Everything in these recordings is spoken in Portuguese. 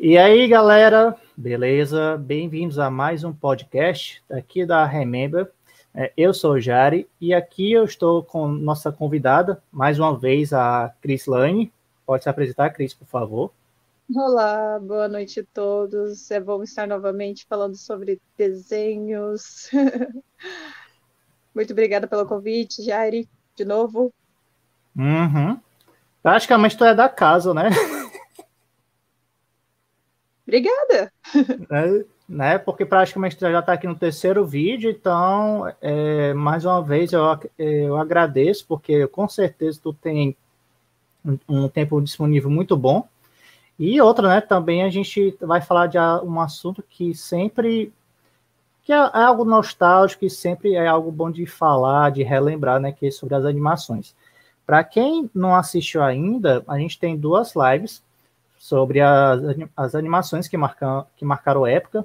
E aí, galera, beleza? Bem-vindos a mais um podcast aqui da Remember. É, eu sou o Jari e aqui eu estou com nossa convidada, mais uma vez, a Cris Lane. Pode se apresentar, Cris, por favor. Olá, boa noite a todos. É bom estar novamente falando sobre desenhos. Muito obrigada pelo convite, Jari, de novo. Uhum. Praticamente tu é da casa, né? Obrigada! É, né, porque praticamente já está aqui no terceiro vídeo, então, é, mais uma vez, eu, eu agradeço, porque com certeza tu tem um, um tempo disponível muito bom. E outra, né, também a gente vai falar de um assunto que sempre que é, é algo nostálgico e sempre é algo bom de falar, de relembrar, né, que é sobre as animações. Para quem não assistiu ainda, a gente tem duas lives sobre as, as animações que, marcam, que marcaram época.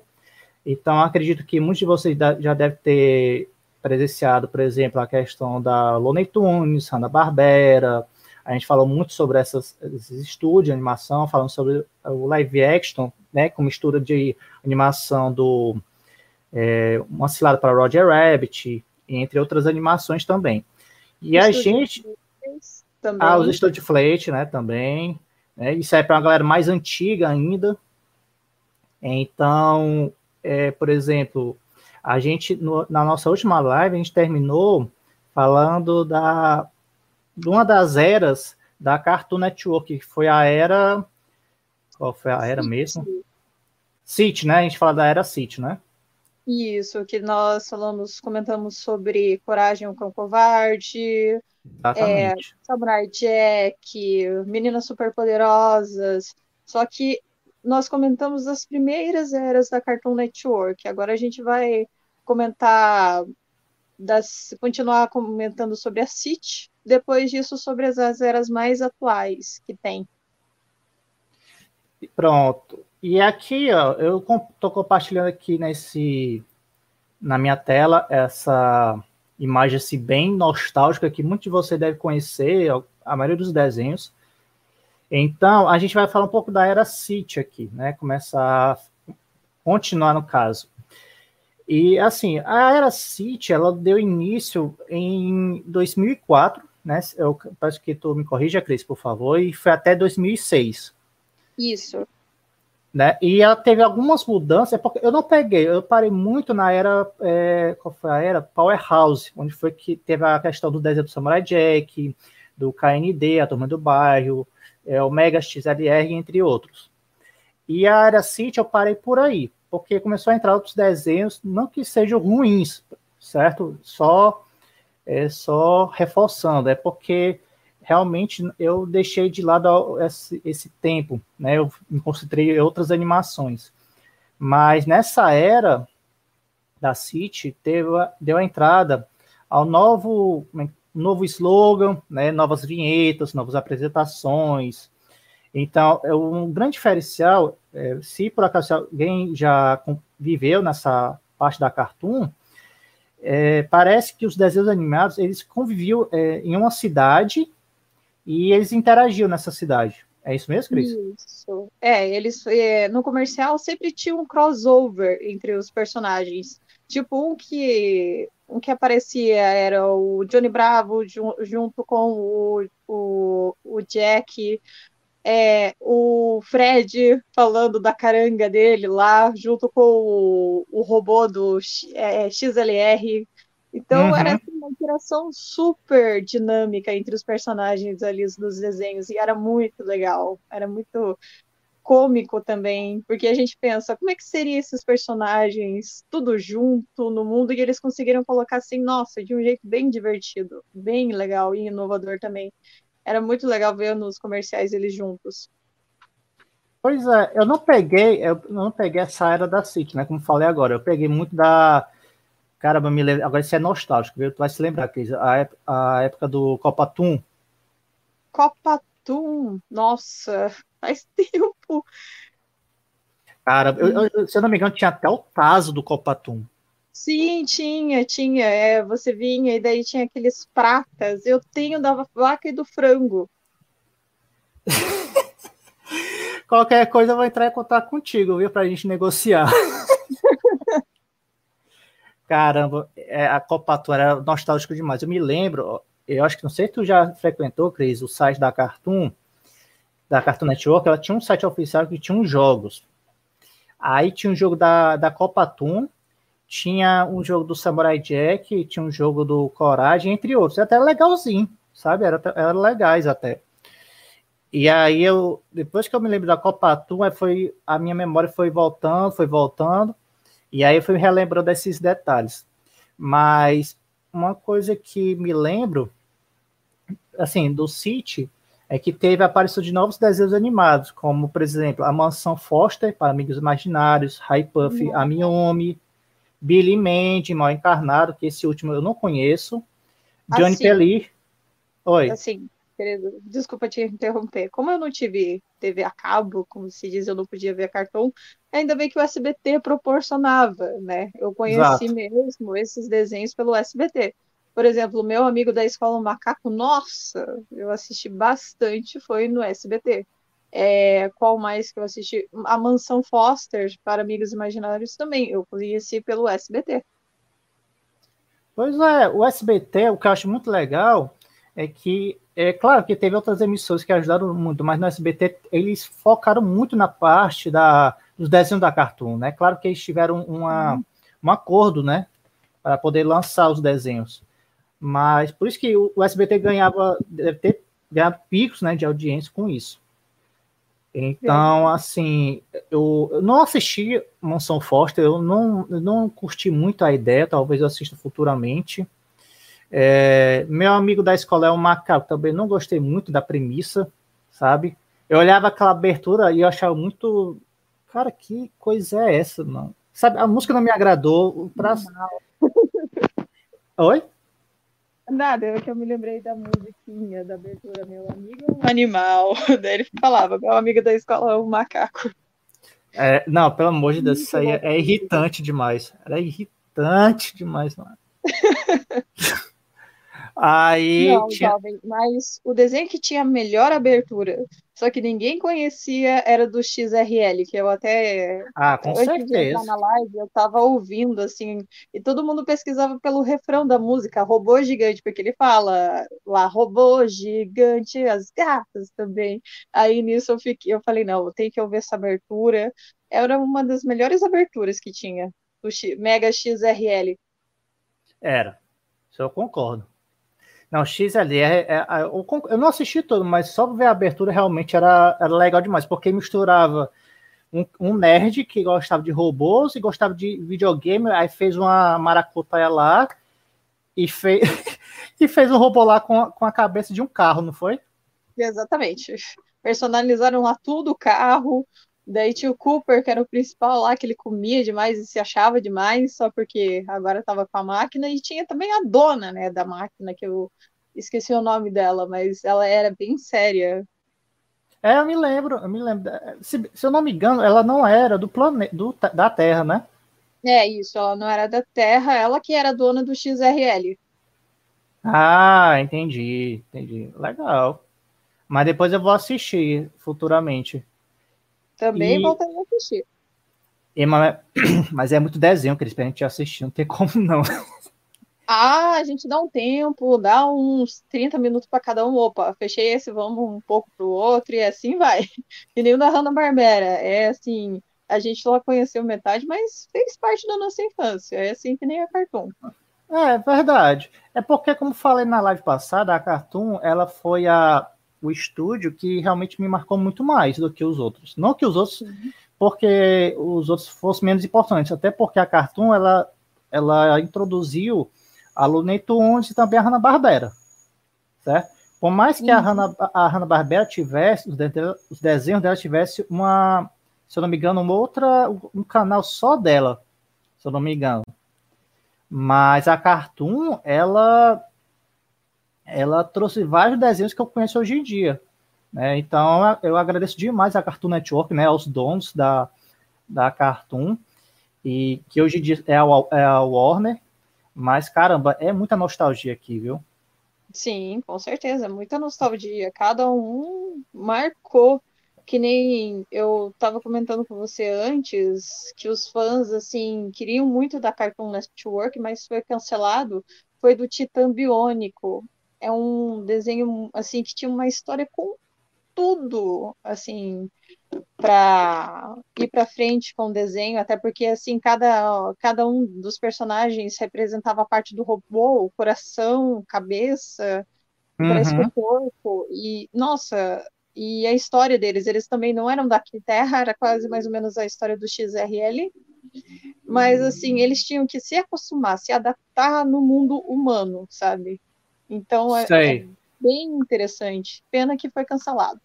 Então, acredito que muitos de vocês já devem ter presenciado, por exemplo, a questão da Looney Tunes, Hanna-Barbera. A gente falou muito sobre essas, esses estúdios de animação, falando sobre o live action, né, com mistura de animação do é, Uma Cilada para Roger Rabbit, entre outras animações também. E a gente... Também. Ah, os Studio Flate, né, também. Né? Isso é para uma galera mais antiga ainda. Então, é, por exemplo, a gente, no, na nossa última live, a gente terminou falando da, de uma das eras da Cartoon Network, que foi a era. Qual foi a era City. mesmo? City, né? A gente fala da era City, né? Isso, que nós falamos, comentamos sobre Coragem, o Cão Covarde, é, Samurai Jack, Meninas Superpoderosas. Só que nós comentamos as primeiras eras da Cartoon Network. Agora a gente vai comentar das, continuar comentando sobre a City, depois disso sobre as, as eras mais atuais que tem. Pronto. E aqui, ó, eu estou compartilhando aqui nesse na minha tela essa imagem assim, bem nostálgica que muitos de vocês devem conhecer, a maioria dos desenhos. Então, a gente vai falar um pouco da era City aqui, né? Começar a continuar no caso. E assim, a era City, ela deu início em 2004, né? Eu peço que tu me corrija, Cris, por favor, e foi até 2006. Isso. Né? E ela teve algumas mudanças, é porque eu não peguei, eu parei muito na era, é, qual foi a era? Powerhouse, onde foi que teve a questão do desenho do Samurai Jack, do KND, a Turma do Bairro, é, o Mega XLR, entre outros. E a era City eu parei por aí, porque começou a entrar outros desenhos, não que sejam ruins, certo? Só, é, só reforçando, é porque realmente eu deixei de lado esse, esse tempo, né? Eu me concentrei em outras animações. Mas nessa era da City, teve, deu a entrada ao novo, é, novo slogan, né? novas vinhetas, novas apresentações. Então, é um grande diferencial, é, se por acaso alguém já viveu nessa parte da Cartoon, é, parece que os desenhos animados, eles conviviam é, em uma cidade e eles interagiam nessa cidade. É isso mesmo, Cris? Isso. É, eles é, no comercial sempre tinha um crossover entre os personagens. Tipo, um que um que aparecia era o Johnny Bravo junto com o, o, o Jack, é, o Fred falando da caranga dele lá, junto com o, o robô do é, XLR então uhum. era assim, uma interação super dinâmica entre os personagens ali dos desenhos e era muito legal, era muito cômico também, porque a gente pensa como é que seriam esses personagens tudo junto no mundo e eles conseguiram colocar assim, nossa, de um jeito bem divertido, bem legal e inovador também. Era muito legal ver nos comerciais eles juntos. Pois é, eu não peguei, eu não peguei essa era da City, né? Como falei agora, eu peguei muito da Caramba, me lembra, agora isso é nostálgico, viu? Tu vai se lembrar, Cris, a, a época do Copa Tum. Copa Tum, nossa, faz tempo. Cara, eu, eu, se eu não me engano, tinha até o Taso do Copa Tum. Sim, tinha, tinha. É, você vinha e daí tinha aqueles pratas. Eu tenho da vaca e do frango. Qualquer coisa eu vou entrar em contato contigo, viu? Pra gente negociar. Caramba, é, a Copa Tour era nostálgico demais. Eu me lembro, eu acho que não sei se tu já frequentou, Cris, o site da Cartoon, da Cartoon Network, ela tinha um site oficial que tinha uns jogos. Aí tinha um jogo da, da Copa Toon, tinha um jogo do Samurai Jack, tinha um jogo do Coragem, entre outros. Até legalzinho, sabe? Era, era legais até. E aí eu, depois que eu me lembro da Copa Toon, foi a minha memória foi voltando, foi voltando, e aí eu fui relembrando desses detalhes. Mas uma coisa que me lembro, assim, do City, é que teve a aparição de novos desenhos animados, como, por exemplo, a Mansão Foster, para Amigos Imaginários, High Puff, a Miomi, Billy Mandy, Mal Encarnado, que esse último eu não conheço, Johnny assim, Pelli. Oi. Assim, querido, desculpa te interromper. Como eu não tive TV a cabo, como se diz, eu não podia ver cartão, ainda bem que o SBT proporcionava, né? Eu conheci Exato. mesmo esses desenhos pelo SBT. Por exemplo, o meu amigo da escola Macaco, nossa, eu assisti bastante, foi no SBT. É, qual mais que eu assisti? A Mansão Foster, para Amigos Imaginários, também. Eu conheci pelo SBT. Pois é, o SBT, o que eu acho muito legal é que, é claro que teve outras emissoras que ajudaram muito, mas no SBT eles focaram muito na parte da, dos desenhos da Cartoon, né? Claro que eles tiveram uma, uhum. um acordo, né? Para poder lançar os desenhos. Mas por isso que o, o SBT ganhava, deve ter ganhado picos né, de audiência com isso. Então, assim, eu, eu, não assisti Mansão Foster, eu não, eu não curti muito a ideia, talvez eu assista futuramente. É, meu amigo da escola é o Macaco, também não gostei muito da premissa, sabe? Eu olhava aquela abertura e eu achava muito. Cara, que coisa é essa, não? Sabe, a música não me agradou. Pra... Oi? Nada, é que eu me lembrei da musiquinha da abertura, meu amigo é um animal. Daí ele falava, meu amigo da escola é um macaco. É, não, pelo amor de Deus, isso aí é, é irritante demais. Era irritante demais, mano. Aí. Não, tinha... jovem, mas o desenho que tinha melhor abertura, só que ninguém conhecia, era do XRL, que eu até. Ah, com antes certeza. de entrar na live, eu tava ouvindo, assim, e todo mundo pesquisava pelo refrão da música, robô gigante, porque ele fala lá, robô gigante, as gatas também. Aí nisso eu fiquei, eu falei, não, tenho que ouvir essa abertura. Era uma das melhores aberturas que tinha, o X, Mega XRL. Era, isso eu concordo. Não, XLR, é, é, é, eu, eu não assisti todo, mas só ver a abertura realmente era, era legal demais, porque misturava um, um, nerd que gostava de robôs e gostava de videogame, aí fez uma maracutaia lá e, fez, e fez um robô lá com, com a cabeça de um carro, não foi? Exatamente. Personalizaram lá tudo, o carro, Daí tinha o Cooper, que era o principal lá, que ele comia demais e se achava demais, só porque agora estava com a máquina. E tinha também a dona, né, da máquina, que eu esqueci o nome dela, mas ela era bem séria. É, eu me lembro, eu me lembro. Se, se eu não me engano, ela não era do planeta da Terra, né? É, isso, ela não era da Terra, ela que era dona do XRL. Ah, entendi, entendi. Legal. Mas depois eu vou assistir futuramente. Também e... voltei a assistir. E, mas, mas é muito desenho, Cris, pra gente assistir, não tem como não. Ah, a gente dá um tempo, dá uns 30 minutos para cada um. Opa, fechei esse, vamos um pouco pro outro, e assim vai. E nem o da Hanna-Barbera. É assim, a gente só conheceu metade, mas fez parte da nossa infância. É assim que nem a Cartoon. É, verdade. É porque, como falei na live passada, a Cartoon, ela foi a o estúdio que realmente me marcou muito mais do que os outros. Não que os outros, uhum. porque os outros fossem menos importantes, até porque a Cartoon ela, ela introduziu a Looney Tunes e também a Hanna-Barbera, certo? Por mais que uhum. a Hanna, a Hanna Barbera tivesse, os, de, os desenhos dela tivesse uma, se eu não me engano, uma outra, um canal só dela, se eu não me engano. Mas a Cartoon, ela ela trouxe vários desenhos que eu conheço hoje em dia. Né? Então, eu agradeço demais a Cartoon Network, né, aos donos da, da Cartoon, e que hoje em dia é a, é a Warner, mas caramba, é muita nostalgia aqui, viu? Sim, com certeza, muita nostalgia. Cada um marcou que nem eu estava comentando com você antes, que os fãs, assim, queriam muito da Cartoon Network, mas foi cancelado, foi do Titã Biônico. É um desenho, assim, que tinha uma história com tudo, assim, para ir para frente com o desenho, até porque assim cada, cada um dos personagens representava parte do robô, o coração, cabeça, uhum. parece o corpo e nossa, e a história deles, eles também não eram daqui Terra, era quase mais ou menos a história do XRL, mas assim, eles tinham que se acostumar, se adaptar no mundo humano, sabe? Então é, é bem interessante. Pena que foi cancelado.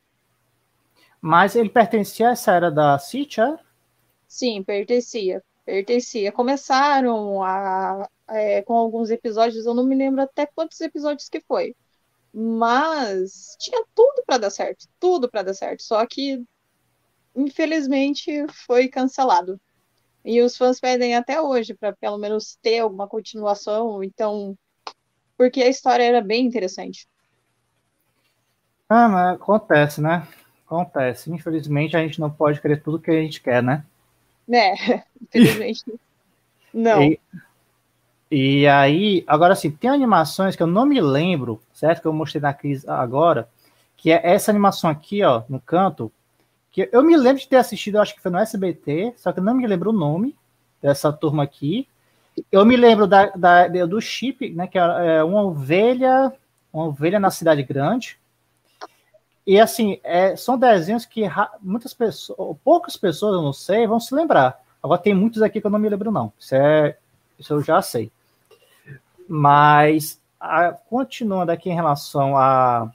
Mas ele pertencia a essa era da City, é? Sim, pertencia. Pertencia. Começaram a, é, com alguns episódios, eu não me lembro até quantos episódios que foi. Mas tinha tudo para dar certo, tudo para dar certo. Só que, infelizmente, foi cancelado. E os fãs pedem até hoje para pelo menos ter alguma continuação. Então, porque a história era bem interessante. Ah, mas acontece, né? Acontece. Infelizmente, a gente não pode querer tudo que a gente quer, né? É, infelizmente. não. E, e, aí, agora sim, tem animações que eu não me lembro, certo? Que eu mostrei na crise agora, que é essa animação aqui, ó, no canto, que eu me lembro de ter assistido, acho que foi no SBT, só que eu não me lembro o nome dessa turma aqui. Eu me lembro da, da do chip, né? Que é, é uma ovelha, uma ovelha na cidade grande. E assim, é, são desenhos que muitas pessoas, poucas pessoas, eu não sei, vão se lembrar. Agora tem muitos aqui que eu não me lembro, não. Isso, é, isso eu já sei. Mas, a, continuando aqui em relação à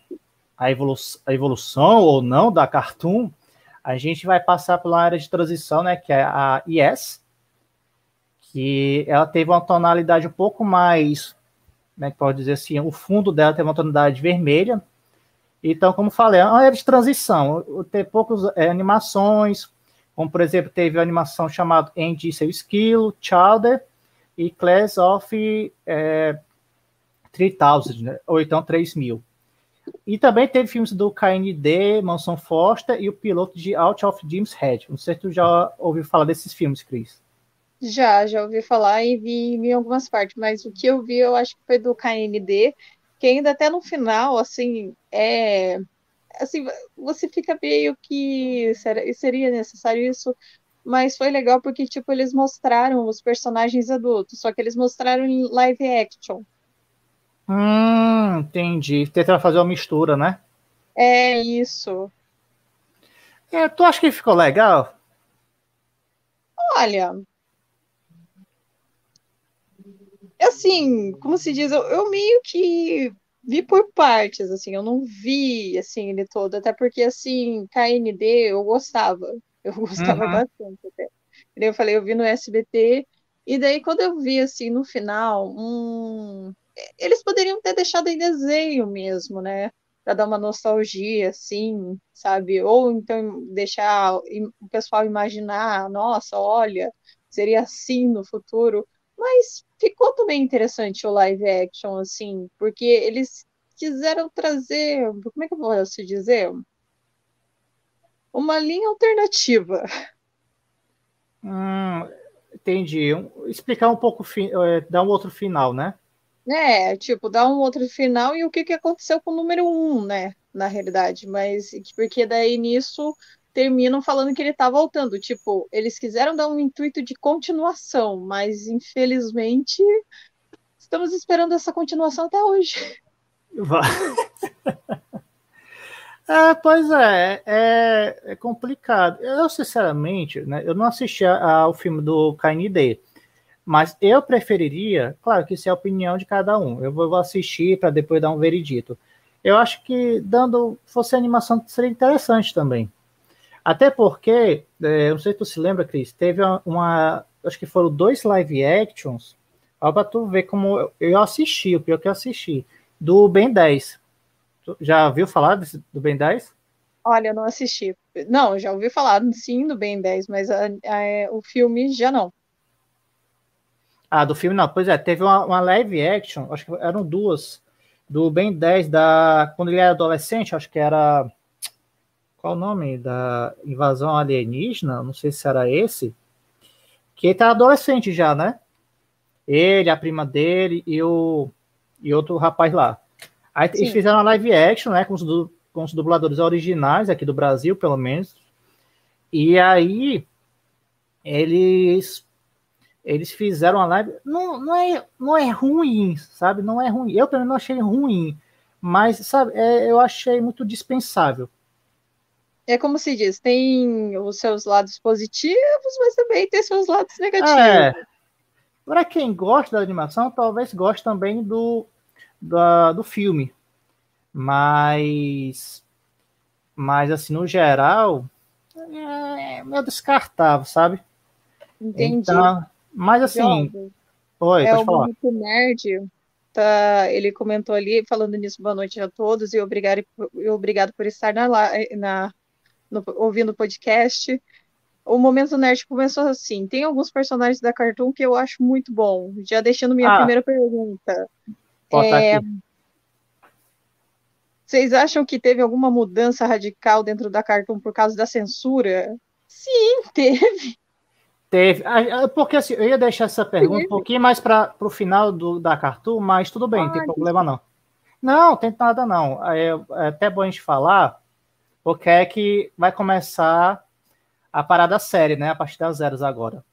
a, a, evolu a evolução ou não da Cartoon, a gente vai passar pela área de transição, né, que é a IS, que ela teve uma tonalidade um pouco mais, como é que pode dizer assim, o fundo dela tem uma tonalidade vermelha, então, como falei, é uma era de transição. Tem poucas é, animações, como por exemplo, teve a animação chamada Andy e seu esquilo, Chowder e Class of é, 3000, né? ou então 3000. E também teve filmes do KND, Mansão Foster e o piloto de Out of James Head. Não sei se tu já ouviu falar desses filmes, Cris. Já, já ouvi falar e vi em algumas partes, mas o que eu vi eu acho que foi do KND que ainda até no final, assim, é assim, você fica meio que seria necessário isso, mas foi legal porque tipo eles mostraram os personagens adultos, só que eles mostraram em live action. Hum, entendi. Tentar fazer uma mistura, né? É isso. É, tu acha que ficou legal? Olha, assim, como se diz, eu, eu, meio que vi por partes, assim, eu não vi, assim, ele todo, até porque, assim, KND eu gostava, eu gostava uhum. bastante até. Eu falei, eu vi no SBT, e daí quando eu vi, assim, no final, um... eles poderiam ter deixado em desenho mesmo, né, para dar uma nostalgia, assim, sabe, ou então deixar o pessoal imaginar, nossa, olha, seria assim no futuro, mas ficou também interessante o live action, assim, porque eles quiseram trazer, como é que eu vou se dizer? Uma linha alternativa. Hum, entendi. Explicar um pouco, é, dar um outro final, né? É, tipo, dar um outro final e o que, que aconteceu com o número um, né? Na realidade, mas porque daí nisso terminam falando que ele tá voltando. Tipo, eles quiseram dar um intuito de continuação, mas infelizmente estamos esperando essa continuação até hoje. É, pois é, é, é, complicado. Eu, sinceramente, né, eu não assisti ao filme do KND, mas eu preferiria, claro que isso é a opinião de cada um, eu vou assistir para depois dar um veredito. Eu acho que dando, fosse animação seria interessante também. Até porque, é, não sei se tu se lembra, Cris, teve uma, uma, Acho que foram dois live actions. Ó, pra tu ver como eu assisti, o pior que eu assisti. Do Ben 10. Tu já viu falar desse, do Ben 10? Olha, eu não assisti. Não, já ouvi falar sim do Ben 10, mas a, a, o filme já não. Ah, do filme não. Pois é, teve uma, uma live action, acho que eram duas, do Ben 10, da, quando ele era adolescente, acho que era qual o nome? Da invasão alienígena, não sei se era esse, que ele tá adolescente já, né? Ele, a prima dele e o e outro rapaz lá. Aí Sim. eles fizeram uma live action, né, com os, com os dubladores originais aqui do Brasil, pelo menos. E aí eles eles fizeram uma live, não, não, é, não é ruim, sabe? Não é ruim. Eu também não achei ruim, mas sabe, é, eu achei muito dispensável é como se diz, tem os seus lados positivos, mas também tem seus lados negativos. É. Para quem gosta da animação, talvez goste também do, do, do filme. Mas, mas assim, no geral, é meio descartável, sabe? Entendi. Então, mas assim, oi, é o falar. muito nerd. Tá, ele comentou ali, falando nisso, boa noite a todos e obrigado, obrigado por estar na, na no, ouvindo o podcast. O Momento Nerd começou assim. Tem alguns personagens da Cartoon que eu acho muito bom. Já deixando minha ah, primeira pergunta. É, vocês acham que teve alguma mudança radical dentro da Cartoon por causa da censura? Sim, teve. Teve. Porque assim, eu ia deixar essa pergunta teve. um pouquinho mais para o final do, da Cartoon, mas tudo bem, não tem problema não. Não, tem nada não. É, é até bom a gente falar porque é que vai começar a parada série, né? A partir das zeros agora.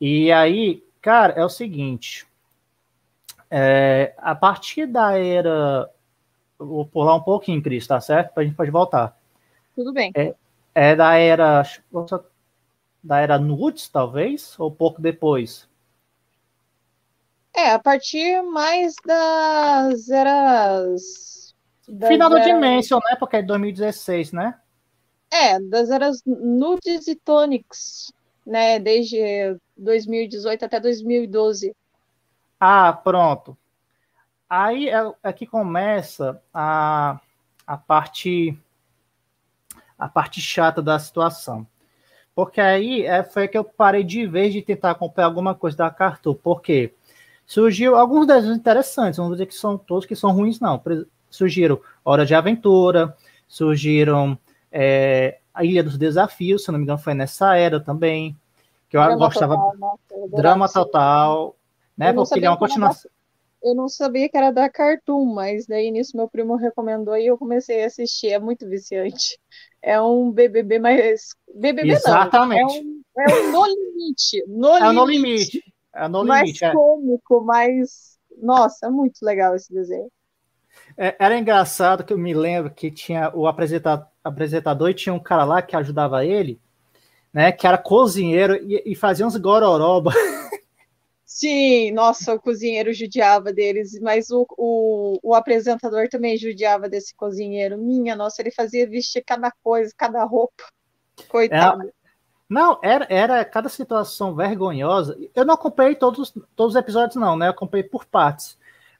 E aí, cara, é o seguinte. É, a partir da era. Vou pular um pouquinho, Cris, tá certo? A gente pode voltar. Tudo bem. É, é da era. Da era Nudes, talvez? Ou pouco depois? É, a partir mais das eras Final do Dimension, né? Porque é 2016, né? É, das eras Nudes e Tonics, né? Desde 2018 até 2012. Ah, pronto. Aí é, é que começa a, a parte a parte chata da situação. Porque aí é, foi que eu parei de vez de tentar acompanhar alguma coisa da Cartoon. Porque surgiu alguns desenhos interessantes, vamos dizer que são todos que são ruins, não surgiram Hora de Aventura, surgiram é, a Ilha dos Desafios, se não me engano, foi nessa era também, que eu drama gostava. Total, nossa, drama total, né? Porque ele é uma continuação. Eu não sabia que era da Cartoon, mas daí nisso meu primo recomendou e eu comecei a assistir. É muito viciante. É um BBB mais. BBB Exatamente. não. É um, é um no limite. No é limite. no limite. É no limite. Mais é. cômico, mais. Nossa, é muito legal esse desenho. É, era engraçado que eu me lembro que tinha o apresentador, apresentador e tinha um cara lá que ajudava ele, né? Que era cozinheiro e, e fazia uns gororoba. Sim, nossa, o cozinheiro judiava deles, mas o, o, o, apresentador também judiava desse cozinheiro. Minha nossa, ele fazia vestir cada coisa, cada roupa. Coitado. É, não, era, era cada situação vergonhosa. Eu não acompanhei todos, todos os episódios, não, né? Eu acompanhei por partes.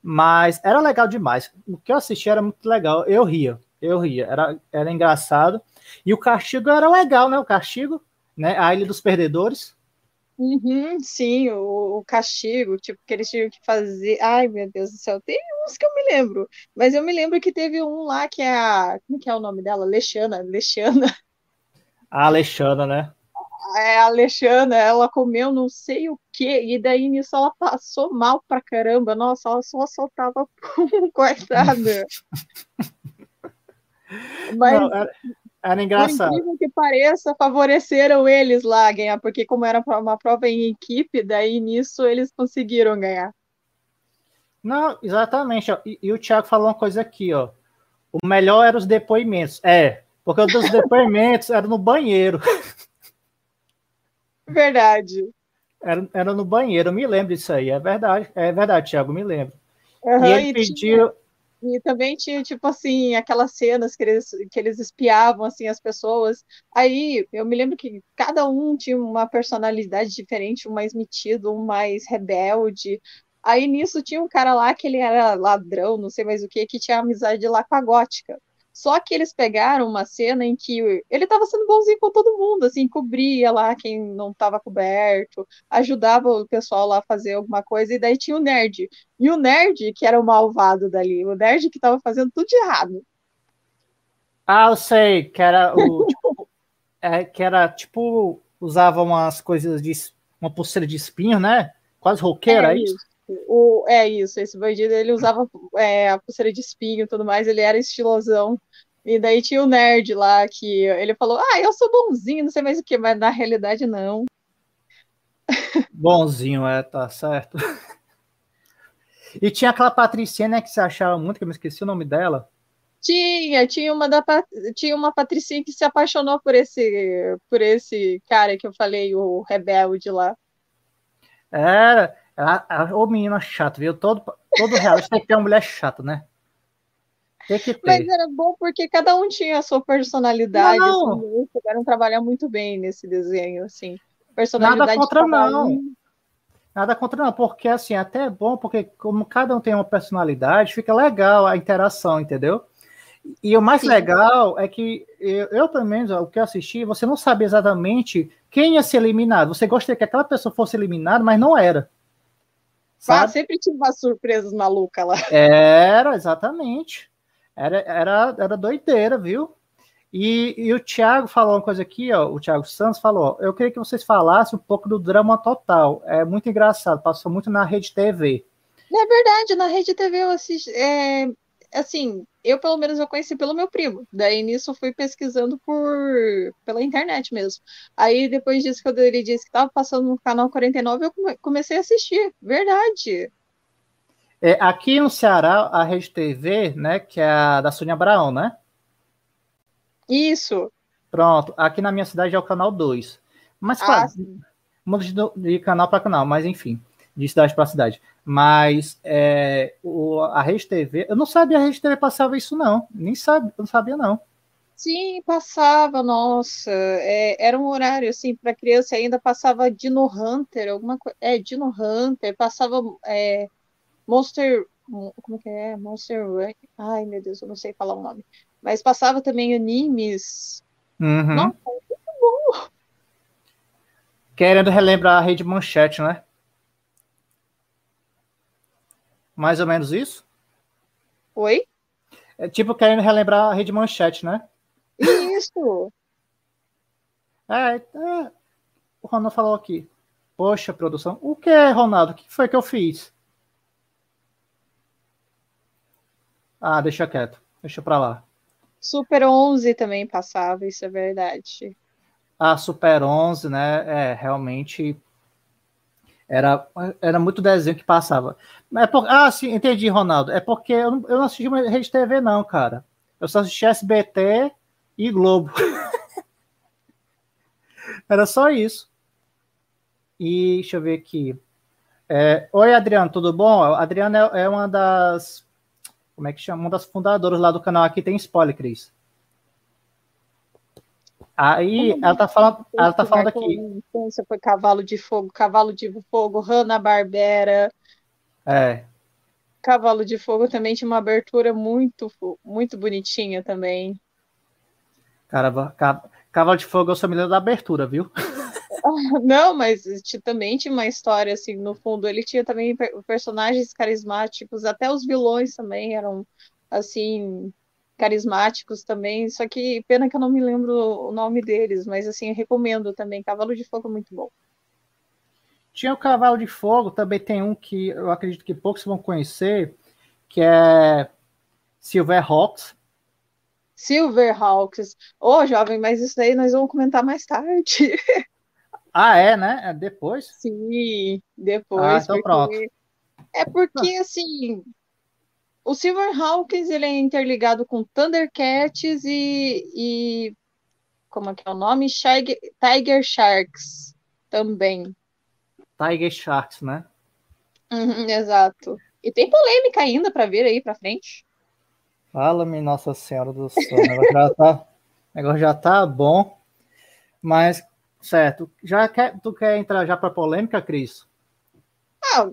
Mas era legal demais. O que eu assisti era muito legal. Eu ria, eu ria. Era, era engraçado. E o castigo era legal, né? O castigo, né? A Ilha dos Perdedores. Uhum, sim, o, o, castigo, tipo, que eles tinham que fazer. Ai, meu Deus do céu, tem uns que eu me lembro. Mas eu me lembro que teve um lá que é a. Como que é o nome dela? Lexana, Lexana. A Alexandra, né? É, a Alexandra, ela comeu não sei o que, e daí nisso ela passou mal pra caramba. Nossa, ela só soltava pum, coitada. Mas, não, era, era engraçado. Por incrível que pareça, favoreceram eles lá ganhar, porque como era uma prova em equipe, daí nisso eles conseguiram ganhar. Não, exatamente. E, e o Thiago falou uma coisa aqui, ó. O melhor eram os depoimentos. É, porque os depoimentos eram no banheiro. Verdade. Era, era no banheiro, me lembro disso aí, é verdade, é verdade, Thiago, me lembro. Uhum, e ele e pediu. Tinha, e também tinha, tipo assim, aquelas cenas que eles, que eles espiavam, assim, as pessoas. Aí, eu me lembro que cada um tinha uma personalidade diferente, um mais metido, um mais rebelde. Aí, nisso, tinha um cara lá que ele era ladrão, não sei mais o que, que tinha amizade lá com a gótica. Só que eles pegaram uma cena em que ele estava sendo bonzinho com todo mundo, assim, cobria lá quem não estava coberto, ajudava o pessoal lá a fazer alguma coisa, e daí tinha o nerd. E o nerd, que era o malvado dali, o nerd que estava fazendo tudo de errado. Ah, eu sei, que era o. tipo, é, que era tipo. Usava umas coisas de. Uma pulseira de espinho, né? Quase roqueira, é, é isso? O, é isso, esse bandido ele usava é, a pulseira de espinho e tudo mais, ele era estilosão. E daí tinha o nerd lá que ele falou: Ah, eu sou bonzinho, não sei mais o que, mas na realidade não. Bonzinho, é, tá certo. E tinha aquela patricinha, né, que você achava muito, que eu me esqueci o nome dela. Tinha, tinha uma da tinha uma patricinha que se apaixonou por esse por esse cara que eu falei, o rebelde lá. Era, a, ô menina chata, viu? Todo todo realista tem que ter uma mulher chata, né? Tem que ter. Mas era bom porque cada um tinha a sua personalidade, não, não. Assim, souberam trabalhar muito bem nesse desenho, assim. Personalidade Nada contra não. Um. Nada contra não, porque assim, até é bom, porque como cada um tem uma personalidade, fica legal a interação, entendeu? E o mais Sim. legal é que eu, eu, pelo menos, o que eu assisti, você não sabe exatamente quem ia ser eliminado. Você gostaria que aquela pessoa fosse eliminada, mas não era. Ah, sempre tinha umas surpresas malucas lá. Era, exatamente. Era, era, era doideira, viu? E, e, o Thiago falou uma coisa aqui, ó, o Thiago Santos falou, eu queria que vocês falassem um pouco do drama total. É muito engraçado, passou muito na Rede TV. É verdade, na Rede TV eu assisti, é, assim, eu pelo menos eu conheci pelo meu primo. Daí nisso eu fui pesquisando por pela internet mesmo. Aí depois disso que ele disse que estava passando no canal 49, eu comecei a assistir. Verdade. É, aqui no Ceará, a Rede TV, né, que é a da Sônia Abraão, né? Isso. Pronto. Aqui na minha cidade é o canal 2. Mas, ah, claro, muda de, de, canal para canal, mas enfim, de cidade para cidade. Mas é, o, a Rede TV, eu não sabia a Rede TV passava isso, não. Nem sabia, não sabia, não. Sim, passava, nossa. É, era um horário, assim, para criança ainda passava Dino Hunter, alguma coisa. É, Dino Hunter, passava é, Monster. Como que é? Monster. Ai, meu Deus, eu não sei falar o nome. Mas passava também animes. Uhum. Nossa, muito bom. Querendo relembrar a rede manchete, né? Mais ou menos isso? Oi? É tipo querendo relembrar a rede manchete, né? Isso! é, é, o Ronaldo falou aqui. Poxa, produção. O que é, Ronaldo? O que foi que eu fiz? Ah, deixa quieto. Deixa pra lá. Super 11 também passava, isso é verdade. A Super 11, né? É, realmente era, era muito desenho que passava. É por, ah, sim, entendi, Ronaldo. É porque eu não, eu não assisti Rede TV, não, cara. Eu só assisti SBT e Globo. era só isso. E deixa eu ver aqui. É, Oi, Adriano, tudo bom? A Adriana é, é uma das como é que chama? Uma das fundadoras lá do canal aqui tem spoiler, Cris. Aí ela tá falando, ela tá falando aqui. Você foi Cavalo de Fogo, Cavalo de Fogo, Hanna Barbera. É. Cavalo de Fogo também tinha uma abertura muito, muito bonitinha também. Caramba, Cavalo de Fogo eu só me lembro da abertura, viu? Não, mas também tinha uma história, assim, no fundo. Ele tinha também personagens carismáticos, até os vilões também eram, assim, carismáticos também. Só que pena que eu não me lembro o nome deles, mas, assim, recomendo também. Cavalo de Fogo é muito bom. Tinha o Cavalo de Fogo, também tem um que eu acredito que poucos vão conhecer, que é Silverhawks. Silverhawks. Ô, oh, jovem, mas isso daí nós vamos comentar mais tarde. Ah, é, né? É depois? Sim, depois. Ah, então pronto. É porque, assim, o Silverhawks ele é interligado com Thundercats e, e como é que é o nome? Tiger Sharks também. Tiger Sharks, né? Uhum, exato. E tem polêmica ainda para ver aí para frente. Fala-me, Nossa Senhora do Céu. O negócio já tá, negócio já tá bom. Mas Certo. Já quer, tu quer entrar já para polêmica, Cris? Ah,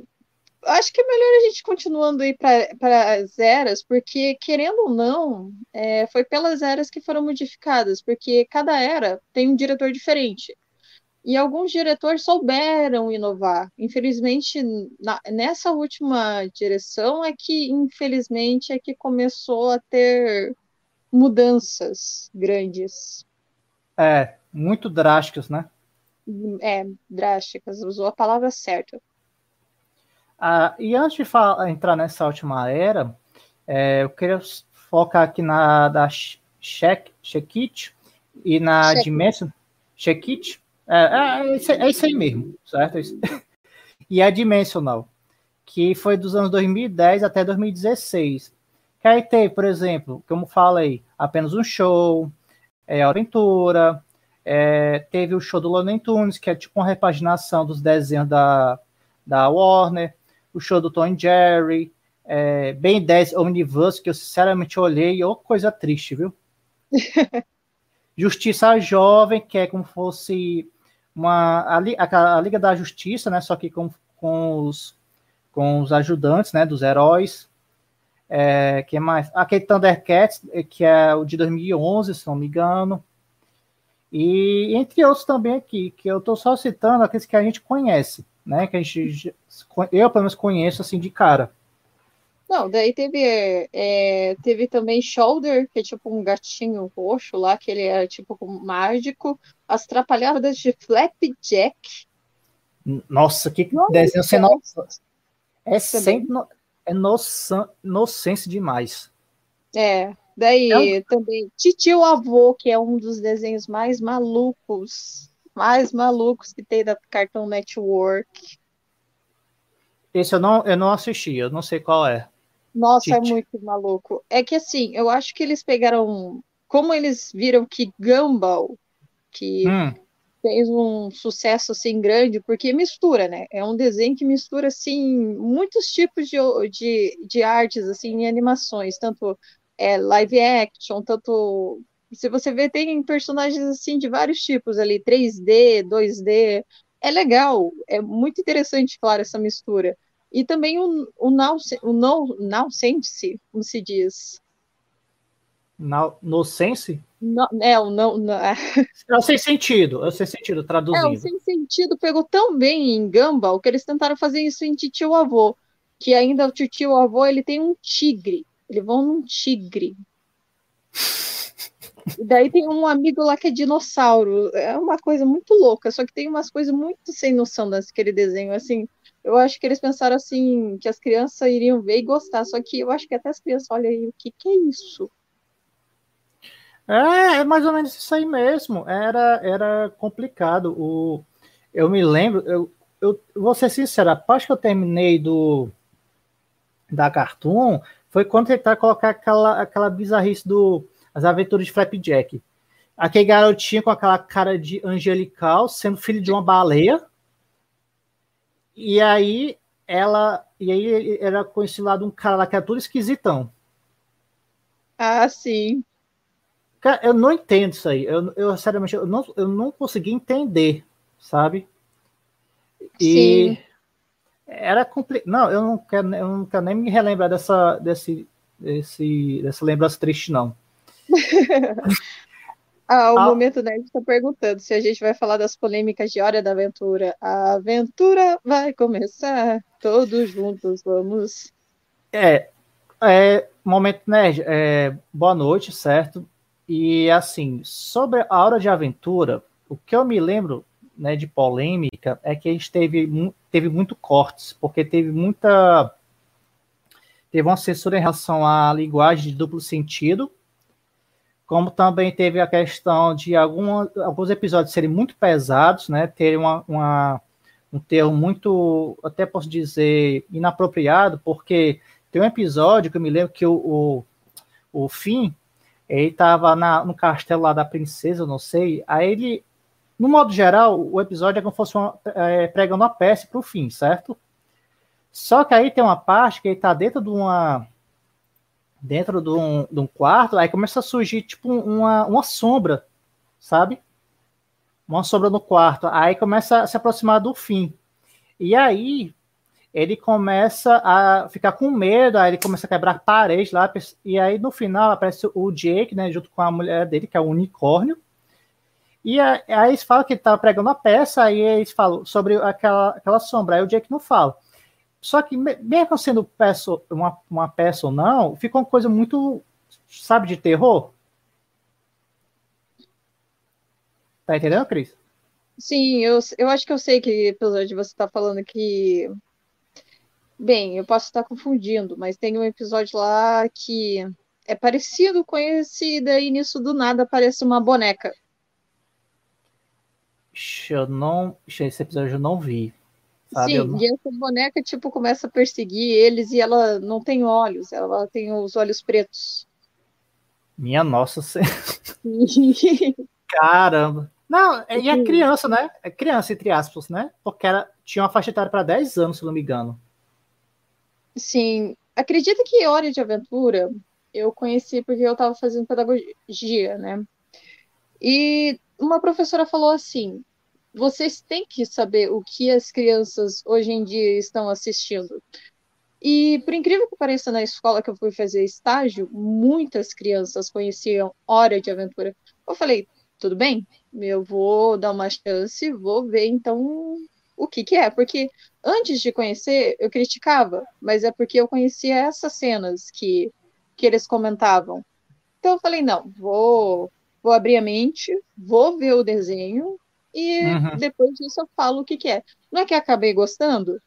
acho que é melhor a gente continuando aí para as eras, porque, querendo ou não, é, foi pelas eras que foram modificadas, porque cada era tem um diretor diferente. E alguns diretores souberam inovar. Infelizmente, na, nessa última direção é que, infelizmente, é que começou a ter mudanças grandes. É, muito drásticas, né? É, drásticas, usou a palavra certa. Ah, e antes de falar, entrar nessa última era, é, eu queria focar aqui na da Shekit e na Dimension. Shekit? É, é, é, isso, é aí mesmo, certo? e a Dimensional, que foi dos anos 2010 até 2016. Que aí teve, por exemplo, como falei, apenas um show, é, Aventura, é, teve o show do Looney Tunes, que é tipo uma repaginação dos desenhos da, da Warner, o show do Tom Jerry, é, Ben 10 Omniverse, que eu sinceramente olhei, ô coisa triste, viu? Justiça Jovem, que é como fosse uma a, a, a, Liga da Justiça, né? Só que com, com, os, com os ajudantes, né? Dos heróis. É, que mais? Aquele Thundercats, que é o de 2011, se não me engano. E entre outros também aqui, que eu estou só citando aqueles que a gente conhece, né? Que a gente, eu pelo menos conheço assim de cara. Não, daí teve, é, teve também Shoulder, que é tipo um gatinho roxo lá, que ele é tipo mágico. As Trapalhadas de Flapjack. Nossa, que Nossa, desenho sem noção. É, sem, no, é noção, nonsense demais. É, daí é. também Titio Avô, que é um dos desenhos mais malucos, mais malucos que tem da Cartoon Network. Esse eu não, eu não assisti, eu não sei qual é. Nossa, é muito maluco. É que assim, eu acho que eles pegaram. Como eles viram que Gumball, que hum. fez um sucesso assim grande, porque mistura, né? É um desenho que mistura assim muitos tipos de, de, de artes assim em animações, tanto é, live action, tanto se você vê tem personagens assim de vários tipos ali, 3D, 2D. É legal, é muito interessante, claro, essa mistura. E também o, o, now, o no, now sense, como se diz. Now, no sense? No, é, o não. No, é. Eu sei sentido, eu sei sentido, traduzindo. É, o sem sentido pegou tão bem em Gumball que eles tentaram fazer isso em Titio Avô. Que ainda o tio avô ele tem um tigre. Eles vão num tigre. E daí tem um amigo lá que é dinossauro. É uma coisa muito louca, só que tem umas coisas muito sem noção daquele desenho. Assim, eu acho que eles pensaram assim, que as crianças iriam ver e gostar, só que eu acho que até as crianças olham aí, o que, que é isso? É, é mais ou menos isso aí mesmo. Era, era complicado. O, eu me lembro, eu, eu vou ser sincero, a parte que eu terminei do da Cartoon foi quando tentar colocar aquela, aquela bizarrice do As Aventuras de Flapjack. Aquele garotinho com aquela cara de angelical, sendo filho de uma baleia e aí ela. E aí era conhecido lá de um cara lá que era tudo esquisitão. Ah, sim. Cara, eu não entendo isso aí. Eu, eu seriamente, eu não, eu não consegui entender, sabe? E sim. era complicado. Não, eu não quero, eu não quero nem me relembrar dessa, desse, desse, dessa lembrança triste, não. Ah, o ah. Momento Nerd está perguntando se a gente vai falar das polêmicas de Hora da Aventura. A aventura vai começar, todos juntos vamos. É, é Momento Nerd, é, boa noite, certo? E assim, sobre a Hora de Aventura, o que eu me lembro né, de polêmica é que a gente teve, teve muito cortes, porque teve muita. Teve uma censura em relação à linguagem de duplo sentido, como também teve a questão de alguns episódios serem muito pesados, né, terem uma, uma, um termo muito, até posso dizer, inapropriado, porque tem um episódio que eu me lembro que o, o, o Finn, ele estava no castelo lá da princesa, não sei, aí ele, no modo geral, o episódio é como se fosse uma, é, pregando uma peça para o Finn, certo? Só que aí tem uma parte que ele está dentro de uma dentro de um, de um quarto, aí começa a surgir tipo uma, uma sombra, sabe? Uma sombra no quarto. Aí começa a se aproximar do fim. E aí ele começa a ficar com medo, aí ele começa a quebrar paredes lá, e aí no final aparece o Jake, né, junto com a mulher dele, que é o unicórnio. E aí, eles falam que ele tá pregando a peça, aí eles falam sobre aquela, aquela sombra, aí o Jake não fala. Só que, mesmo sendo uma, uma peça ou não, ficou uma coisa muito, sabe, de terror. Tá entendendo, Cris? Sim, eu, eu acho que eu sei que, apesar de você estar tá falando que. Bem, eu posso estar confundindo, mas tem um episódio lá que é parecido com esse, e daí nisso do nada aparece uma boneca. Eu não. Esse episódio eu não vi. Sabe? Sim, não... e essa boneca, tipo, começa a perseguir eles e ela não tem olhos, ela tem os olhos pretos. Minha nossa senhora. Caramba. Não, e é criança, né? É criança, entre aspas, né? Porque ela tinha uma faixa etária para 10 anos, se não me engano. Sim. Acredita que Hora de Aventura eu conheci porque eu estava fazendo pedagogia, né? E uma professora falou assim: vocês têm que saber o que as crianças hoje em dia estão assistindo. E, por incrível que pareça, na escola que eu fui fazer estágio, muitas crianças conheciam Hora de Aventura. Eu falei, tudo bem, eu vou dar uma chance, vou ver então o que, que é. Porque antes de conhecer, eu criticava, mas é porque eu conhecia essas cenas que, que eles comentavam. Então eu falei, não, vou, vou abrir a mente, vou ver o desenho e uhum. depois disso eu falo o que, que é. Não é que acabei gostando?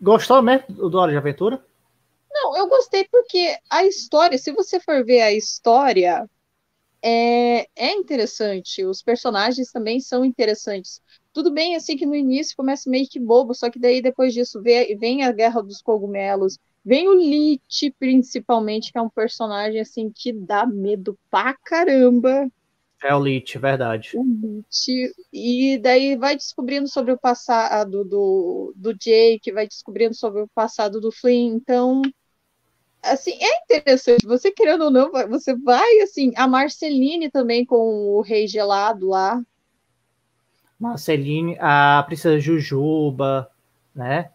Gostou mesmo do Hora de Aventura? Não, eu gostei porque a história, se você for ver a história, é, é interessante. Os personagens também são interessantes. Tudo bem, assim, que no início começa meio que bobo, só que daí depois disso vem, vem a Guerra dos Cogumelos, vem o Lich, principalmente, que é um personagem, assim, que dá medo pra caramba. É o Lich, verdade. O Lich. E daí vai descobrindo sobre o passado do, do Jake, vai descobrindo sobre o passado do Flynn. Então, assim, é interessante. Você querendo ou não, você vai, assim, a Marceline também com o Rei Gelado lá. Marceline, a Princesa Jujuba, né?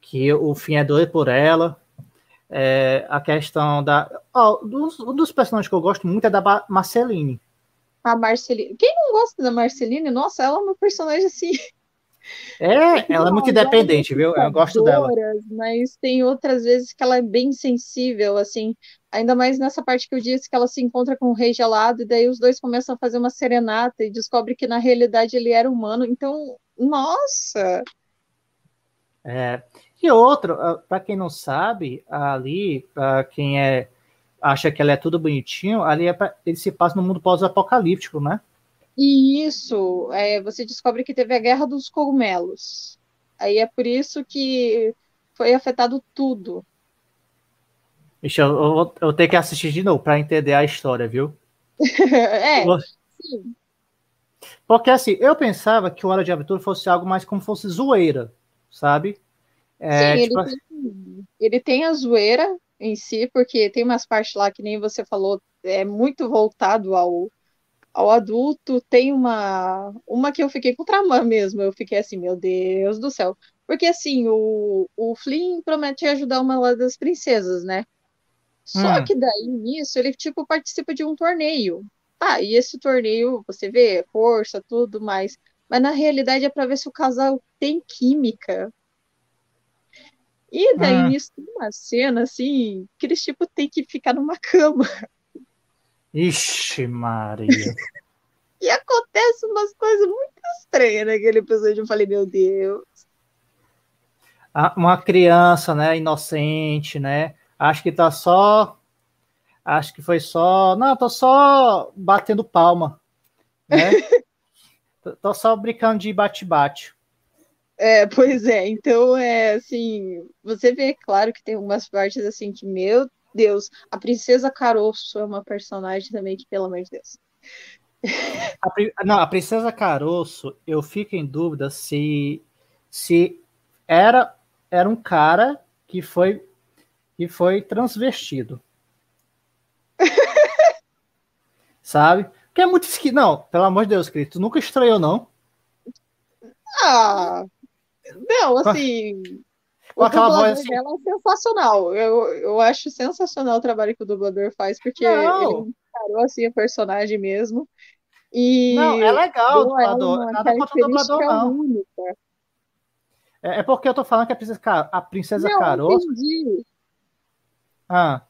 Que o fim é doido por ela. É, a questão da. Oh, dos, um dos personagens que eu gosto muito é da Marceline a Marceline. Quem não gosta da Marceline? Nossa, ela é uma personagem assim. É, ela é muito independente, viu? Eu gosto dela. Mas tem outras vezes que ela é bem sensível, assim. Ainda mais nessa parte que eu disse que ela se encontra com o rei gelado, e daí os dois começam a fazer uma serenata e descobre que na realidade ele era humano. Então, nossa! É. E outro, ah, para quem não sabe, ali, para quem é acha que ela é tudo bonitinho, ali é pra, ele se passa no mundo pós-apocalíptico, né? E isso, é, você descobre que teve a guerra dos cogumelos. Aí é por isso que foi afetado tudo. Deixa eu, eu, eu tenho que assistir de novo para entender a história, viu? é, sim. Porque assim, eu pensava que o Hora de Aventura fosse algo mais como fosse zoeira, sabe? É, sim, tipo... ele, tem, ele tem a zoeira, em si, porque tem umas partes lá que nem você falou, é muito voltado ao, ao adulto. Tem uma uma que eu fiquei com trauma mesmo. Eu fiquei assim, meu Deus do céu. Porque assim, o, o Flynn promete ajudar uma das princesas, né? Só hum. que daí nisso ele tipo participa de um torneio. Ah, e esse torneio, você vê, força, tudo mais. Mas na realidade é para ver se o casal tem química. E daí, ah. nisso, tem uma cena, assim, que eles, tipo, têm que ficar numa cama. Ixi, Maria. e acontece umas coisas muito estranhas naquele episódio. Eu falei, meu Deus. Uma criança, né, inocente, né? Acho que tá só. Acho que foi só. Não, tô só batendo palma. Né? tô só brincando de bate-bate. É, pois é, então é assim, você vê, claro que tem algumas partes assim que, meu Deus, a Princesa Caroço é uma personagem também que, pelo amor de Deus. A, não, a Princesa Caroço, eu fico em dúvida se, se era, era um cara que foi, que foi transvestido. Sabe? Que é muito esquisito. Não, pelo amor de Deus, Cristo, nunca estranhou, não. Ah, não, assim. o dublador assim... dela é sensacional. Eu, eu acho sensacional o trabalho que o dublador faz, porque não. ele encarou assim a personagem mesmo. E não, é legal o dublador. Nada contra o dublador, não. Única. É, é, porque eu tô falando que a princesa, a princesa não, Caroço. Entendi. Ah.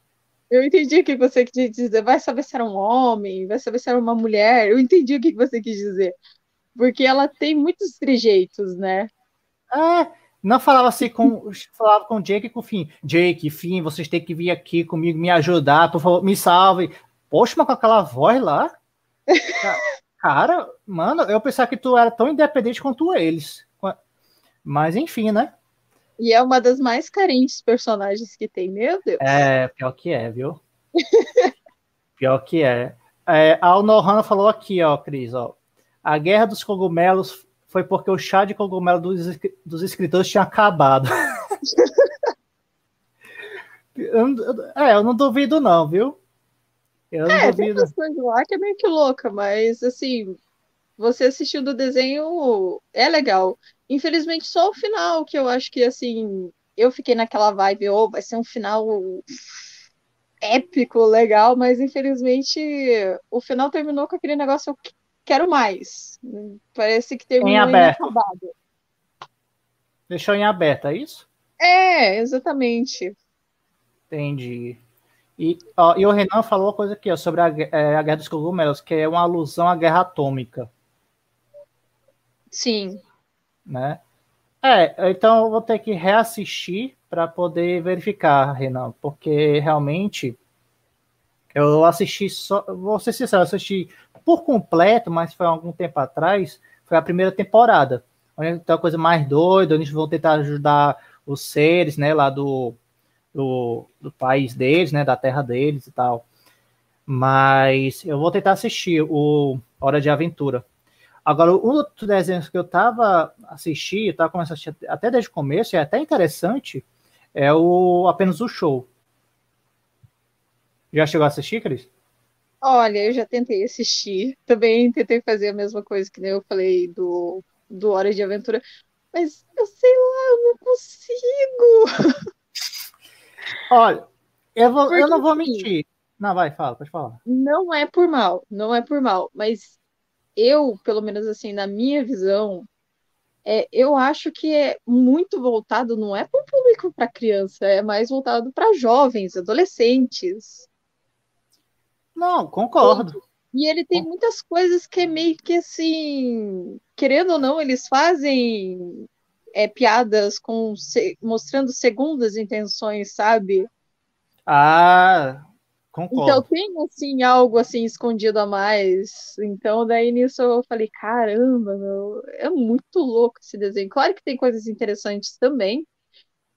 Eu entendi o que você quis dizer. Vai saber se era um homem, vai saber se era uma mulher. Eu entendi o que você quis dizer. Porque ela tem muitos trejeitos, né? É, não falava assim com. falava com Jake e com o Finn. Jake, Finn, vocês têm que vir aqui comigo, me ajudar, por favor, me salve. Poxa, mas com aquela voz lá. Cara, mano, eu pensava que tu era tão independente quanto eles. Mas enfim, né? E é uma das mais carentes personagens que tem, meu Deus. É, pior que é, viu? pior que é. é a Nohana falou aqui, ó, Cris, ó. A guerra dos cogumelos foi porque o chá de cogumelo dos, dos escritores tinha acabado. eu, é, eu não duvido, não, viu? Eu não é, duvido. tem lá que é meio que louca, mas assim, você assistiu do desenho é legal. Infelizmente, só o final, que eu acho que, assim, eu fiquei naquela vibe, oh, vai ser um final épico, legal, mas infelizmente o final terminou com aquele negócio, eu quero mais. Parece que terminou em aberto. Inacabado. Deixou em aberto, é isso? É, exatamente. Entendi. E, ó, e o Renan falou uma coisa aqui ó, sobre a, é, a Guerra dos Cogumelos, que é uma alusão à Guerra Atômica. Sim né? É, então eu vou ter que reassistir para poder verificar, Renan, porque realmente eu assisti só, vou ser sincero, eu assisti por completo, mas foi algum tempo atrás, foi a primeira temporada. Onde tem uma coisa mais doida, onde eles vão tentar ajudar os seres, né, lá do, do, do país deles, né, da terra deles e tal. Mas eu vou tentar assistir o Hora de Aventura. Agora, um outro desenho que eu estava assistindo, estava começando a assistir até desde o começo, e é até interessante, é o apenas o show. Já chegou a assistir, Cris? Olha, eu já tentei assistir. Também tentei fazer a mesma coisa que eu falei do, do Hora de Aventura. Mas eu sei lá, eu não consigo. Olha, eu, vou, eu não vou mentir. Não, vai, fala, pode falar. Não é por mal, não é por mal, mas eu, pelo menos assim, na minha visão, é, eu acho que é muito voltado, não é para o público para criança, é mais voltado para jovens, adolescentes. Não, concordo. E ele tem muitas coisas que é meio que assim, querendo ou não, eles fazem é, piadas com mostrando segundas intenções, sabe? Ah, Concordo. Então tem assim algo assim escondido a mais. Então daí nisso eu falei, caramba, meu, é muito louco esse desenho. Claro que tem coisas interessantes também,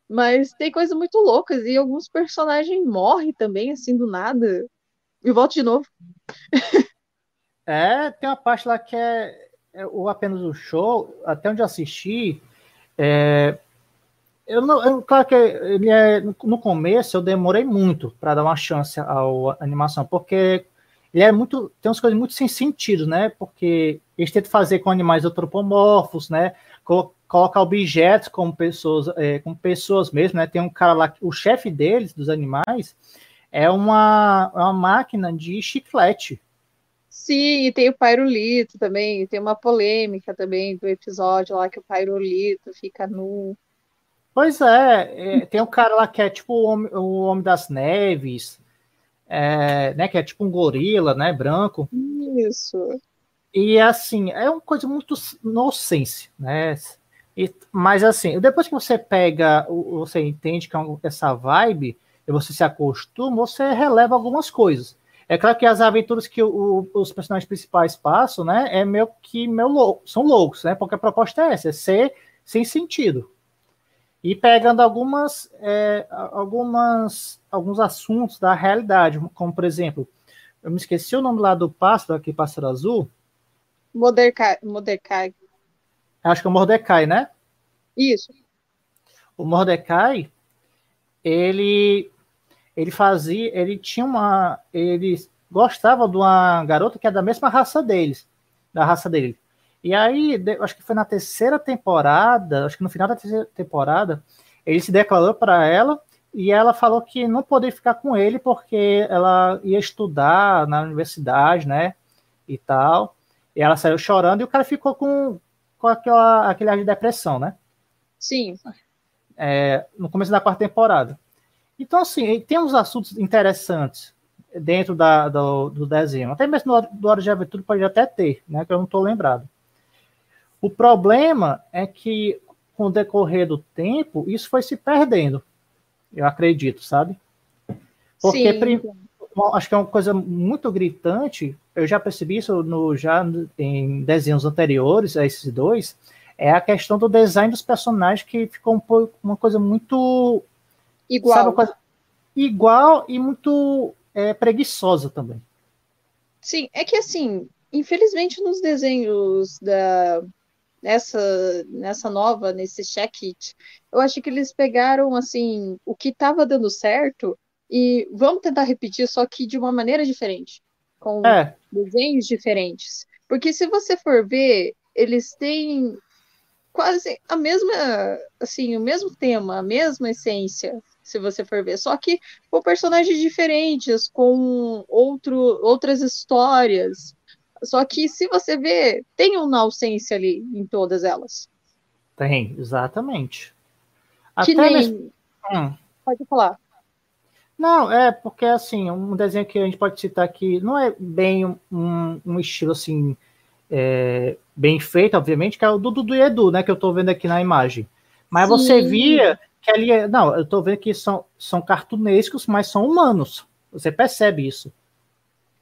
mas tem coisas muito loucas e alguns personagens morrem também assim do nada. E volta de novo. É, tem uma parte lá que é, é apenas o show, até onde eu assisti, é, eu não, eu, claro que ele é, no começo eu demorei muito para dar uma chance à animação, porque ele é muito, tem umas coisas muito sem sentido, né? Porque eles tentam fazer com animais antropomorfos, né? colocar objetos como pessoas, é, como pessoas mesmo, né? Tem um cara lá, o chefe deles, dos animais, é uma, é uma máquina de chiclete. Sim, e tem o Pairulito também, tem uma polêmica também do episódio lá que o Pairulito fica nu Pois é, é, tem um cara lá que é tipo o Homem, o homem das Neves, é, né, que é tipo um gorila, né, branco. Isso. E assim, é uma coisa muito nonsense, né? E, mas assim, depois que você pega, você entende que é essa vibe, e você se acostuma, você releva algumas coisas. É claro que as aventuras que o, os personagens principais passam, né, é meio que meio louco, são loucos, né? Porque a proposta é essa, é ser sem sentido e pegando algumas, é, algumas, alguns assuntos da realidade, como por exemplo, eu me esqueci o nome lá do pássaro, aqui, pássaro azul. Mordecai. Mordecai. Acho que é o Mordecai, né? Isso. O Mordecai, ele, ele fazia, ele tinha uma, ele gostava de uma garota que é da mesma raça deles, da raça dele. E aí, acho que foi na terceira temporada, acho que no final da terceira temporada, ele se declarou para ela e ela falou que não poderia ficar com ele porque ela ia estudar na universidade, né? E tal. E ela saiu chorando e o cara ficou com, com aquela, aquele ar de depressão, né? Sim. É, no começo da quarta temporada. Então, assim, tem uns assuntos interessantes dentro da, do, do desenho. Até mesmo do, do Hora de Aventura pode até ter, né? Que eu não estou lembrado. O problema é que, com o decorrer do tempo, isso foi se perdendo. Eu acredito, sabe? Porque Sim. acho que é uma coisa muito gritante. Eu já percebi isso no, já em desenhos anteriores a esses dois. É a questão do design dos personagens que ficou um uma coisa muito igual, sabe, coisa, igual e muito é, preguiçosa também. Sim, é que assim, infelizmente nos desenhos da nessa nessa nova nesse check it, eu acho que eles pegaram assim o que estava dando certo e vamos tentar repetir, só que de uma maneira diferente, com é. desenhos diferentes. Porque se você for ver, eles têm quase a mesma, assim, o mesmo tema, a mesma essência, se você for ver, só que com personagens diferentes, com outro, outras histórias. Só que se você vê, tem uma ausência ali em todas elas. Tem, exatamente. Que Até nem... Mesmo... Hum. Pode falar. Não, é porque assim, um desenho que a gente pode citar aqui não é bem um, um estilo assim é, bem feito, obviamente, que é o do Dudu e Edu, né? Que eu tô vendo aqui na imagem. Mas Sim. você via que ali. É, não, eu tô vendo que são, são cartunescos, mas são humanos. Você percebe isso.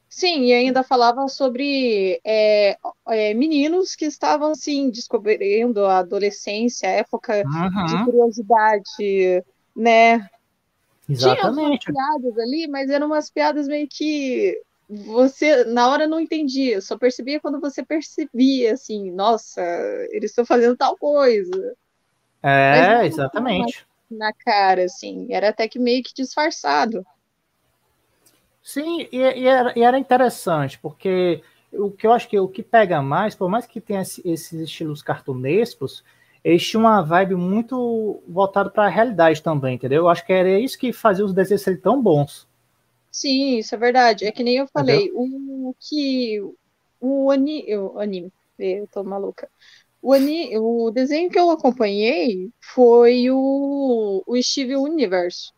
Sim, e ainda falava sobre é, é, meninos que estavam assim descobrindo a adolescência, a época uhum. de curiosidade, né? Exatamente. Tinha piadas ali, mas eram umas piadas meio que você na hora não entendia, só percebia quando você percebia assim, nossa, eles estão fazendo tal coisa. É, exatamente. Na cara, assim, era até que meio que disfarçado. Sim, e, e, era, e era interessante, porque o que eu acho que o que pega mais, por mais que tenha esses estilos cartunescos, eles tinham uma vibe muito voltada para a realidade também, entendeu? Eu acho que era isso que fazia os desenhos serem tão bons. Sim, isso é verdade. É que nem eu falei, o que o, ani, o anime, eu tô maluca. O, ani, o desenho que eu acompanhei foi o, o Steve Universe.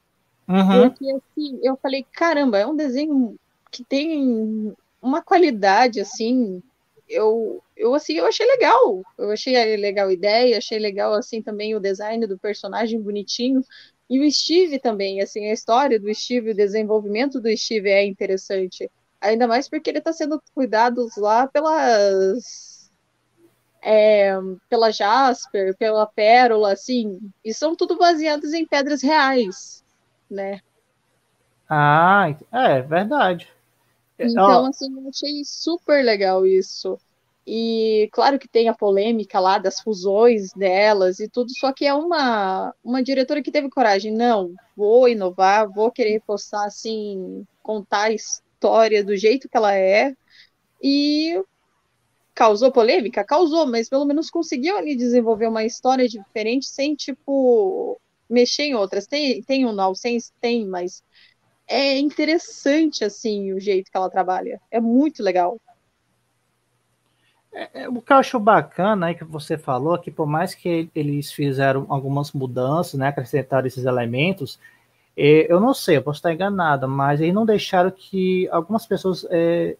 Uhum. Porque assim, eu falei, caramba, é um desenho que tem uma qualidade assim eu, eu assim, eu achei legal. Eu achei legal a ideia, achei legal assim também o design do personagem bonitinho. E o Steve também, assim, a história do Steve, o desenvolvimento do Steve é interessante. Ainda mais porque ele está sendo cuidado lá pelas. É, pela Jasper, pela Pérola, assim, e são tudo baseados em pedras reais, né? Ah, é verdade. Então, oh. assim, eu achei super legal isso. E claro que tem a polêmica lá das fusões delas e tudo, só que é uma, uma diretora que teve coragem. Não, vou inovar, vou querer postar assim, contar a história do jeito que ela é. E causou polêmica? Causou, mas pelo menos conseguiu ali desenvolver uma história diferente sem, tipo, mexer em outras. Tem, tem um nonsense? Tem, mas é interessante, assim, o jeito que ela trabalha. É muito legal. É, é, o que eu acho bacana aí que você falou, que por mais que eles fizeram algumas mudanças, né, acrescentaram esses elementos, é, eu não sei, eu posso estar enganado, mas eles não deixaram que algumas pessoas é,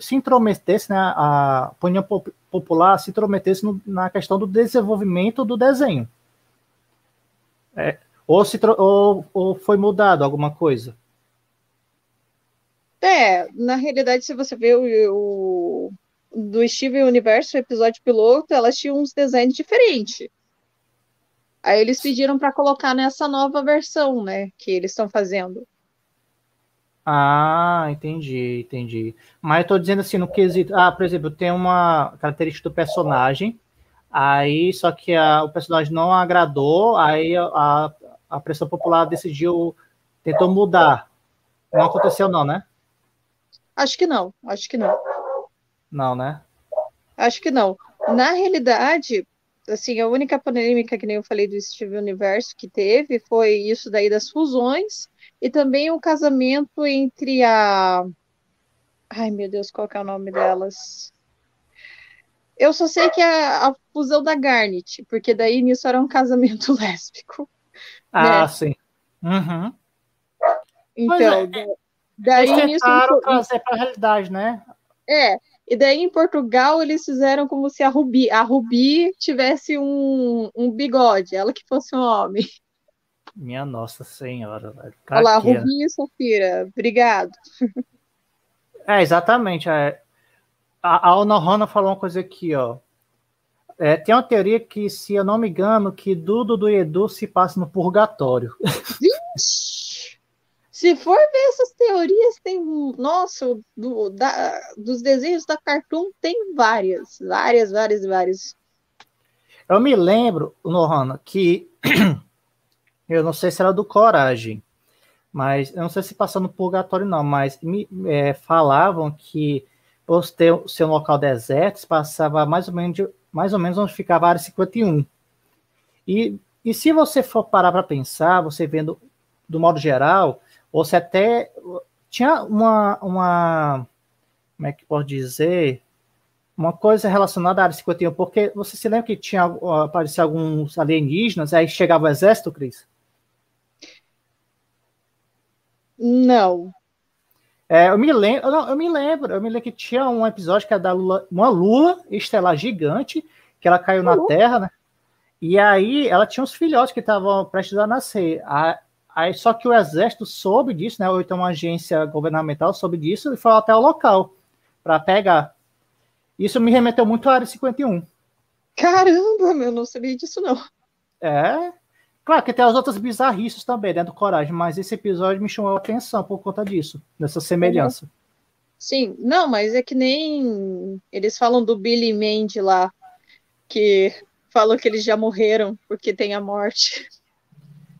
se intrometessem, né, a opinião popular se intrometesse no, na questão do desenvolvimento do desenho. É, ou, se, ou, ou foi mudado alguma coisa? É, na realidade, se você vê o, o do Steven Universo, o episódio piloto, elas tinham uns designs diferentes. Aí eles pediram para colocar nessa nova versão, né, que eles estão fazendo. Ah, entendi, entendi. Mas eu tô dizendo assim, no quesito. Ah, por exemplo, tem uma característica do personagem, aí só que a, o personagem não agradou, aí a, a pressão popular decidiu, tentou mudar. Não aconteceu, não, né? Acho que não, acho que não. Não, né? Acho que não. Na realidade, assim, a única polêmica que nem eu falei do Steve Universo que teve foi isso daí das fusões e também o casamento entre a Ai, meu Deus, qual que é o nome delas? Eu só sei que é a fusão da Garnet, porque daí nisso era um casamento lésbico. Ah, né? sim. Uhum. Então, é. daí eles tentaram nisso, trazer para a realidade, né? É, e daí em Portugal eles fizeram como se a Rubi, a Rubi tivesse um, um bigode, ela que fosse um homem. Minha Nossa Senhora, velho. Olá, Rubi e Safira, obrigado. É, exatamente. É. A, a Onohana falou uma coisa aqui, ó. É, tem uma teoria que, se eu não me engano, que Dudo do Edu se passa no purgatório. Se for ver essas teorias, tem. Nossa, do, da, dos desenhos da Cartoon tem várias. Várias, várias, várias. Eu me lembro, Nohana, que. Eu não sei se era do Coragem, mas eu não sei se passou no purgatório, não, mas me é, falavam que por ter o seu local deserto, passava mais ou menos, mais ou menos onde ficava a área 51. E, e se você for parar para pensar, você vendo do modo geral, você até tinha uma, uma como é que pode dizer, uma coisa relacionada à área 51, porque você se lembra que tinha aparecido alguns alienígenas, aí chegava o exército, Cris? Não. É, eu me lembro, não, eu me lembro, eu me lembro que tinha um episódio que era da lua, uma lua estelar gigante, que ela caiu na uhum. Terra, né? E aí ela tinha uns filhotes que estavam prestes a nascer. A, Aí, só que o exército soube disso, né? Ou então uma agência governamental soube disso e foi até o local para pegar. Isso me remeteu muito à área 51. Caramba, meu, não sabia disso, não. É. Claro que tem as outras bizarrices também, né, do Coragem, mas esse episódio me chamou a atenção por conta disso, dessa semelhança. Sim, não, mas é que nem eles falam do Billy Mandy lá, que falou que eles já morreram porque tem a morte.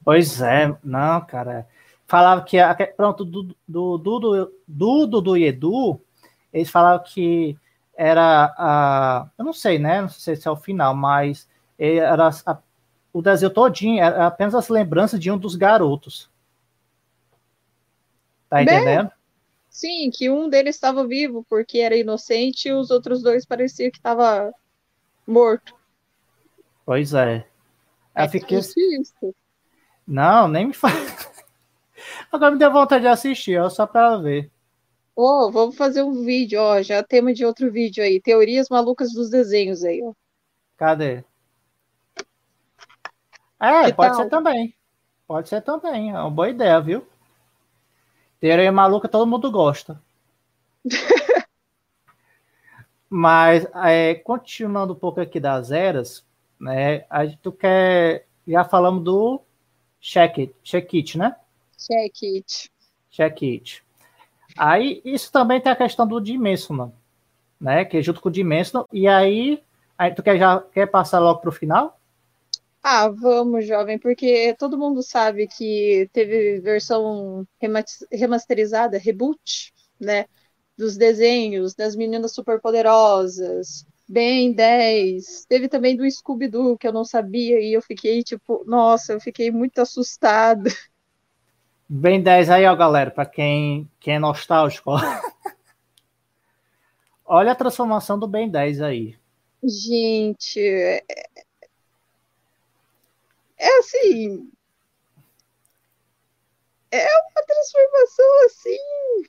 Pois é, não, cara. Falava que, pronto, do Dudu do, do, do, Edu, eles falavam que era a. Eu não sei, né? Não sei se é o final, mas era a, o desenho todinho era apenas as lembranças de um dos garotos. Tá entendendo? Bem, sim, que um deles estava vivo porque era inocente e os outros dois pareciam que estava morto. Pois é. é Eu fiquei. Difícil. Não, nem me faz. Agora me deu vontade de assistir, ó, só para ver. Ô, oh, vamos fazer um vídeo, ó, já tema de outro vídeo aí, teorias malucas dos desenhos aí, ó. Cadê? É, que pode tal? ser também. Pode ser também, é uma boa ideia, viu? Teoria maluca todo mundo gosta. Mas, é, continuando um pouco aqui das eras, né, a gente quer, já falamos do Check it, check it, né? Check it. Check it. Aí, isso também tem a questão do Dimensional, né? Que é junto com o Dimensional. E aí, aí tu quer, já quer passar logo para o final? Ah, vamos, jovem, porque todo mundo sabe que teve versão remasterizada, reboot, né? Dos desenhos, das meninas superpoderosas, Ben 10. Teve também do Scooby-Doo, que eu não sabia, e eu fiquei tipo, nossa, eu fiquei muito assustada. Ben 10 aí, ó, galera, para quem, quem é nostálgico. Olha a transformação do Ben 10 aí. Gente, é, assim, é uma transformação assim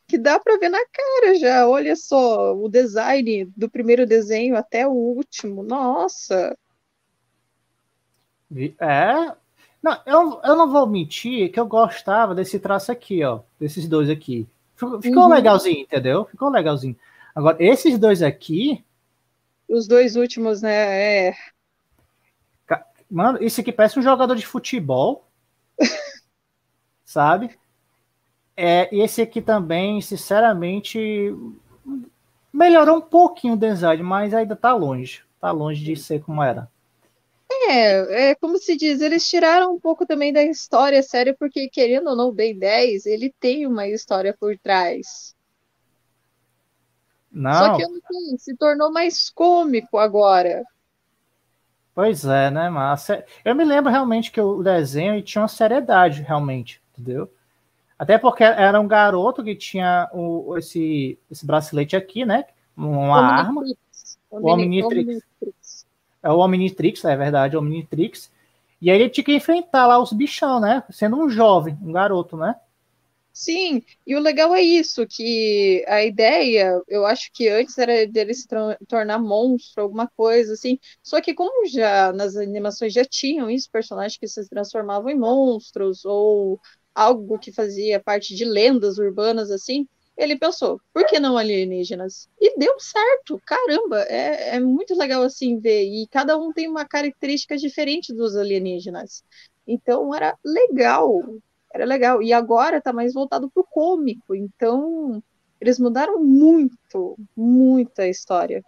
que dá para ver na cara já. Olha só o design do primeiro desenho até o último. Nossa. É. Não, eu, eu não vou mentir que eu gostava desse traço aqui, ó. Desses dois aqui. Ficou, ficou uhum. legalzinho, entendeu? Ficou legalzinho. Agora, esses dois aqui. Os dois últimos, né? É. Mano, esse aqui parece um jogador de futebol. sabe? É, esse aqui também, sinceramente, melhorou um pouquinho o design, mas ainda tá longe. Tá longe de ser como era. É, é como se diz, eles tiraram um pouco também da história, sério, porque querendo ou não, o Ben 10, ele tem uma história por trás. Não. Só que assim, se tornou mais cômico agora. Pois é, né, mas eu me lembro realmente que o desenho tinha uma seriedade, realmente entendeu? Até porque era um garoto que tinha o, esse, esse bracelete aqui, né? Uma arma. O Omnitrix. É o Omnitrix, é verdade, o Omnitrix. E aí ele tinha que enfrentar lá os bichão, né? Sendo um jovem, um garoto, né? Sim, e o legal é isso, que a ideia, eu acho que antes era dele se tornar monstro, alguma coisa assim. Só que como já nas animações já tinham isso, personagens que se transformavam em monstros, ou algo que fazia parte de lendas urbanas assim, ele pensou, por que não alienígenas? E deu certo, caramba, é, é muito legal assim ver. E cada um tem uma característica diferente dos alienígenas. Então era legal era legal. E agora tá mais voltado pro cômico. Então, eles mudaram muito, muito a história.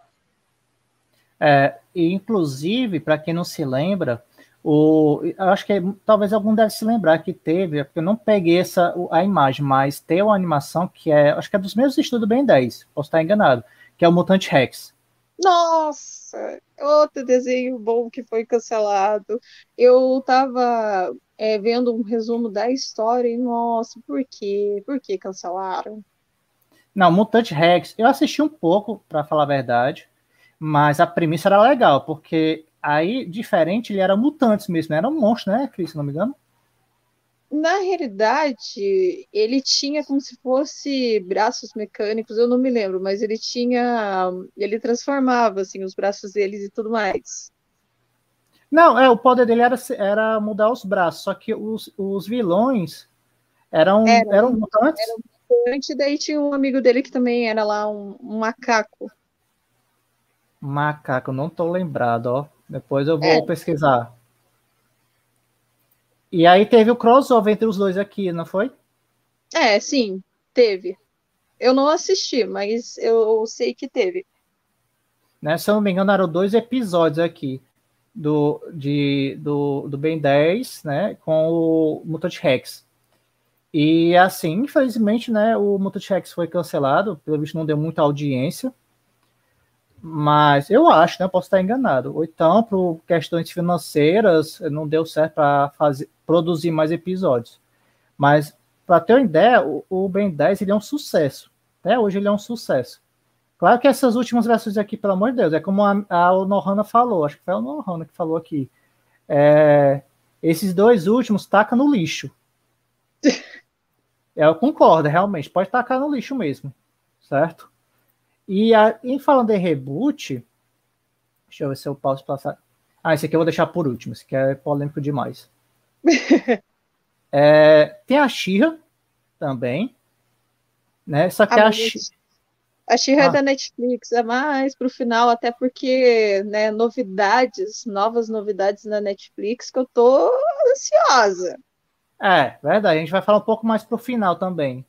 É, e inclusive, para quem não se lembra, o, acho que é, talvez algum deve se lembrar que teve, porque eu não peguei essa, a imagem, mas tem uma animação que é, acho que é dos mesmos estudos Ben 10, posso estar enganado, que é o Mutante Rex. Nossa, outro desenho bom que foi cancelado. Eu tava é, vendo um resumo da história e, nossa, por quê? Por que cancelaram? Não, Mutante Rex, eu assisti um pouco, para falar a verdade, mas a premissa era legal, porque aí, diferente, ele era mutantes mesmo, era um monstro, né, Cris, se não me engano? Na realidade, ele tinha como se fosse braços mecânicos, eu não me lembro, mas ele tinha. Ele transformava assim, os braços deles e tudo mais. Não, é, o poder dele era, era mudar os braços, só que os, os vilões eram, era, eram mutantes. Era um mutante, daí tinha um amigo dele que também era lá um, um macaco. Macaco, não tô lembrado, ó. Depois eu vou é. pesquisar. E aí teve o crossover entre os dois aqui, não foi? É, sim, teve. Eu não assisti, mas eu sei que teve. Né, se eu não me engano, eram dois episódios aqui do, de, do, do Ben 10, né, com o Mutant Rex. E assim, infelizmente, né, o Mutant Rex foi cancelado, pelo visto não deu muita audiência, mas eu acho, né, posso estar enganado. Ou então, por questões financeiras, não deu certo para produzir mais episódios. Mas, para ter uma ideia, o, o Ben 10 ele é um sucesso. Até hoje ele é um sucesso. Claro que essas últimas versões aqui, pelo amor de Deus, é como a, a Nohana falou, acho que foi a Nohana que falou aqui. É, esses dois últimos taca no lixo. Eu concordo, realmente, pode tacar no lixo mesmo, certo? E a, em falando em reboot, deixa eu ver se eu posso passar. Ah, esse aqui eu vou deixar por último, esse aqui é polêmico demais. é, tem a Xirra também, né? Só que a, a a é ah. é da Netflix, é mais pro final, até porque, né, novidades, novas novidades na Netflix que eu tô ansiosa. É, verdade. A gente vai falar um pouco mais pro final também.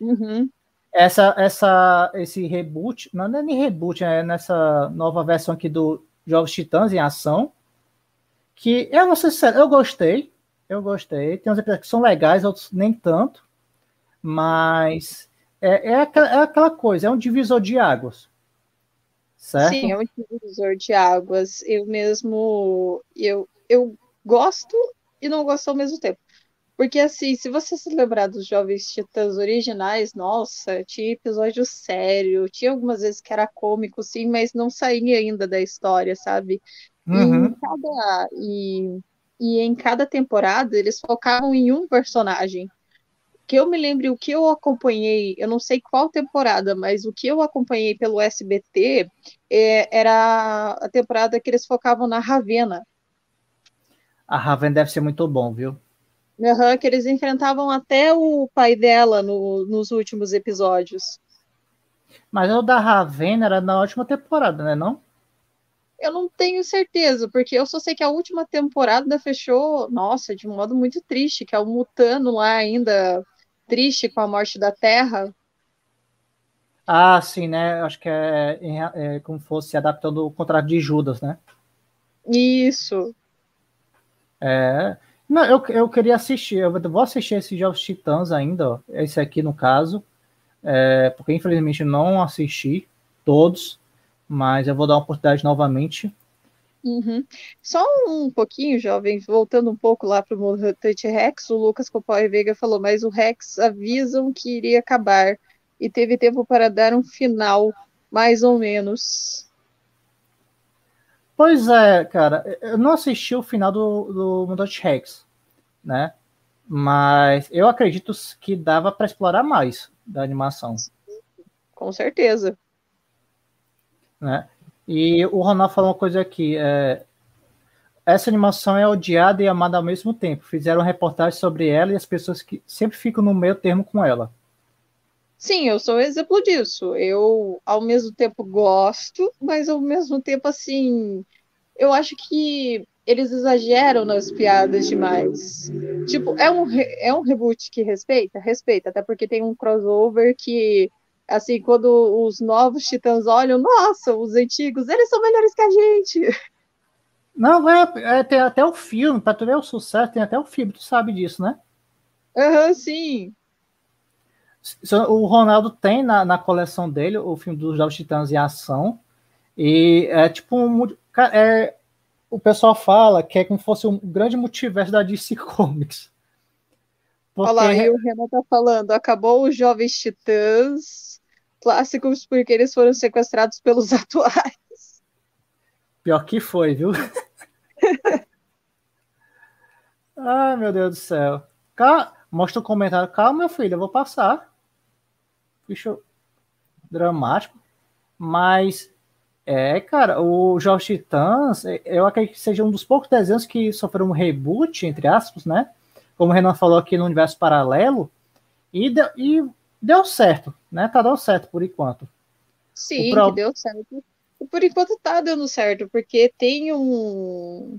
Uhum. Essa, essa, esse reboot, não é nem reboot, é nessa nova versão aqui do Jogos Titãs em ação, que eu vou ser sincero, eu gostei, eu gostei. Tem uns episódios que são legais, outros nem tanto, mas é, é, aquela, é aquela coisa, é um divisor de águas. Certo? Sim, é um divisor de águas. Eu mesmo, eu, eu gosto e não gosto ao mesmo tempo. Porque, assim, se você se lembrar dos Jovens Titãs originais, nossa, tinha episódio sério, tinha algumas vezes que era cômico, sim, mas não saía ainda da história, sabe? Uhum. E, em cada, e, e em cada temporada eles focavam em um personagem que eu me lembre o que eu acompanhei, eu não sei qual temporada, mas o que eu acompanhei pelo SBT é, era a temporada que eles focavam na Ravena. A Ravena deve ser muito bom, viu? Uhum, que eles enfrentavam até o pai dela no, nos últimos episódios. Mas o da Ravena era na última temporada, né? Não? Eu não tenho certeza, porque eu só sei que a última temporada fechou, nossa, de um modo muito triste, que é o Mutano lá ainda triste com a morte da Terra. Ah, sim, né? Acho que é, é como fosse adaptando o contrato de Judas, né? Isso. É. Não, eu, eu queria assistir, eu vou assistir esses Jogos Titãs ainda, ó, esse aqui no caso, é, porque infelizmente não assisti todos, mas eu vou dar uma oportunidade novamente. Uhum. Só um pouquinho, jovem, voltando um pouco lá para o Mutante Rex, o Lucas Copói Veiga falou, mas o Rex avisam que iria acabar e teve tempo para dar um final, mais ou menos. Pois é, cara, eu não assisti o final do, do Mutante Rex, né? Mas eu acredito que dava para explorar mais da animação. Com certeza. Né? E o Ronaldo falou uma coisa aqui. É, essa animação é odiada e amada ao mesmo tempo. Fizeram reportagem sobre ela e as pessoas que sempre ficam no meio termo com ela. Sim, eu sou exemplo disso. Eu, ao mesmo tempo, gosto, mas ao mesmo tempo, assim, eu acho que eles exageram nas piadas demais. Tipo, é um, é um reboot que respeita? Respeita, até porque tem um crossover que, assim, quando os novos titãs olham, nossa, os antigos, eles são melhores que a gente. Não, é, é tem até o filme, para tu ver o sucesso, tem até o filme, tu sabe disso, né? Aham, uhum, sim. O Ronaldo tem na, na coleção dele o filme dos Jovens Titãs em ação. E é tipo um. É, o pessoal fala que é como se fosse um grande multiverso da DC Comics. Porque... Olha lá, e o Renan tá falando, acabou os Jovens Titãs clássicos porque eles foram sequestrados pelos atuais. Pior que foi, viu? Ai, meu Deus do céu. Mostra o comentário. Calma, meu filho, eu vou passar. Bicho dramático. Mas, é, cara, o Jovens Titãs, é, eu acredito que seja um dos poucos desenhos que sofreram um reboot, entre aspas, né? Como o Renan falou aqui no universo paralelo. E, deu, e deu certo, né? Tá dando certo por enquanto. Sim, pro... deu certo. Por enquanto tá dando certo, porque tem um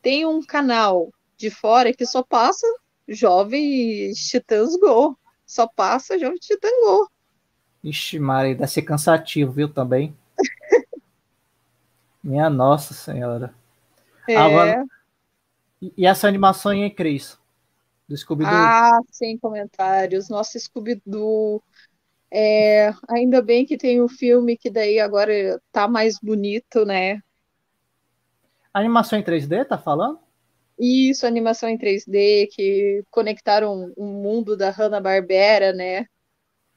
tem um canal de fora que só passa Jovens Titãs Go. Só passa Jovens Titãs Go. Ixi, Mari, deve ser cansativo, viu, também. Minha Nossa Senhora. É. Agora, e essa animação em Cris? Do Scooby-Doo? Ah, sem comentários. Nossa, Scooby-Doo. É, ainda bem que tem o um filme que daí agora tá mais bonito, né? A animação em 3D, tá falando? Isso, animação em 3D, que conectaram o mundo da Hanna-Barbera, né?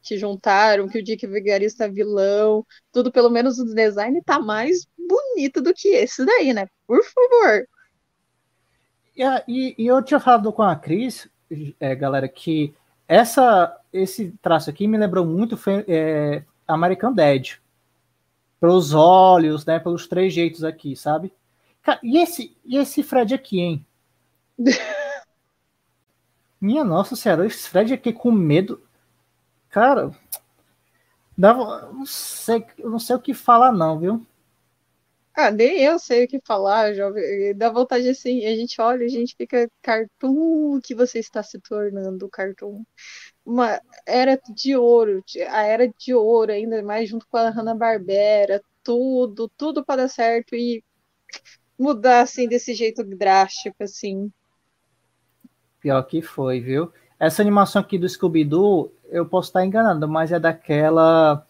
Que juntaram, que o Dick Vigarista é vilão, tudo, pelo menos o design tá mais bonito do que esse daí, né? Por favor. E, e, e eu tinha falado com a Cris, é, galera, que essa, esse traço aqui me lembrou muito é, American Dad. Pelos olhos, né? Pelos três jeitos aqui, sabe? e esse, e esse Fred aqui, hein? Minha nossa senhora, esse Fred aqui com medo. Cara, dava, não sei, não sei o que falar, não, viu? Ah, nem eu sei o que falar, jovem. Dá vontade assim, a gente olha, a gente fica cartoon que você está se tornando, cartoon. Uma era de ouro, a era de ouro, ainda mais junto com a Hanna-Barbera, tudo, tudo para dar certo e mudar assim desse jeito drástico assim. Pior que foi, viu? Essa animação aqui do Scooby-Doo, eu posso estar enganando, mas é daquela.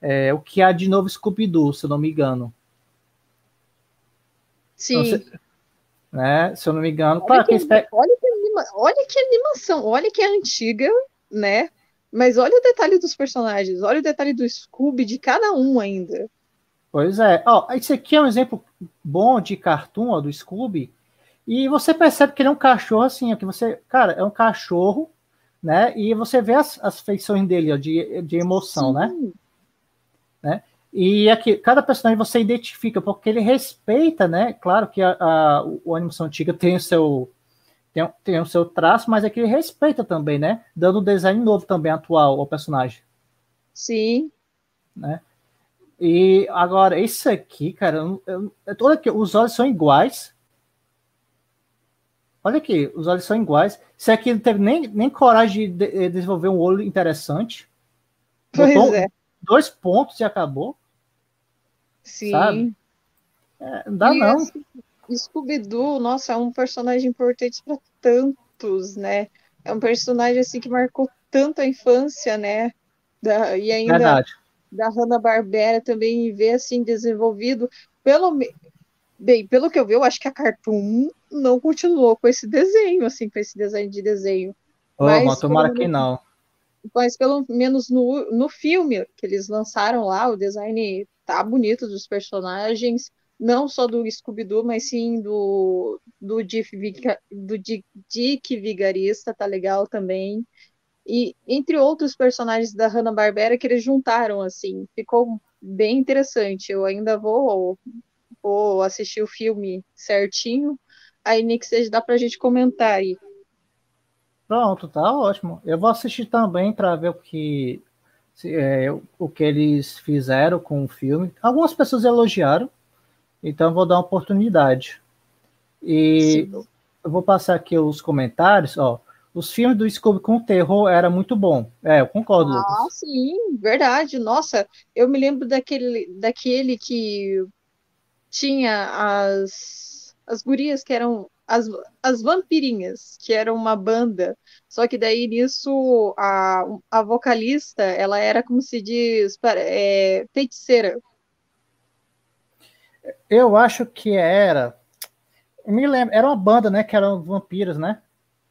É, o que há de novo Scooby-Doo, se eu não me engano. Sim. Se, né, se eu não me engano. Olha, que, que... Olha, que anima... olha que animação, olha que é antiga, né? Mas olha o detalhe dos personagens, olha o detalhe do Scooby de cada um ainda. Pois é. Ó, esse aqui é um exemplo bom de cartoon, ó, do Scooby. E você percebe que ele é um cachorro assim, que você, cara, é um cachorro, né? E você vê as, as feições dele, ó, de, de emoção, né? né? E aqui, cada personagem você identifica, porque ele respeita, né? Claro que a, a, a animação antiga tem o seu tem, tem o seu traço, mas aqui ele respeita também, né? Dando um design novo também atual ao personagem. Sim. Né? E agora, esse aqui, cara, eu, eu, olha aqui, os olhos são iguais. Olha aqui, os olhos são iguais. Esse aqui não teve nem, nem coragem de, de desenvolver um olho interessante. Pois Botou é. Dois pontos e acabou. Sim. Sabe? É, não dá e não. Assim, Scooby-Doo, nossa, é um personagem importante para tantos, né? É um personagem assim que marcou tanto a infância, né? Da, e ainda Verdade da Hanna-Barbera também e ver assim desenvolvido pelo bem, pelo que eu vi, eu acho que a Cartoon não continuou com esse desenho, assim, com esse design de desenho. Oh, mas, tomara que não. Mas pelo menos no, no filme que eles lançaram lá, o design tá bonito dos personagens, não só do Scooby-Doo, mas sim do, do, Dick, do Dick Vigarista, tá legal também. E entre outros personagens da Hanna-Barbera que eles juntaram, assim, ficou bem interessante. Eu ainda vou, vou assistir o filme certinho, aí nem que seja dá pra gente comentar aí. Pronto, tá ótimo. Eu vou assistir também para ver o que é, o que eles fizeram com o filme. Algumas pessoas elogiaram, então eu vou dar uma oportunidade. E Sim. eu vou passar aqui os comentários, ó. Os filmes do Scooby com terror era muito bom. É, eu concordo. Ah, Lucas. sim, verdade. Nossa, eu me lembro daquele, daquele que tinha as, as gurias que eram as, as vampirinhas, que eram uma banda. Só que daí nisso a, a vocalista, ela era como se diz, é, feiticeira. Eu acho que era. me lembro, era uma banda, né? Que eram vampiros, né?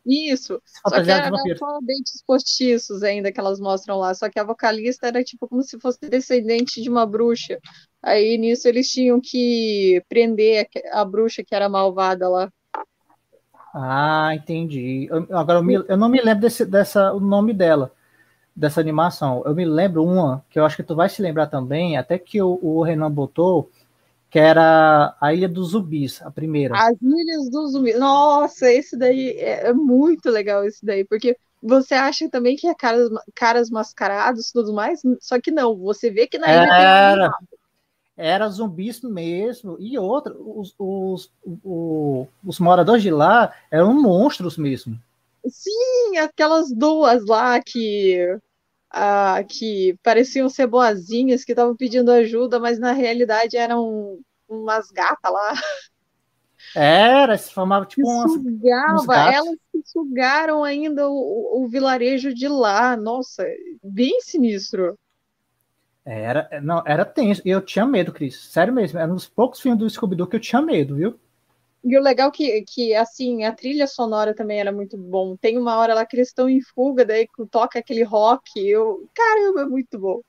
Isso. Só que eram só dentes postiços ainda que elas mostram lá. Só que a vocalista era tipo como se fosse descendente de uma bruxa. Aí nisso eles tinham que prender a, a bruxa que era malvada lá. Ah, entendi. Eu, agora eu, me, eu, não me lembro desse, dessa, o nome dela, dessa animação. Eu me lembro uma que eu acho que tu vai se lembrar também, até que o, o Renan botou, que era a Ilha dos Zumbis, a primeira. As Ilhas dos Zumbis. Nossa, esse daí é, é muito legal esse daí, porque você acha também que é caras, caras mascarados e tudo mais, só que não, você vê que na ilha era, tem era zumbis mesmo. E outra, os, os, os, os moradores de lá eram monstros mesmo. Sim, aquelas duas lá que ah, que pareciam ser boazinhas, que estavam pedindo ajuda, mas na realidade eram umas gatas lá. Era, se formava tipo umas, sugava, elas sugaram ainda o, o vilarejo de lá. Nossa, bem sinistro. Era, não, era tenso. E eu tinha medo, Cris. Sério mesmo. Era um dos poucos filmes do Scooby-Doo que eu tinha medo, viu? E o legal que, que, assim, a trilha sonora também era muito bom. Tem uma hora lá que eles estão em fuga, daí toca aquele rock. Eu, caramba, é muito bom.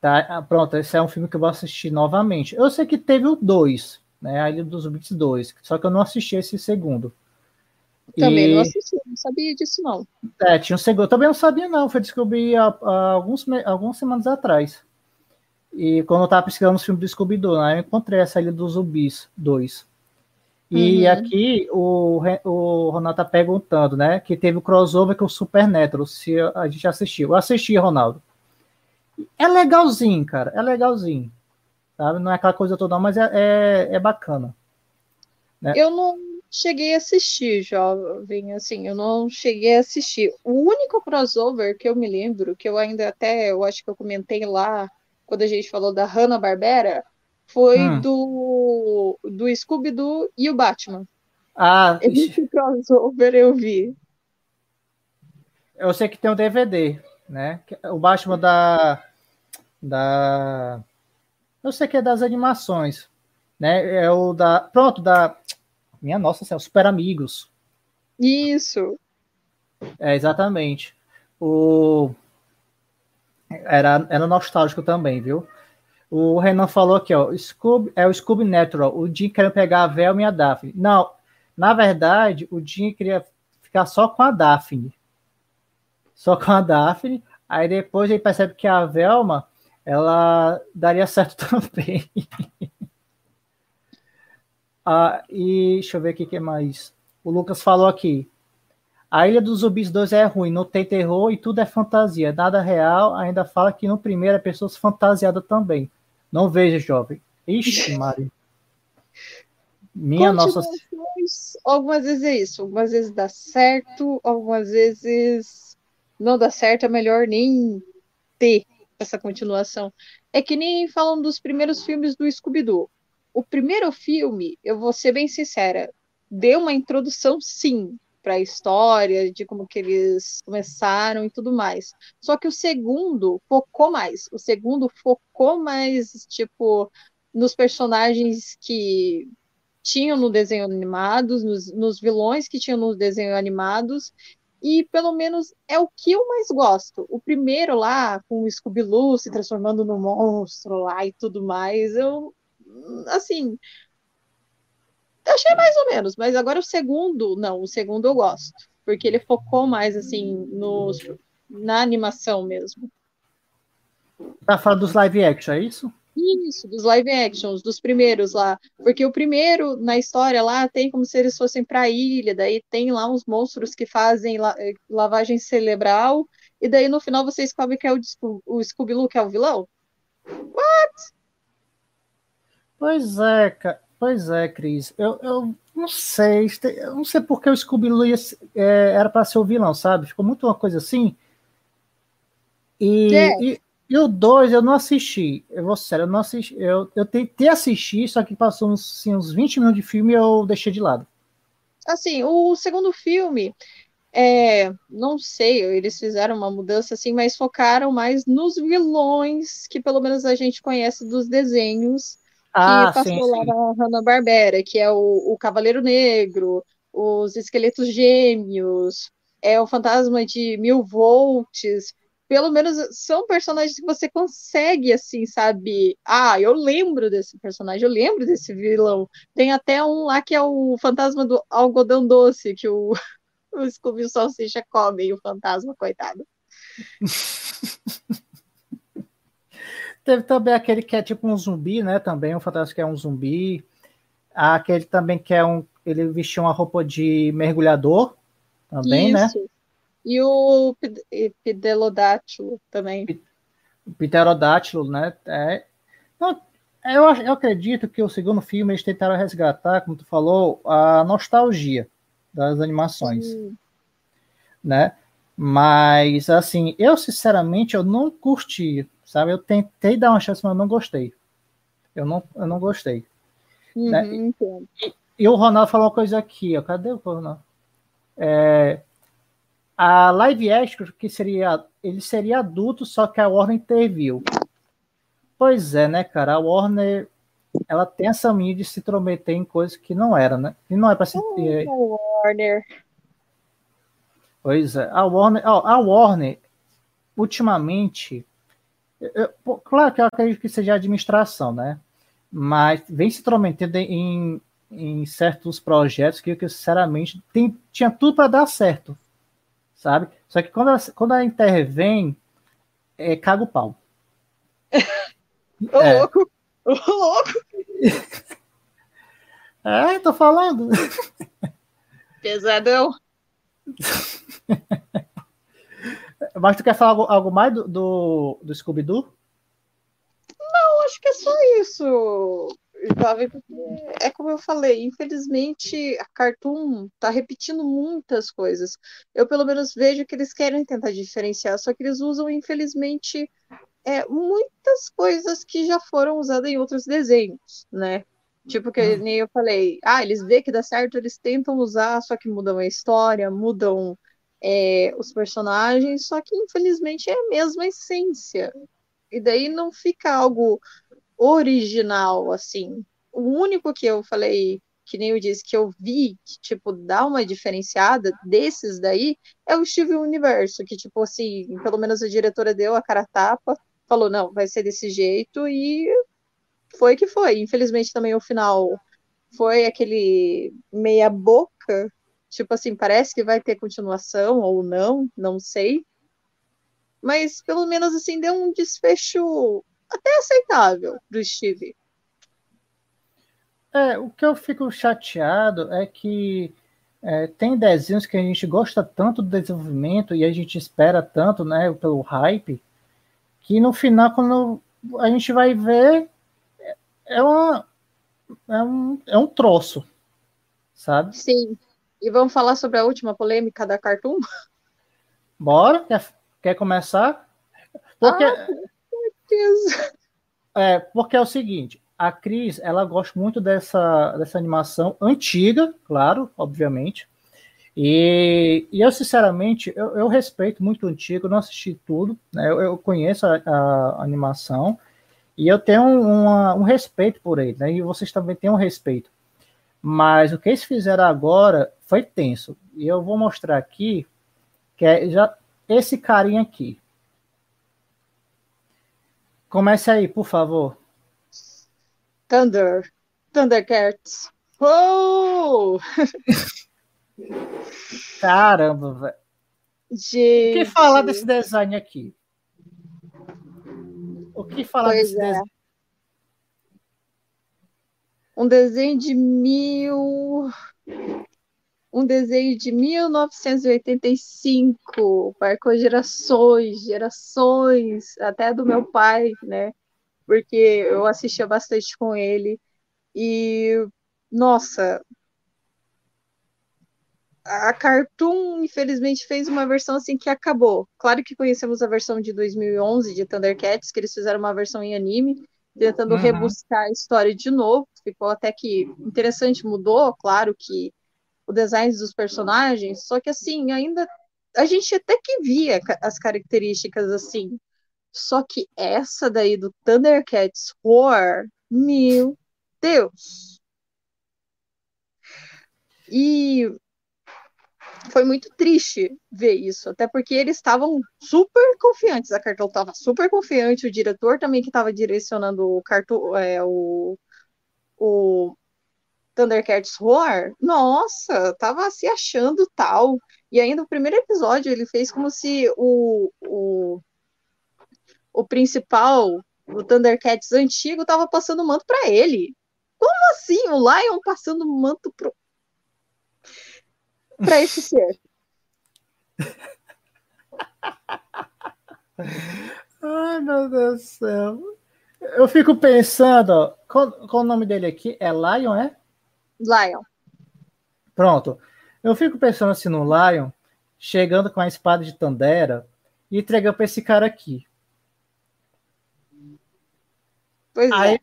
Tá, ah, pronto, esse é um filme que eu vou assistir novamente. Eu sei que teve o 2, né? A Ilha dos Beats 2, só que eu não assisti esse segundo. Também e... não assisti, não sabia disso, não. É, tinha um segundo. Eu também não sabia, não. Foi descobrir há, há alguns, algumas semanas atrás. E quando eu tava pesquisando os filmes do Scooby-Doo, né, eu encontrei essa Ilha dos Zumbis 2. E uhum. aqui o, o Ronaldo tá perguntando, né? Que teve o crossover com o Supernatural, se a gente assistiu. Eu assisti, Ronaldo. É legalzinho, cara. É legalzinho. Sabe? Não é aquela coisa toda, mas é, é, é bacana. Né? Eu não cheguei a assistir, jovem, assim, eu não cheguei a assistir. O único crossover que eu me lembro, que eu ainda até, eu acho que eu comentei lá, quando a gente falou da Hanna-Barbera, foi hum. do, do Scooby-Doo e o Batman. Ah, esse crossover eu vi. Eu sei que tem um DVD, né? O Batman da da eu sei que é das animações, né? É o da pronto da minha nossa senhora, Super Amigos. Isso. É, exatamente. O... Era, era nostálgico também, viu? O Renan falou aqui, ó, Scooby, é o Scooby Natural, o Jim querendo pegar a Velma e a Daphne. Não, na verdade, o Jim queria ficar só com a Daphne. Só com a Daphne, aí depois ele percebe que a Velma, ela daria certo também. Ah, e deixa eu ver aqui o que mais. O Lucas falou aqui. A Ilha dos Zumbis 2 é ruim, não tem terror e tudo é fantasia, nada real. Ainda fala que no primeiro é pessoas fantasiadas também. Não veja, jovem. Ixi, Mari. Minha nossa. Algumas vezes é isso, algumas vezes dá certo, algumas vezes não dá certo, é melhor nem ter essa continuação. É que nem falam dos primeiros filmes do Scooby-Doo o primeiro filme, eu vou ser bem sincera, deu uma introdução, sim, para a história, de como que eles começaram e tudo mais. Só que o segundo focou mais. O segundo focou mais, tipo, nos personagens que tinham no desenho animados, nos, nos vilões que tinham no desenho animados, e pelo menos é o que eu mais gosto. O primeiro lá, com o Scooby-Doo se transformando no monstro lá e tudo mais, eu assim, achei mais ou menos, mas agora o segundo, não, o segundo eu gosto, porque ele focou mais, assim, nos, na animação mesmo. Tá falando dos live action, é isso? Isso, dos live actions, dos primeiros lá. Porque o primeiro, na história lá, tem como se eles fossem para a ilha, daí tem lá uns monstros que fazem la eh, lavagem cerebral, e daí no final você descobre que é o, o Scooby-Doo que é o vilão. What? Pois é. Pois é, Cris. Eu, eu não sei. Eu não sei porque o Scooby-Doo é, era para ser o vilão, sabe? Ficou muito uma coisa assim. E, é. e e o 2 eu não assisti. Eu vou sério, eu não assisti. Eu, eu tentei assistir, só que passou uns, assim, uns 20 minutos de filme e eu deixei de lado. Assim, o segundo filme, é, não sei, eles fizeram uma mudança assim, mas focaram mais nos vilões que pelo menos a gente conhece dos desenhos ah, que passou sim, lá sim. na Hanna-Barbera, que é o, o Cavaleiro Negro, os Esqueletos Gêmeos, é o Fantasma de Mil Volts, pelo menos são personagens que você consegue, assim, sabe? Ah, eu lembro desse personagem, eu lembro desse vilão. Tem até um lá que é o fantasma do algodão doce, que o, o Scooby Salsicha come, e o fantasma, coitado. Teve também aquele que é tipo um zumbi, né? Também, um fantasma que é um zumbi. Aquele também que é um. Ele vestiu uma roupa de mergulhador, também, né? Isso. né? E o Pterodátilo também. Pterodátilo, né? É, não, eu, eu acredito que o segundo filme eles tentaram resgatar, como tu falou, a nostalgia das animações. Sim. Né? Mas, assim, eu sinceramente eu não curti, sabe? Eu tentei dar uma chance, mas eu não gostei. Eu não, eu não gostei. Uhum, né? e, e, o Ronaldo falou uma coisa aqui, ó. Cadê o Ronaldo? É, a live action que seria ele seria adulto, só que a Warner interviu. Pois é, né, cara? A Warner ela tem essa mania de se intrometer em coisas que não era, né? E não é para se oh, Warner. Pois é, a Warner, ó, a Warner ultimamente, eu, claro que eu acredito que seja administração, né? Mas vem se intrometendo em, em certos projetos que, que sinceramente tem, tinha tudo para dar certo sabe? Só que quando ela, quando ela intervém, é, caga o pau. Ô, é. louco! Ô, louco! É, tô falando. Pesadão. Mas tu quer falar algo, algo mais do, do, do Scooby-Doo? Não, acho que é só isso. É como eu falei, infelizmente a Cartoon está repetindo muitas coisas. Eu pelo menos vejo que eles querem tentar diferenciar, só que eles usam, infelizmente, é, muitas coisas que já foram usadas em outros desenhos, né? Tipo que hum. nem eu falei, ah, eles vê que dá certo, eles tentam usar, só que mudam a história, mudam é, os personagens, só que infelizmente é a mesma essência. E daí não fica algo original, assim. O único que eu falei, que nem eu disse, que eu vi, que, tipo, dá uma diferenciada desses daí, é o Steve Universo, que, tipo, assim, pelo menos a diretora deu a cara tapa, falou, não, vai ser desse jeito, e foi que foi. Infelizmente também o final foi aquele meia boca, tipo assim, parece que vai ter continuação ou não, não sei. Mas pelo menos assim deu um desfecho até aceitável do Steve. É, o que eu fico chateado é que é, tem desenhos que a gente gosta tanto do desenvolvimento e a gente espera tanto, né, pelo hype, que no final, quando a gente vai ver, é, uma, é, um, é um troço, sabe? Sim. E vamos falar sobre a última polêmica da Cartoon? Bora? Quer, quer começar? Porque... Ah, certeza. É, porque é o seguinte, a Cris, ela gosta muito dessa, dessa animação antiga, claro, obviamente. E, e eu, sinceramente, eu, eu, respeito muito o antigo, não assisti tudo, né? eu, eu conheço a, a, animação e eu tenho uma, um respeito por ele, né? E vocês também têm um respeito. Mas o que eles fizeram agora foi tenso. E eu vou mostrar aqui que é já esse carinha aqui. Comece aí, por favor. Thunder. Thundercats. Oh! Caramba, velho. Gente. O que falar desse design aqui? O que falar Pois desse é. design? Um desenho de mil. Um desenho de 1985. Marcou gerações, gerações, até do meu pai, né? Porque eu assistia bastante com ele. E, nossa, a Cartoon, infelizmente, fez uma versão assim que acabou. Claro que conhecemos a versão de 2011 de Thundercats, que eles fizeram uma versão em anime, tentando Uhum. rebuscar a história de novo. Ficou até que interessante, mudou, claro que o design dos personagens, só que assim, ainda a gente até que via as características assim. Só que essa daí do Thundercats Roar, meu Deus! E foi muito triste ver isso, até porque eles estavam super confiantes. A Cartoon estava super confiante, o diretor também que estava direcionando o, Cartoon, é, o, o Thundercats Roar, nossa, tava se achando tal. E ainda o primeiro episódio ele fez como se o, o, o principal, o Thundercats antigo, tava passando manto para ele. Como assim? O Lion passando manto pro... para esse ser? Ai, meu Deus do céu. Eu fico pensando, ó, qual, qual o nome dele aqui? É Lion, é? Lion. Pronto. Eu fico pensando assim no Lion, chegando com a espada de Tandera e entregando pra esse cara aqui. Pois Aí é.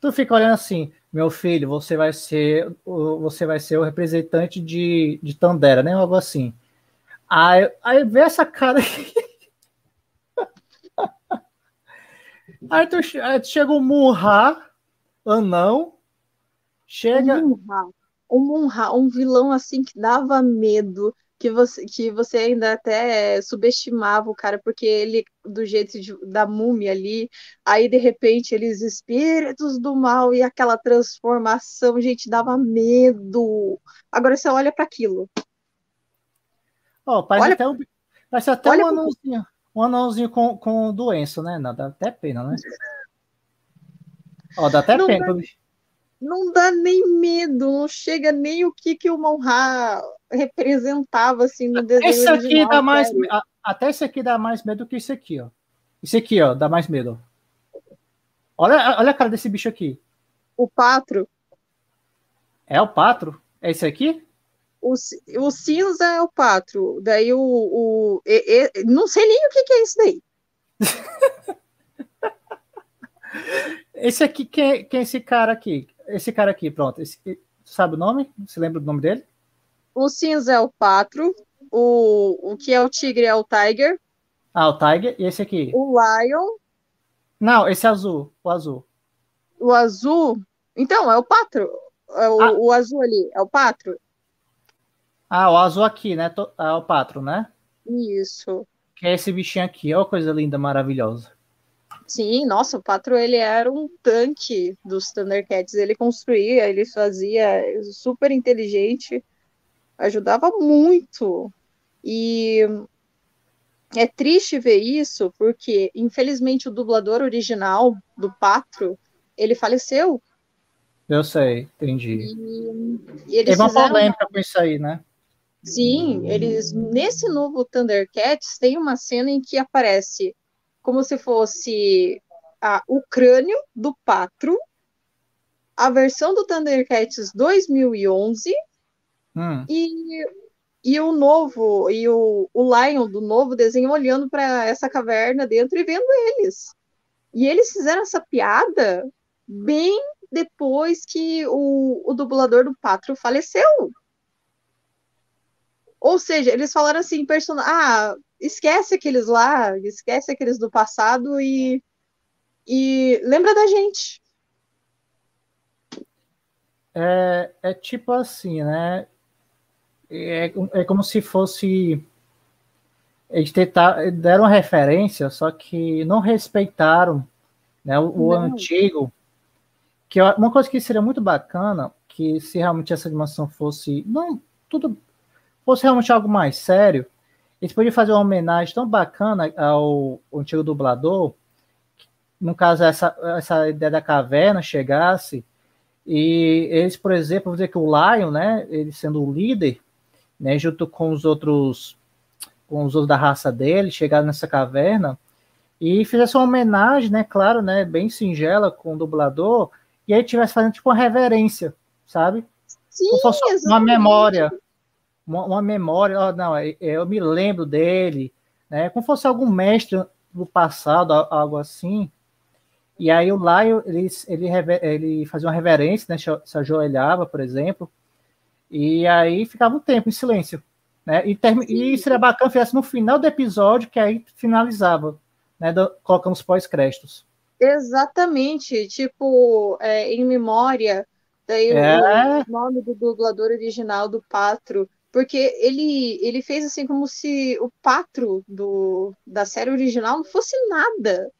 tu fica olhando assim, meu filho, você vai ser o, você vai ser o representante de, de Tandera, né? Algo assim. Aí, aí vê essa cara aqui. Aí tu, chega o Murra, anão, chega. Um Munra, um Munra, um vilão assim que dava medo, que você, que você ainda até subestimava o cara, porque ele, do jeito de- da múmia ali, aí de repente eles espíritos do mal e aquela transformação, gente, dava medo. Agora você olha para aquilo. Ó, parece Olha- até, um, parece até olha um pro- anãozinho. Um anãozinho com, com doença, né? Não, dá até pena, né? Ó, dá até Não pena. dá- Não dá nem medo, não chega nem o que, que o Monra representava assim no desenho Esse aqui original, dá mais. a- Até esse aqui dá mais medo que esse aqui, ó. Esse aqui, ó, dá mais medo. Olha, olha a cara desse bicho aqui. O Patro, É o Patro? É esse aqui? O, o cinza é o Patro, daí o, o e- e- não sei nem o que, que é isso daí. Esse aqui, quem, quem é esse cara aqui? Esse cara aqui, pronto. Esse, sabe o nome? Você lembra do nome dele? O cinza é o Patro, o, o que é o tigre é o Tiger, Ah, o Tiger. E esse aqui? o Lion, Não, esse azul. O azul. o azul. Então, é o Patro. É o, Ah. o azul ali, é o Patro. Ah, o azul aqui, né? Ah, o Patro, né? Isso. Que é esse bichinho aqui. Ó, coisa linda, maravilhosa. Sim, nossa, o Patro ele era um tanque dos Thundercats. Ele construía, ele fazia super inteligente, ajudava muito. E é triste ver isso, porque infelizmente o dublador original do Patro ele faleceu. Eu sei, entendi. E, e eles Teve uma polêmica com isso aí, né? Sim, eles nesse novo Thundercats tem uma cena em que aparece como se fosse a, o crânio do Patro, a versão do Thundercats 2011 Hum. e, e o novo e o, o Lion do novo desenho olhando para essa caverna dentro e vendo eles. E eles fizeram essa piada bem depois que o, o dublador do Patro faleceu. Ou seja, eles falaram assim, person... ah, esquece aqueles lá, esquece aqueles do passado e, e lembra da gente. É, é tipo assim, né? É, é como se fosse. Eles tentaram, deram referência, só que não respeitaram né, o, o antigo. que uma coisa que seria muito bacana, que se realmente essa animação fosse não tudo fosse realmente algo mais sério, eles podiam fazer uma homenagem tão bacana ao, ao antigo dublador, no caso essa essa ideia da caverna chegasse e eles, por exemplo, vou dizer que o Lion, né, ele sendo o líder, né, junto com os outros com os outros da raça dele, chegaram nessa caverna e fizesse uma homenagem, né, claro, né, bem singela com o dublador, e aí tivesse fazendo tipo uma reverência, sabe? Sim, uma memória, uma, uma memória, oh, não, é, é, eu me lembro dele, né, como fosse algum mestre do passado, algo assim. E aí o Laio, ele, ele, ele fazia uma reverência, né, se ajoelhava, por exemplo, e aí ficava um tempo em silêncio, né, e, term... e seria bacana se fizesse no final do episódio, que aí finalizava, né, do, colocando os pós-créditos. Exatamente, tipo, é, em memória, daí é. o nome do dublador original do Patro, porque ele, ele fez assim como se o Patro do, da série original não fosse nada.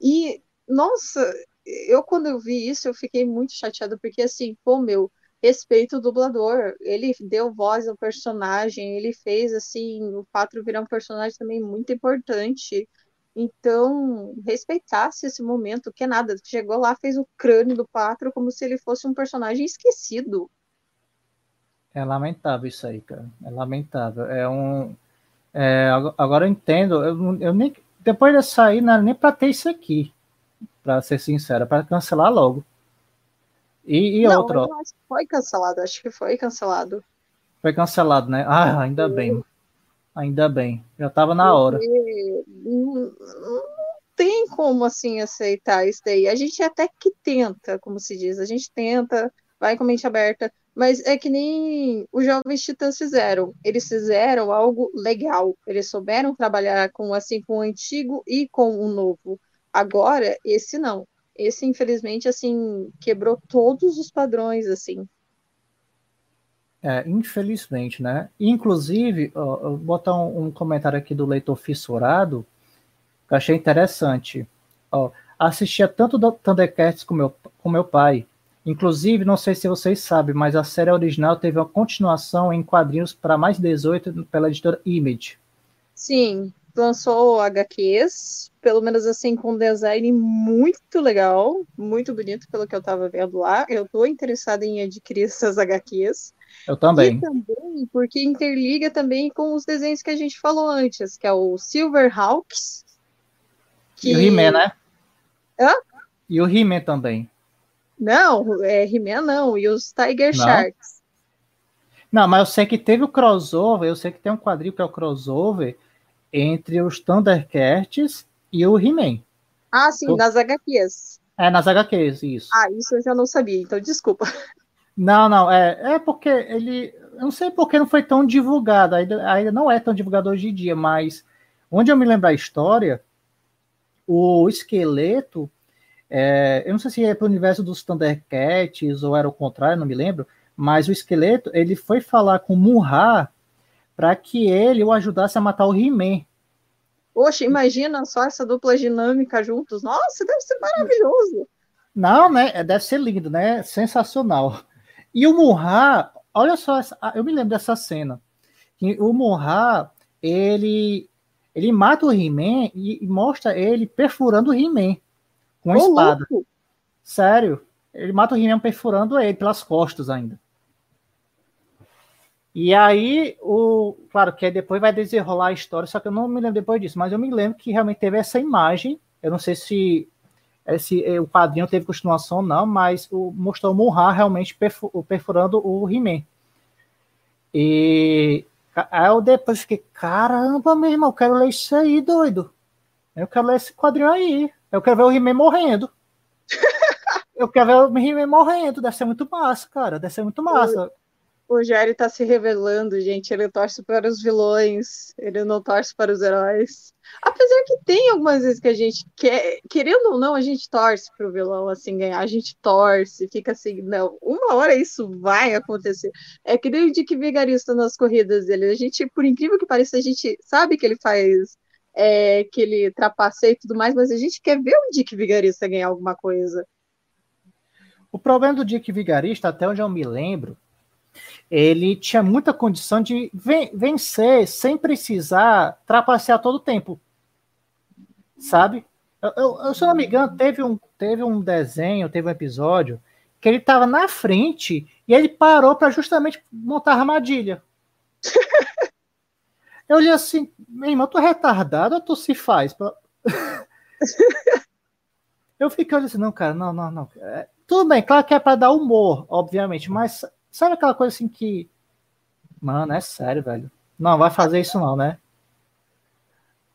E, nossa, eu quando eu vi isso, eu fiquei muito chateada, porque assim, pô, meu, respeito o dublador, ele deu voz ao personagem, ele fez assim, o Patro virar um personagem também muito importante. Então, respeitasse esse momento, que é nada. Chegou lá, fez o crânio do Pátrio como se ele fosse um personagem esquecido. É lamentável isso aí, cara. É lamentável. É um. É, agora eu entendo. Eu, eu nem depois de sair, não era nem para ter isso aqui, para ser sincero, para cancelar logo. E, e não, outro. acho que foi cancelado. Acho que foi cancelado. Foi cancelado, né? Ah, ainda bem. Ainda bem, já estava na hora. Não, não tem como assim aceitar isso daí. A gente até que tenta, como se diz, a gente tenta, vai com mente aberta, mas é que nem os jovens titãs fizeram. Eles fizeram algo legal. Eles souberam trabalhar com assim com o antigo e com o novo. Agora esse não. Esse infelizmente assim quebrou todos os padrões assim. É, infelizmente, né? Inclusive, ó, eu vou botar um, um, comentário aqui do leitor fissurado, que eu achei interessante. Ó, assistia tanto do Thundercats com meu, com meu pai. Inclusive, não sei se vocês sabem, mas a série original teve uma continuação em quadrinhos para mais 18 pela editora Image. Sim, lançou HQs, pelo menos assim, com um design muito legal, muito bonito pelo que eu estava vendo lá. Eu estou interessada em adquirir essas HQs. Eu também. E também porque interliga também com os desenhos que a gente falou antes, que é o Silverhawks. Que... E o He-Man, né? Hã? E o He-Man também. Não, é He-Man não, e os Tiger não. Sharks. Não, mas eu sei que teve o crossover, eu sei que tem um quadril que é o crossover entre os Thundercats e o He-Man. Ah, sim, o... nas HQs. É, nas HQs, isso. Ah, isso eu já não sabia, então desculpa. Não, não, é, é porque ele. Eu não sei porque não foi tão divulgado, ainda, ainda não é tão divulgado hoje em dia, mas onde eu me lembro a história, o esqueleto, é, eu não sei se é para o universo dos Thundercats ou era o contrário, não me lembro, mas o esqueleto ele foi falar com o Murra para que ele o ajudasse a matar o He-Man. Poxa, imagina só essa dupla dinâmica juntos. Nossa, deve ser maravilhoso. Não, né? Deve ser lindo, né? Sensacional. E o Murra, olha só, essa, eu me lembro dessa cena. O Murra, ele, ele mata o He-Man e, mostra ele perfurando o He-Man com a espada. Louco. Sério. Ele mata o He-Man perfurando ele pelas costas ainda. E aí, o, claro que depois vai desenrolar a história, só que eu não me lembro depois disso, mas eu me lembro que realmente teve essa imagem. Eu não sei se esse, o quadrinho teve continuação não, mas o, mostrou o Murra realmente perfurando o He-Man. E aí eu depois fiquei, caramba, meu irmão, eu quero ler isso aí, doido. Eu quero ler esse quadrinho aí. Eu quero ver o He-Man morrendo. eu quero ver o He-Man morrendo. Deve ser muito massa, cara. Deve ser muito massa o Jerry tá se revelando, gente. Ele torce para os vilões, ele não torce para os heróis. Apesar que tem algumas vezes que a gente quer, querendo ou não, a gente torce para o vilão assim ganhar, a gente torce, fica assim, não, uma hora isso vai acontecer. É que nem o Dick Vigarista nas corridas dele. A gente, por incrível que pareça, a gente sabe que ele faz é, que ele trapaceia e tudo mais, mas a gente quer ver o Dick Vigarista ganhar alguma coisa. O problema do Dick Vigarista, até onde eu me lembro, ele tinha muita condição de vencer sem precisar trapacear todo o tempo. Sabe? Eu, eu, eu, se eu não me engano, teve um, teve um desenho, teve um episódio que ele estava na frente e ele parou para justamente montar a armadilha. eu olhei assim, meu irmão, tu é retardado ou tu se faz? eu fiquei olhando assim, não, cara, não, não, não. É, tudo bem, claro que é para dar humor, obviamente, mas sabe aquela coisa assim que. Mano, é sério, velho. Não, vai fazer isso não, né?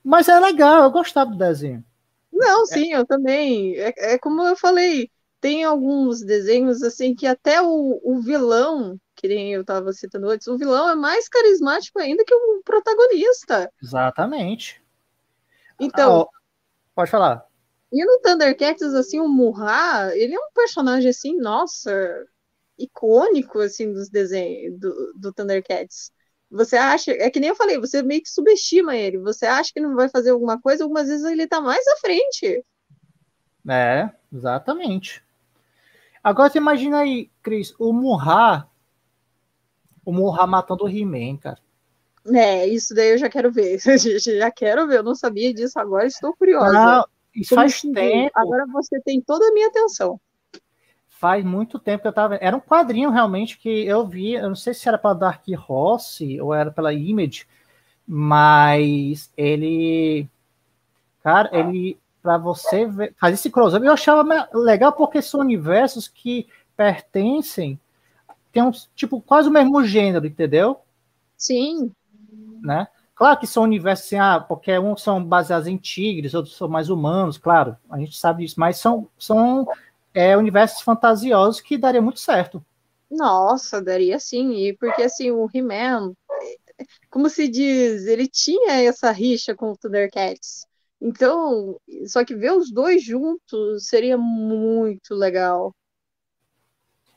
Mas é legal, eu gostava do desenho. Não, sim, eu também. É, é como eu falei, tem alguns desenhos assim que até o, o vilão, que nem eu estava citando antes, o vilão é mais carismático ainda que o protagonista. Exatamente. Então. Ah, pode falar. E no Thundercats, assim, o Murra, ele é um personagem assim, nossa, icônico assim dos desenhos do, do Thundercats. Você acha, é que nem eu falei, você meio que subestima ele. Você acha que não vai fazer alguma coisa, algumas vezes ele tá mais à frente. É, exatamente. Agora você imagina aí, Cris, o Murra, o Murra matando o He-Man, cara. É, isso daí eu já quero ver. já quero ver, eu não sabia disso agora, estou curiosa. Não, isso faz tempo. Agora você tem toda a minha atenção faz muito tempo que eu tava. Era um quadrinho realmente que eu vi. Eu não sei se era para Dark Horse ou era pela Image, mas ele. Cara, ele. Para você ver, fazer esse crossover, eu achava legal porque são universos que pertencem. Tem um tipo quase o mesmo gênero, entendeu? Sim. Né? Claro que são universos assim, ah, porque uns são baseados em tigres, outros são mais humanos, claro, a gente sabe disso, mas são, são é, universos fantasiosos que daria muito certo. Nossa, daria sim. E porque assim, o He-Man, como se diz, ele tinha essa rixa com o Thundercats. Então, só que ver os dois juntos seria muito legal.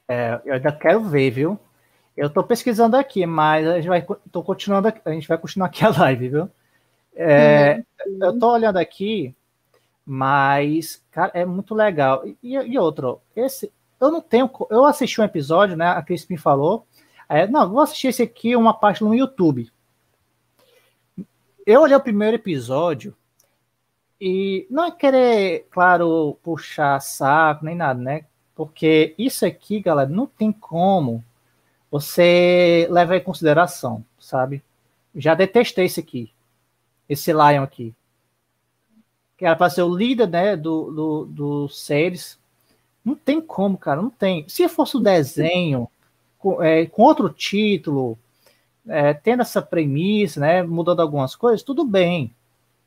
É, eu ainda quero ver, viu? Eu tô pesquisando aqui, mas a gente vai, tô continuando, a gente vai continuar aqui a live, viu? É, uhum. Eu tô olhando aqui, mas, cara, é muito legal. E, e outro, esse, eu não tenho. Eu assisti um episódio, né? A Cris me falou. É, não, vou assistir esse aqui, uma parte no YouTube. Eu olhei o primeiro episódio e não é querer, claro, puxar saco nem nada, né? Porque isso aqui, galera, não tem como você levar em consideração, sabe? Já detestei esse aqui, esse Lion aqui que era para ser o líder né, do, do, dos seres. Não tem como, cara, não tem. Se fosse o desenho com, é, com outro título, é, tendo essa premissa, né, mudando algumas coisas, tudo bem.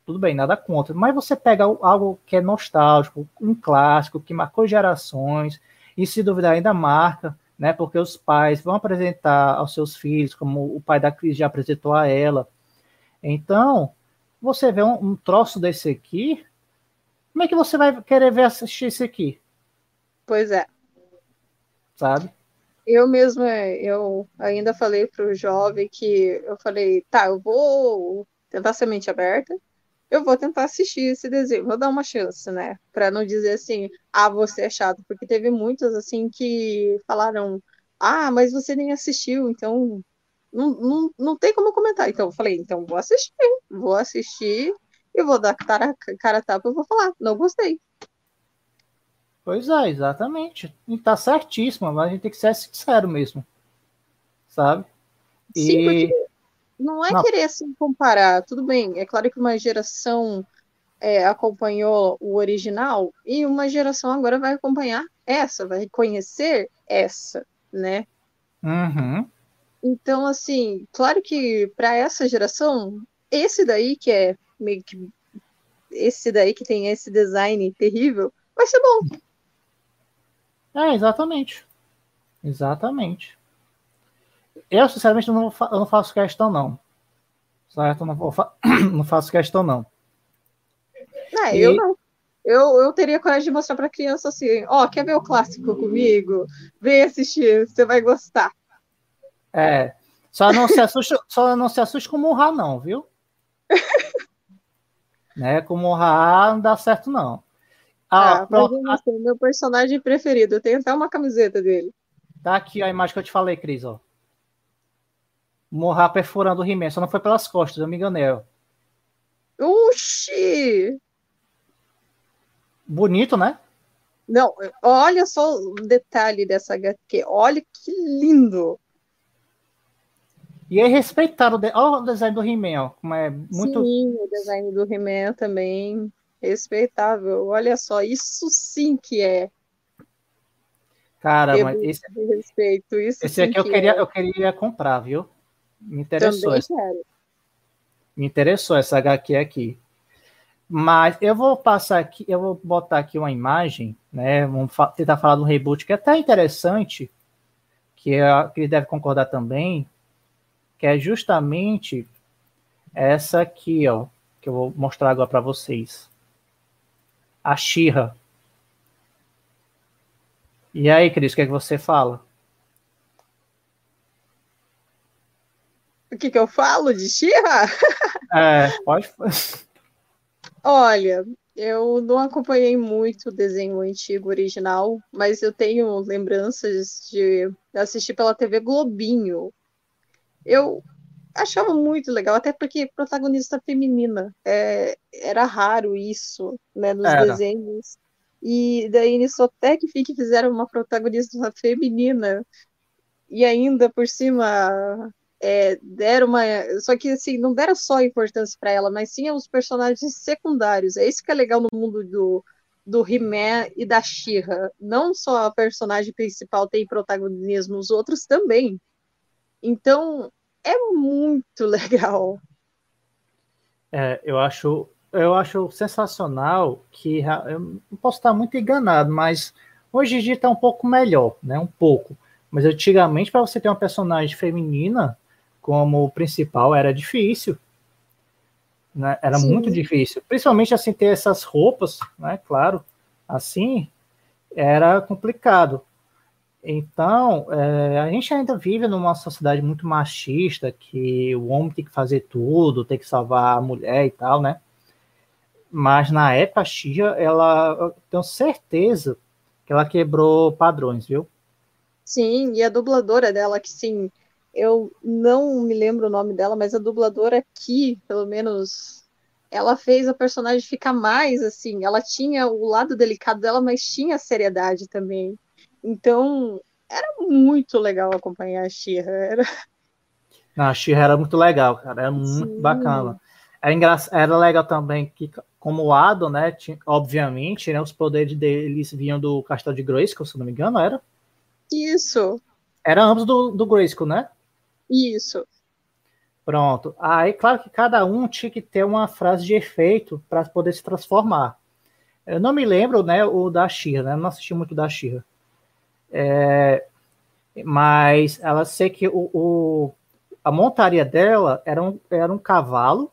Tudo bem, nada contra. Mas você pega algo que é nostálgico, um clássico, que marcou gerações, e se duvidar ainda marca, né, porque os pais vão apresentar aos seus filhos, como o pai da Cris já apresentou a ela. Então, você vê um, um, troço desse aqui, como é que você vai querer ver assistir esse aqui? Pois é. Sabe? Eu mesma, eu ainda falei para o jovem que eu falei, tá, eu vou tentar ser mente aberta, eu vou tentar assistir esse desenho, vou dar uma chance, né? Para não dizer assim, ah, você é chato, porque teve muitos assim que falaram, ah, mas você nem assistiu, então não, não, não tem como comentar. Então eu falei, então vou assistir, vou assistir e vou dar cara, cara tapa e vou falar, não gostei. Pois é, exatamente. E tá certíssimo, mas a gente tem que ser sincero mesmo. Sabe? E... Sim, porque não é não. querer assim comparar. Tudo bem, é claro que uma geração é, acompanhou o original e uma geração agora vai acompanhar essa, vai conhecer essa, né? Uhum. Então, assim, claro que para essa geração, esse daí que é meio que esse daí que tem esse design terrível, vai ser bom. É, exatamente. Exatamente. Eu, sinceramente, não, eu não faço questão, não. Certo? Não, fa não faço questão, não. É, e... eu não. Eu, eu teria coragem de mostrar para criança assim: ó, oh, quer ver o clássico comigo? Vem assistir, você vai gostar. É. Só não se assuste, só não se assuste com o Ra, não, viu? né? Com o Ra não dá certo, não. Ah, ah mas assim, meu personagem preferido. Eu tenho até uma camiseta dele. Tá aqui a imagem que eu te falei, Cris, ó. Morrar perfurando o He-Man. Só não foi pelas costas, eu me enganei. Ó. Uxi! Bonito, né? Não, olha só o detalhe dessa HQ. Olha que lindo. E é respeitado. Olha o design do He-Man, como é muito. Sim, o design do He-Man também respeitável. Olha só, isso sim que é. Cara, mas esse, respeito, isso esse aqui eu queria, é. eu queria comprar, viu? Me interessou. Essa. Me interessou essa HQ aqui. Mas eu vou passar aqui, eu vou botar aqui uma imagem, né? Vamos fa tentar falar do reboot que é até interessante, que, é, que ele deve concordar também, que é justamente essa aqui, ó, que eu vou mostrar agora para vocês. A Xirra. E aí, Cris, o que, é que você fala? O que, que eu falo de Xirra? É, pode. Olha, eu não acompanhei muito o desenho antigo original, mas eu tenho lembranças de assistir pela TV Globinho. Eu achava muito legal, até porque protagonista feminina é, era raro isso, né, nos era. desenhos. E daí nisso até que fizeram uma protagonista feminina e ainda por cima é, deram uma. Só que assim, não deram só importância para ela, mas sim aos personagens secundários. É isso que é legal no mundo do, do He-Man e da She-Ra. Não só a personagem principal tem protagonismo, os outros também. Então, é muito legal. É, eu acho, eu acho sensacional que eu não posso estar muito enganado, mas hoje em dia está um pouco melhor, né? Um pouco. Mas antigamente, para você ter uma personagem feminina, como principal era difícil. Né? Era Sim. muito difícil. Principalmente assim, ter essas roupas, né? Claro, assim era complicado. Então, é, a gente ainda vive numa sociedade muito machista, que o homem tem que fazer tudo, tem que salvar a mulher e tal, né? Mas na época, a Xia, ela, eu tenho certeza que ela quebrou padrões, viu? Sim, e a dubladora dela, que sim, eu não me lembro o nome dela, mas a dubladora aqui, pelo menos, ela fez a personagem ficar mais assim. Ela tinha o lado delicado dela, mas tinha a seriedade também. Então, era muito legal acompanhar a Xirra. Era... a Xirra era muito legal, cara. Era muito Sim. bacana. Era, engra... era legal também que, como o Ado, né, tinha, obviamente, né, os poderes deles vinham do Castelo de Grayskull, se não me engano, era? Isso. Era ambos do, do Grayskull, né? Isso. Pronto. Aí, claro que cada um tinha que ter uma frase de efeito para poder se transformar. Eu não me lembro, né, o da Xirra, né? Eu não assisti muito da Xirra. É, mas ela sei que o, o, a montaria dela era um, era um cavalo,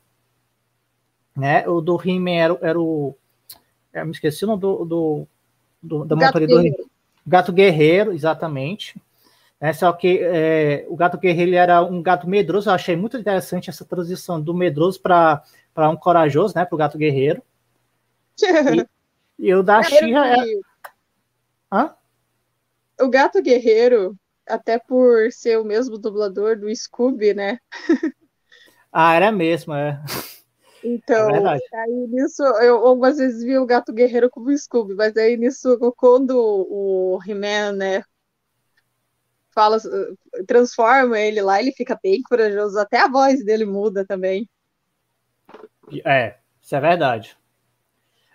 né? O do He-Man era, era, o. Eu me esqueci o nome do, do, do da montaria do Gato Guerreiro, exatamente. É, só que é, o gato guerreiro era um gato medroso. Eu achei muito interessante essa transição do medroso para um corajoso, né? Para o gato guerreiro. E, e o da Xirra é... Hã? O gato guerreiro, até por ser o mesmo dublador do Scooby, né? ah, era mesmo, é. Então, é aí nisso, eu algumas vezes vi o gato guerreiro como Scooby, mas aí nisso, quando o He-Man, né, fala, transforma ele lá, ele fica bem corajoso, até a voz dele muda também. É, isso é verdade.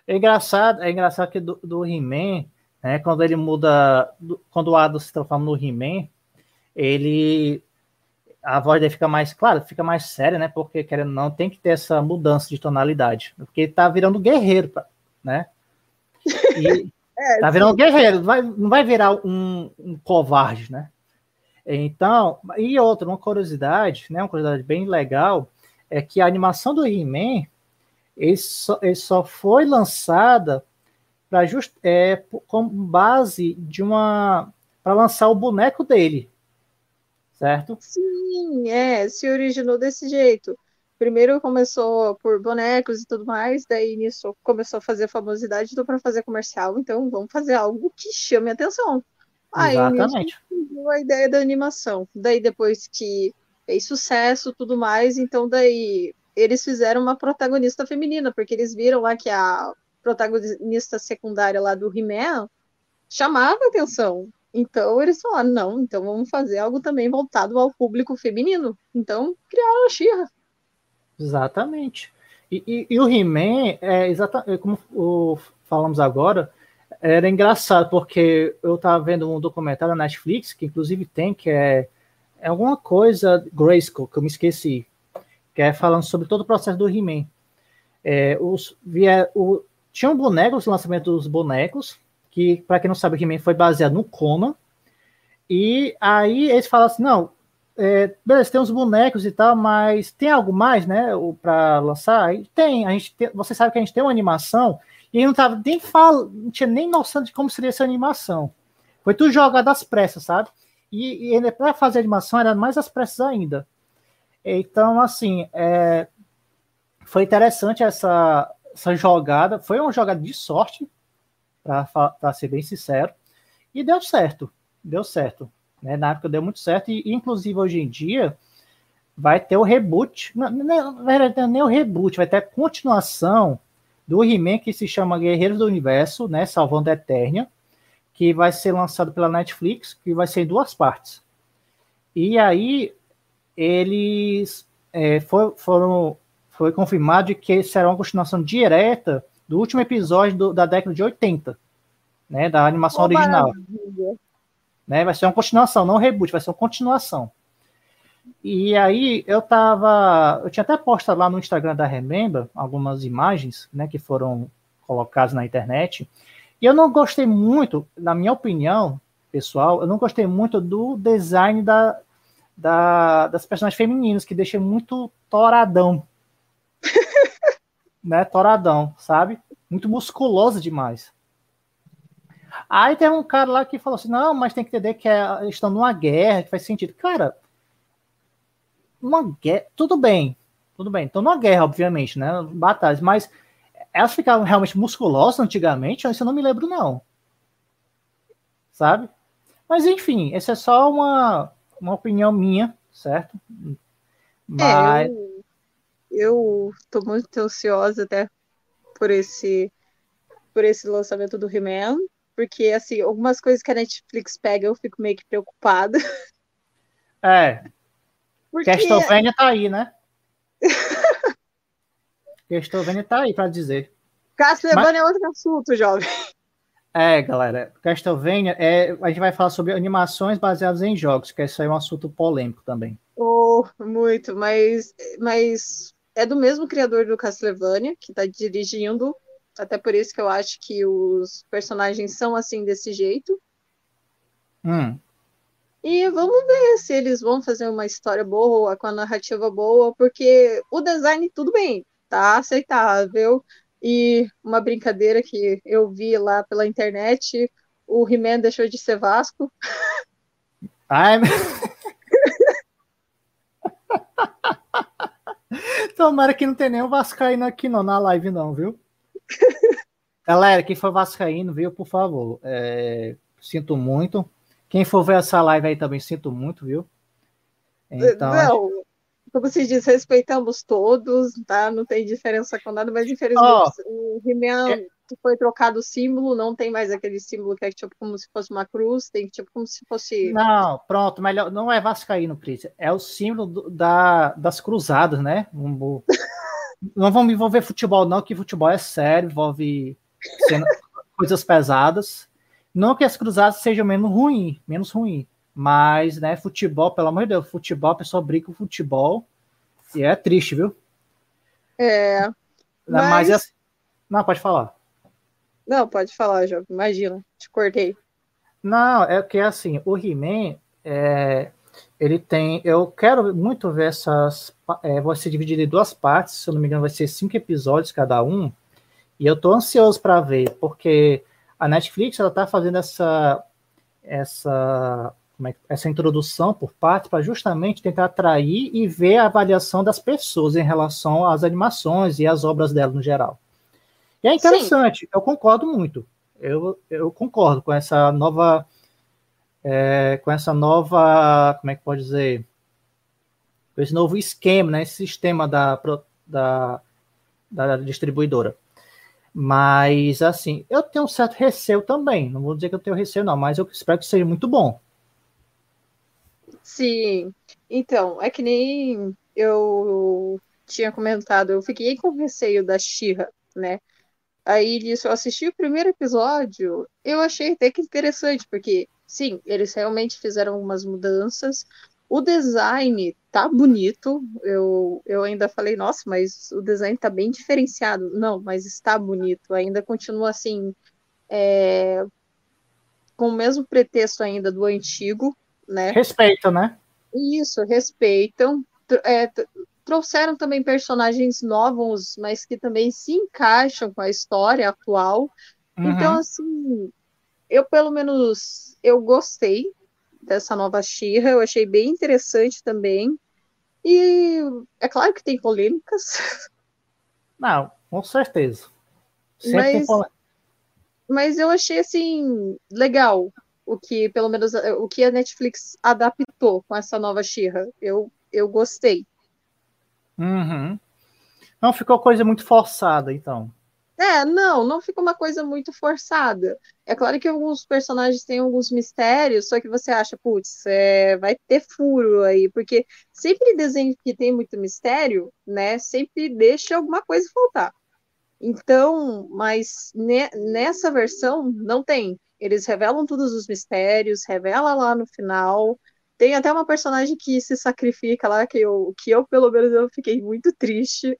É engraçado, é engraçado que do, do He-Man, né, quando ele muda, quando o Adam se transforma no He-Man, ele a voz dele fica mais, claro, fica mais séria, né? Porque querendo não, tem que ter essa mudança de tonalidade, porque ele tá virando guerreiro, né? E é, tá virando sim. guerreiro, não vai, não vai virar um, um covarde, né? Então, e outra, uma curiosidade, né, uma curiosidade bem legal, é que a animação do He-Man ele só, ele só foi lançada para just, é, com base de uma para lançar o boneco dele, certo? Sim, é, se originou desse jeito. primeiro começou por bonecos e tudo mais, daí começou a fazer famosidade, então para fazer comercial, então vamos fazer algo que chame atenção. Aí Exatamente. a ideia da animação. Daí depois que fez sucesso, tudo mais, então daí eles fizeram uma protagonista feminina, porque eles viram lá que a protagonista secundária lá do He-Man chamava atenção. Então eles falaram, não, então vamos fazer algo também voltado ao público feminino. Então criaram a Xirra. Exatamente. E, e, e o He-Man, é exatamente é como o, falamos agora, era engraçado, porque eu estava vendo um documentário na Netflix, que inclusive tem, que é, é alguma coisa Grayskull, que eu me esqueci, que é falando sobre todo o processo do He-Man. É, os, via, o, tinha um boneco, o lançamento dos bonecos, que, para quem não sabe, o He-Man foi baseado no Conan, e aí eles falam assim, não, é, beleza, tem uns bonecos e tal, mas tem algo mais, né, para lançar? Tem, a gente tem, você sabe que a gente tem uma animação e não tava nem fala, não tinha nem noção de como seria essa animação. Foi tudo jogado às pressas, sabe? E, e fazer animação era mais às pressas ainda. Então, assim, é, foi interessante essa, essa jogada. Foi uma jogada de sorte, para ser bem sincero, e deu certo. Deu certo. Né? Na época deu muito certo, e inclusive hoje em dia vai ter o reboot. Não, não, não, nem o reboot, vai ter a continuação do He-Man que se chama Guerreiros do Universo, né? Salvando a Eternia, que vai ser lançado pela Netflix, que vai ser em duas partes. E aí eles é, for, foram foi confirmado que será uma continuação direta do último episódio do, da década de 80, né, da animação oh, original. Maravilha. Né? Vai ser uma continuação, não um reboot, vai ser uma continuação. E aí eu tava. Eu tinha até postado lá no Instagram da Remember algumas imagens né, que foram colocadas na internet. E eu não gostei muito, na minha opinião, pessoal, eu não gostei muito do design da, da, das personagens femininas, que deixa muito toradão. né? Toradão, sabe? Muito musculoso demais. Aí tem um cara lá que falou assim: não, mas tem que entender que é, estão numa guerra, que faz sentido. Cara, uma guerra. Tudo bem, tudo bem. Estão numa guerra, obviamente, né? Batalhas, mas elas ficavam realmente musculosas antigamente? Isso eu não me lembro, não. Sabe? Mas enfim, essa é só uma, uma opinião minha, certo? Mas. É, eu, estou muito ansiosa até por esse por esse lançamento do He-Man porque, assim, algumas coisas que a Netflix pega eu fico meio que preocupada. É. Porque... Castlevania tá aí, né? Castlevania tá aí para dizer. Castlevania Mas... é outro assunto, jovem. É, galera, Castlevania, é, a gente vai falar sobre animações baseadas em jogos, que isso aí é um assunto polêmico também. Oh, muito, mas, mas é do mesmo criador do Castlevania, que está dirigindo até por isso que eu acho que os personagens são assim desse jeito. Hum. E vamos ver se eles vão fazer uma história boa, com a narrativa boa, porque o design, tudo bem, tá aceitável. E uma brincadeira que eu vi lá pela internet, o He-Man deixou de ser Vasco. Ai, Tomara que não tenha nenhum Vascaíno aqui não, na live não, viu? Galera, quem for vascaíno, viu, por favor. É, sinto muito. Quem for ver essa live aí também sinto muito, viu? Então, Não, como se diz, respeitamos todos, tá? Não tem diferença com nada, mas infelizmente oh, o He-Man é... foi trocado o símbolo, não tem mais aquele símbolo que é tipo como se fosse uma cruz, tem tipo como se fosse. Não, pronto, melhor. Não é Vascaíno, Cris. É o símbolo do, da, das cruzadas, né? Um, não vamos envolver futebol, não, que futebol é sério, envolve coisas pesadas. Não que as cruzadas sejam menos ruim, menos ruim, mas, né, futebol, pelo amor de Deus, futebol, a pessoa brinca com futebol e é triste, viu? É. Mas, mas assim, não, pode falar. Não, pode falar, João. Imagina, te cortei. Não, é que assim, o He-Man, é, ele tem. Eu quero muito ver essas. É, vai ser dividido em duas partes, se eu não me engano, vai ser cinco episódios cada um. E eu tô ansioso para ver, porque a Netflix ela tá fazendo essa essa é, essa introdução por partes para justamente tentar atrair e ver a avaliação das pessoas em relação às animações e às obras dela no geral. E é interessante, Sim. eu concordo muito. Eu, eu concordo com essa nova. É, com essa nova. Como é que pode dizer? Com esse novo esquema, né, esse sistema da, da, da distribuidora. Mas, assim, eu tenho um certo receio também. Não vou dizer que eu tenho receio, não, mas eu espero que seja muito bom. Sim. Então, é que nem eu tinha comentado, eu fiquei com receio da Xirra, né? Aí nisso eu assisti o primeiro episódio, eu achei até que interessante, porque sim, eles realmente fizeram algumas mudanças. O design tá bonito. Eu, eu ainda falei, nossa, mas o design tá bem diferenciado. Não, mas está bonito. Ainda continua assim, é, com o mesmo pretexto ainda do antigo, né? Respeita, né? Isso, respeitam. É, trouxeram também personagens novos, mas que também se encaixam com a história atual. Uhum. Então, assim, eu pelo menos eu gostei dessa nova Xirra, eu achei bem interessante também. E é claro que tem polêmicas. Não, com certeza. Sempre mas, tem polêmica. Mas eu achei assim legal o que pelo menos o que a Netflix adaptou com essa nova Xirra. Eu eu gostei. Uhum. Não ficou coisa muito forçada, então. É, não, não fica uma coisa muito forçada. É claro que alguns personagens têm alguns mistérios, só que você acha, putz, é, vai ter furo aí, porque sempre desenho que tem muito mistério, né, sempre deixa alguma coisa faltar. Então, mas ne, nessa versão não tem. Eles revelam todos os mistérios, revela lá no final, tem até uma personagem que se sacrifica lá, que eu, que eu pelo menos, eu fiquei muito triste.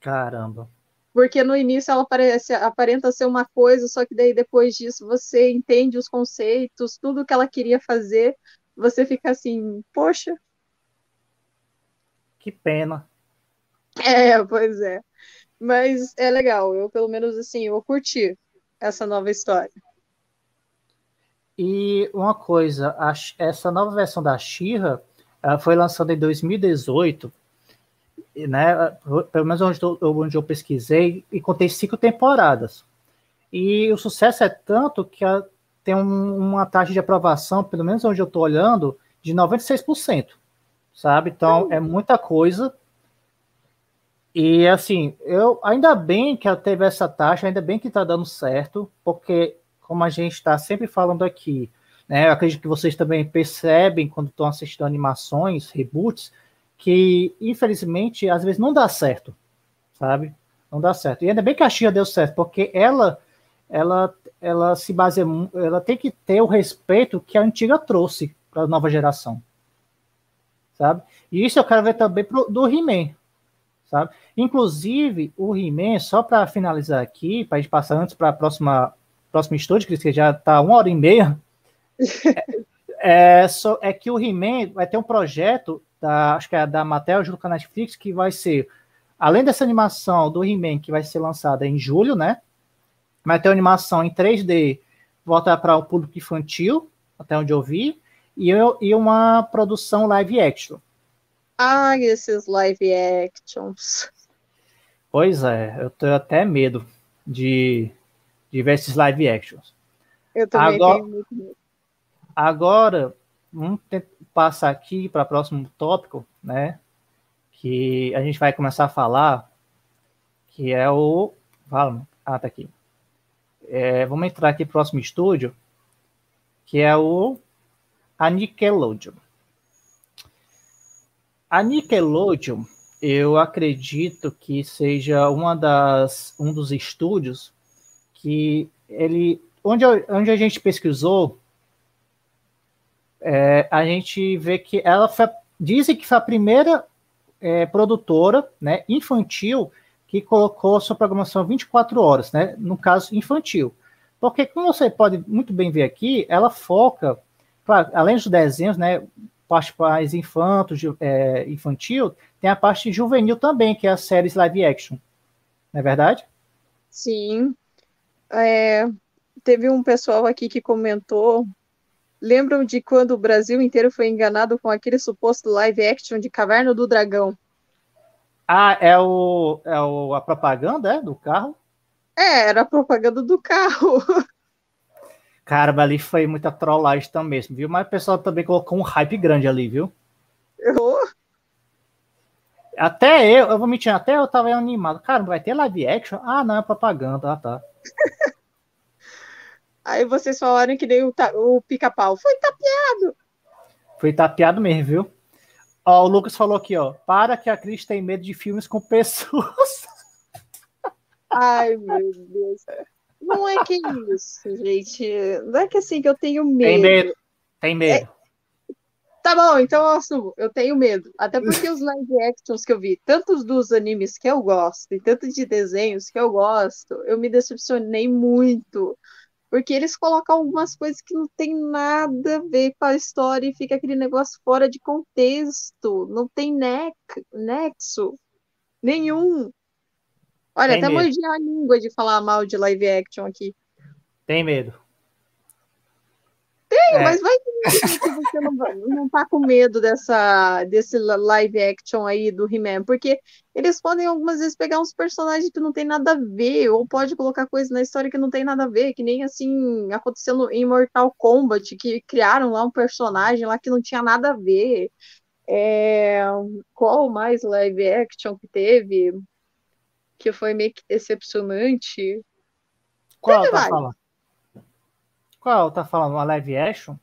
Caramba. Porque no início ela parece, aparenta ser uma coisa, só que daí depois disso você entende os conceitos, tudo que ela queria fazer, você fica assim, poxa. Que pena. É, pois é. Mas é legal, eu pelo menos assim, eu curti essa nova história. E uma coisa, a, essa nova versão da Shira foi lançada em 2018, né? Pelo menos onde eu, onde eu pesquisei, e contei cinco temporadas. E o sucesso é tanto que a, tem um, uma taxa de aprovação, pelo menos onde eu estou olhando, de 96%, sabe? Então é muita coisa. E assim, eu ainda bem que ela teve essa taxa, ainda bem que está dando certo, porque como a gente está sempre falando aqui, né? Eu acredito que vocês também percebem quando estão assistindo animações, reboots, que infelizmente às vezes não dá certo, sabe? Não dá certo. E ainda bem que a Xia deu certo, porque ela ela ela se baseia, ela tem que ter o respeito que a antiga trouxe para a nova geração. Sabe? E isso eu quero ver também pro, do He-Man, sabe? Inclusive, o He-Man, só para finalizar aqui, para a gente passar antes para a próxima próximo estúdio, que já está uma hora e meia, é, é, só, é que o He-Man vai ter um projeto, da, acho que é da Mattel junto com a Netflix, que vai ser, além dessa animação do He-Man, que vai ser lançada em julho, né? Vai ter uma animação em 3D, voltar para o público infantil, até onde eu vi, e, eu, e uma produção live action. Ah, esses live actions. Pois é, eu tenho até medo de de ver esses live actions. Eu também agora, tenho muito medo. Agora, vamos passar aqui para o próximo tópico, né? Que a gente vai começar a falar, que é o. Fala, ah, tá aqui. É, vamos entrar aqui próximo estúdio, que é o a Nickelodeon. A Nickelodeon, eu acredito que seja uma das, um dos estúdios que ele, onde, onde a gente pesquisou, é, a gente vê que ela foi, dizem que foi a primeira é, produtora né, infantil que colocou sua programação 24 horas, né, no caso infantil. Porque, como você pode muito bem ver aqui, ela foca, claro, além dos desenhos, né, parte mais infanto, é, infantil, tem a parte juvenil também, que é as séries live action. Não é verdade? Sim, é, teve um pessoal aqui que comentou lembram de quando o Brasil inteiro foi enganado com aquele suposto live action de Caverna do Dragão? Ah, é o, é o a propaganda é, do carro? É, era a propaganda do carro. Cara, ali foi muita trollagem também, viu? Mas o pessoal também colocou um hype grande ali, viu? Eu... Até eu, eu vou mentir, até eu tava animado. Cara, vai ter live action? Ah, não, é propaganda, ah, tá. Aí vocês falaram que nem o, o pica-pau. Foi tapeado. Foi tapeado mesmo, viu? Ó, o Lucas falou aqui, ó. Para que a Cris tem medo de filmes com pessoas. Ai, meu Deus. Não é que isso, gente. Não é que assim que eu tenho medo. Tem medo. Tem medo. É... Tá bom, então eu assumo. Eu tenho medo. Até porque os live actions que eu vi, tantos dos animes que eu gosto e tanto de desenhos que eu gosto, eu me decepcionei muito. Porque eles colocam algumas coisas que não tem nada a ver com a história e fica aquele negócio fora de contexto. Não tem nexo nenhum. Olha, tem até medo. mordi a língua de falar mal de live action aqui. Tem medo. Tenho, é. mas vai que você não, não tá com medo dessa, desse live action aí do He-Man, porque eles podem algumas vezes pegar uns personagens que não tem nada a ver, ou pode colocar coisas na história que não tem nada a ver, que nem assim acontecendo em Mortal Kombat, que criaram lá um personagem lá que não tinha nada a ver. É, qual mais live action que teve? que foi meio que decepcionante. Qual Teve tá? Qual tá falando? Uma live action?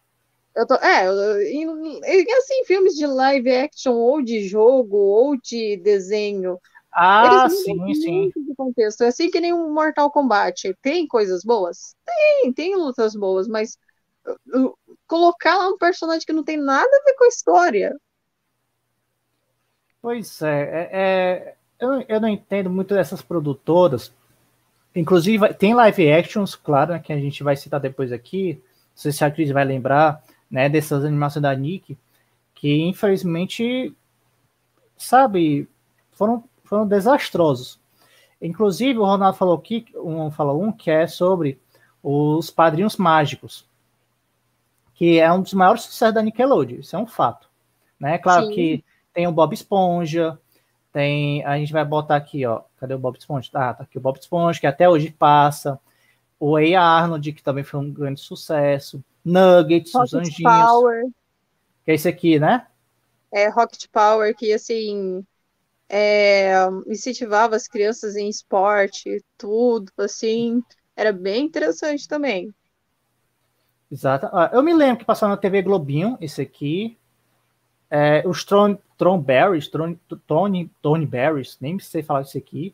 Eu tô, é, em, em, assim, filmes de live action, ou de jogo, ou de desenho. Ah, sim, sim. De contexto. É assim que nem um Mortal Kombat. Tem coisas boas? Tem, tem lutas boas, mas uh, uh, colocar lá um personagem que não tem nada a ver com a história. Pois é, é, é eu, eu não entendo muito dessas produtoras. Inclusive, tem live actions, claro, né, que a gente vai citar depois aqui. Não sei se a Cris vai lembrar, né, dessas animações da Nick, que infelizmente, sabe, foram, foram desastrosos. Inclusive, o Ronaldo falou aqui, um, falou um que é sobre os Padrinhos Mágicos, que é um dos maiores sucessos da Nickelodeon, isso é um fato. Né? Claro Sim. que tem o Bob Esponja, tem, a gente vai botar aqui, ó. Cadê o Bob Esponja? Ah, tá aqui o Bob Esponja, que até hoje passa. O A. Arnold, que também foi um grande sucesso. Nuggets, Rocket os Anjinhos. Power. Que é esse aqui, né? É, Rocket Power, que assim. É, incentivava as crianças em esporte, tudo, assim. Era bem interessante também. Exato. Eu me lembro que passou na TV Globinho, esse aqui. É, os Tron, Tron Tron, Tony, Tony Berries, nem sei falar isso aqui,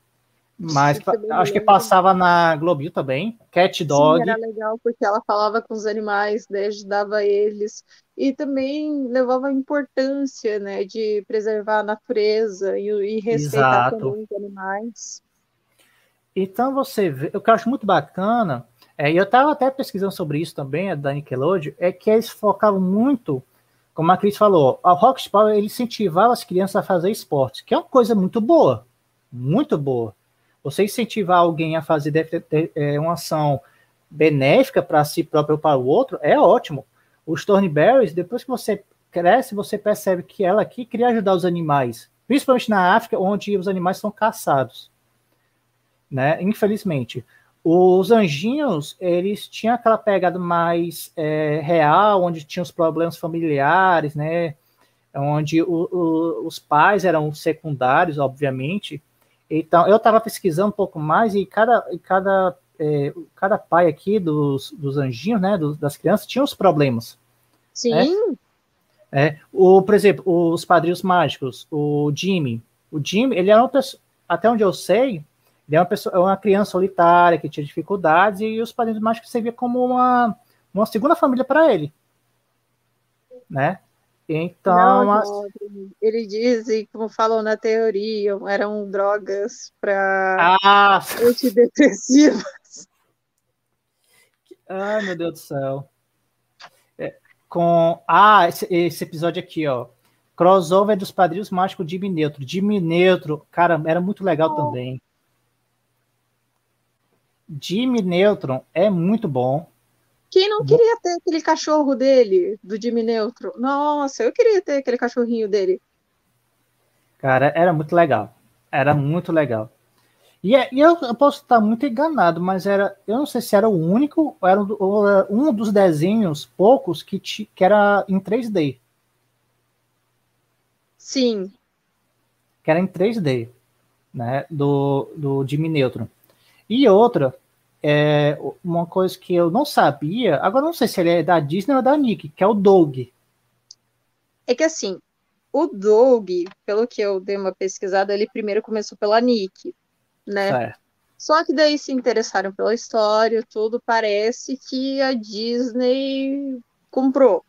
mas acho que passava na Globinho também. Cat Dog. Sim, era legal porque ela falava com os animais, né, ajudava eles e também levava a importância, né, de preservar a natureza e, e respeitar Exato. também os animais. Então você vê, o que eu acho muito bacana, é, e eu estava até pesquisando sobre isso também, da Nickelodeon, é que eles focavam muito como a Cris falou, a Rocket Power ele incentivava as crianças a fazer esporte, que é uma coisa muito boa, muito boa. Você incentivar alguém a fazer é, uma ação benéfica para si próprio ou para o outro é ótimo. Os Thornberries, depois que você cresce, você percebe que ela aqui queria ajudar os animais, principalmente na África, onde os animais são caçados. Né? Infelizmente. Os anjinhos, eles tinham aquela pegada mais é, real, onde tinham os problemas familiares, né? Onde o, o, os pais eram secundários, obviamente. Então, eu estava pesquisando um pouco mais e cada, cada, é, cada pai aqui dos, dos anjinhos, né, das crianças, tinha os problemas. Sim. Né? É, o, por exemplo, os padrinhos mágicos, o Jimmy. O Jimmy, ele era uma pessoa, até onde eu sei, é uma, pessoa, é uma criança solitária que tinha dificuldades e os padrinhos mágicos serviam como uma, uma segunda família para ele. Né? Então. Não, não, ele diz, como falam na teoria, eram drogas para ah. antidepressivas. Ai, meu Deus do céu. É, com. Ah, esse, esse, episódio aqui, ó. Crossover dos Padrinhos Mágicos de Neutro. Jimmy Neutro, cara, era muito legal oh. também. Jimmy Neutron é muito bom. Quem não queria ter aquele cachorro dele, do Jimmy Neutro? Nossa, eu queria ter aquele cachorrinho dele. Cara, era muito legal. Era muito legal. E, é, e eu, eu, posso estar muito enganado, mas era, eu não sei se era o único, ou era um dos desenhos poucos que, que era em 3D. Sim. Que era em 3D, né? Do, do Jimmy Neutron. E outra, é, uma coisa que eu não sabia, agora não sei se ele é da Disney ou da Nick, que é o Doug. É que assim, o Doug, pelo que eu dei uma pesquisada, ele primeiro começou pela Nick né? Certo. Só que daí se interessaram pela história, tudo parece que a Disney comprou.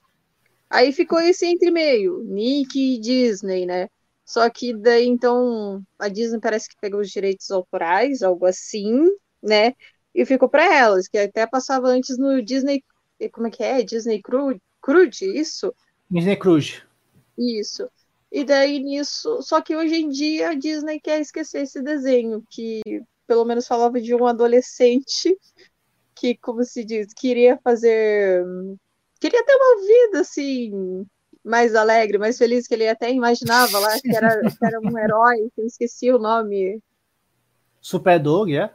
Aí ficou esse entre meio, Nick e Disney, né? Só que daí então a Disney parece que pegou os direitos autorais, algo assim, né? E ficou para elas, que até passava antes no Disney, como é que é? Disney Crude, Crude isso? Disney Crude. Isso. E daí nisso, só que hoje em dia a Disney quer esquecer esse desenho, que pelo menos falava de um adolescente que, como se diz, queria fazer. Queria ter uma vida assim, mais alegre, mais feliz, que ele até imaginava lá que era, que era um herói, que eu esqueci o nome. Super Dog, é?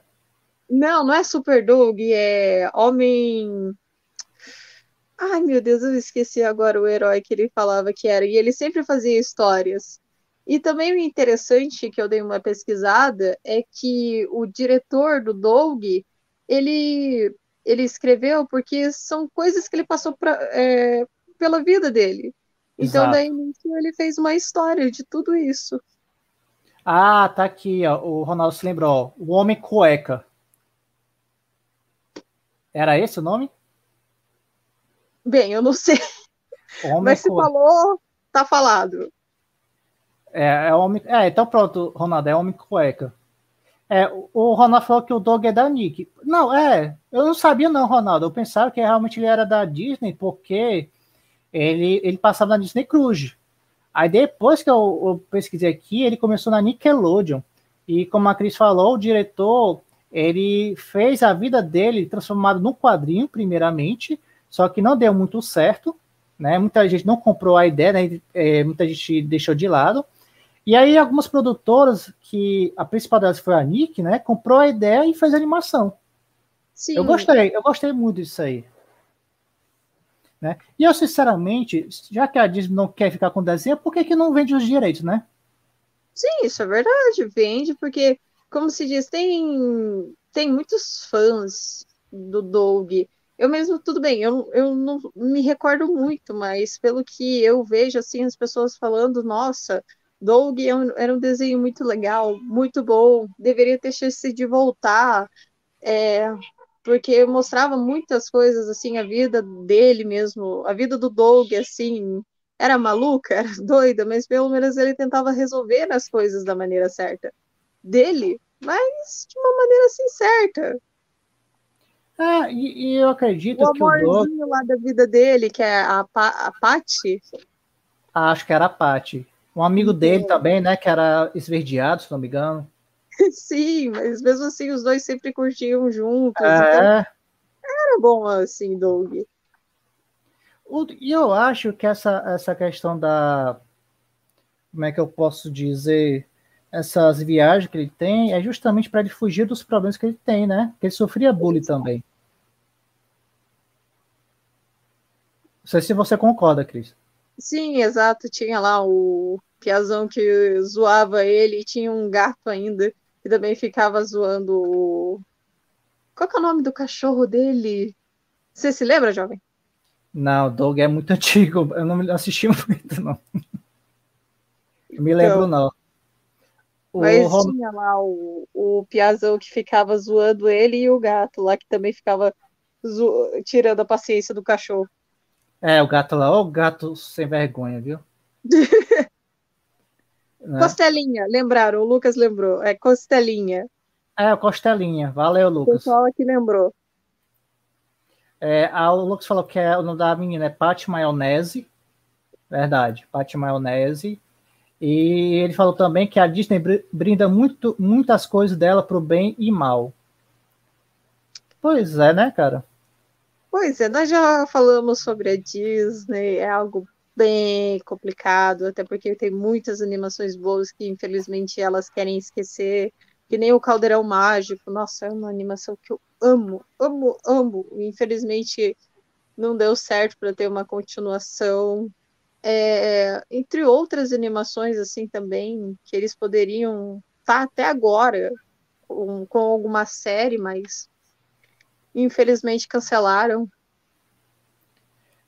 Não, não é Super Dog, é Homem. Ai, meu Deus, eu esqueci agora o herói que ele falava que era. E ele sempre fazia histórias. E também o interessante que eu dei uma pesquisada é que o diretor do Doug, ele, ele escreveu porque são coisas que ele passou pra, é, pela vida dele. Então, Exato. daí ele fez uma história de tudo isso. Ah, tá aqui, ó. O Ronaldo se lembrou. O Homem Cueca. Era esse o nome? Bem, eu não sei. Homem Mas se falou, tá falado. É, é homem. É, então pronto, Ronaldo, é homem cueca. É, o Ronaldo falou que o Dog é da Nick. Não, é. Eu não sabia, não, Ronaldo. Eu pensava que realmente ele era da Disney, porque ele, ele passava na Disney Cruise. Aí depois que eu, eu, pesquisei aqui, ele começou na Nickelodeon. E como a Cris falou, o diretor ele fez a vida dele transformado num quadrinho, primeiramente, só que não deu muito certo, né? Muita gente não comprou a ideia, né? É, muita gente deixou de lado. E aí algumas produtoras, que a principal delas foi a Nick, né? Comprou a ideia e fez a animação. Sim. Eu gostei, eu gostei muito disso aí. Né? E eu, sinceramente, já que a Disney não quer ficar com desenho, por que, que não vende os direitos, né? Sim, isso é verdade. Vende porque, como se diz, tem, tem muitos fãs do Doug. Eu mesmo, tudo bem, eu, eu não me recordo muito, mas pelo que eu vejo, assim, as pessoas falando, nossa, Doug é era um desenho muito legal, muito bom, deveria ter chance de voltar, é, porque mostrava muitas coisas, assim, a vida dele mesmo, a vida do Doug, assim, era maluca, era doida, mas pelo menos ele tentava resolver as coisas da maneira certa dele, mas de uma maneira assim certa. Ah, e, e eu acredito o que o Doug... lá da vida dele, que é a, pa a Patty. Ah, acho que era a Patty. Um amigo dele também, né, que era esverdeado, se não me engano. Sim, mas mesmo assim os dois sempre curtiam juntos. É. Então era bom assim, Doug. E eu acho que essa, essa questão da. Como é que eu posso dizer? essas viagens que ele tem é justamente para ele fugir dos problemas que ele tem, né? Porque ele sofria bullying também. Não sei se você concorda, Cris. Sim, exato. Tinha lá o Piazão que zoava ele e tinha um gato ainda que também ficava zoando o. Qual é o nome do cachorro dele? Você se lembra, jovem? Não, o Doug é muito antigo. Eu não assisti muito, não. Não me lembro, então, não. Mas o tinha lá o, o Piazão que ficava zoando ele e o gato lá que também ficava zo... tirando a paciência do cachorro. É, o gato lá, o gato sem vergonha, viu? né? Costelinha, lembraram, o Lucas lembrou. É Costelinha. É, Costelinha. Valeu, Lucas. O pessoal aqui lembrou. É, a, o Lucas falou que é o nome da menina é Pati Maionese. Verdade, Pati Maionese. E ele falou também que a Disney brinda muito, muitas coisas dela para o bem e mal. Pois é, né, cara? Pois é, nós já falamos sobre a Disney, é algo bem complicado, até porque tem muitas animações boas que infelizmente elas querem esquecer, que nem o Caldeirão Mágico, nossa, é uma animação que eu amo, amo, amo, infelizmente não deu certo para ter uma continuação, é, entre outras animações assim também, que eles poderiam estar tá até agora com, com alguma série, mas infelizmente cancelaram.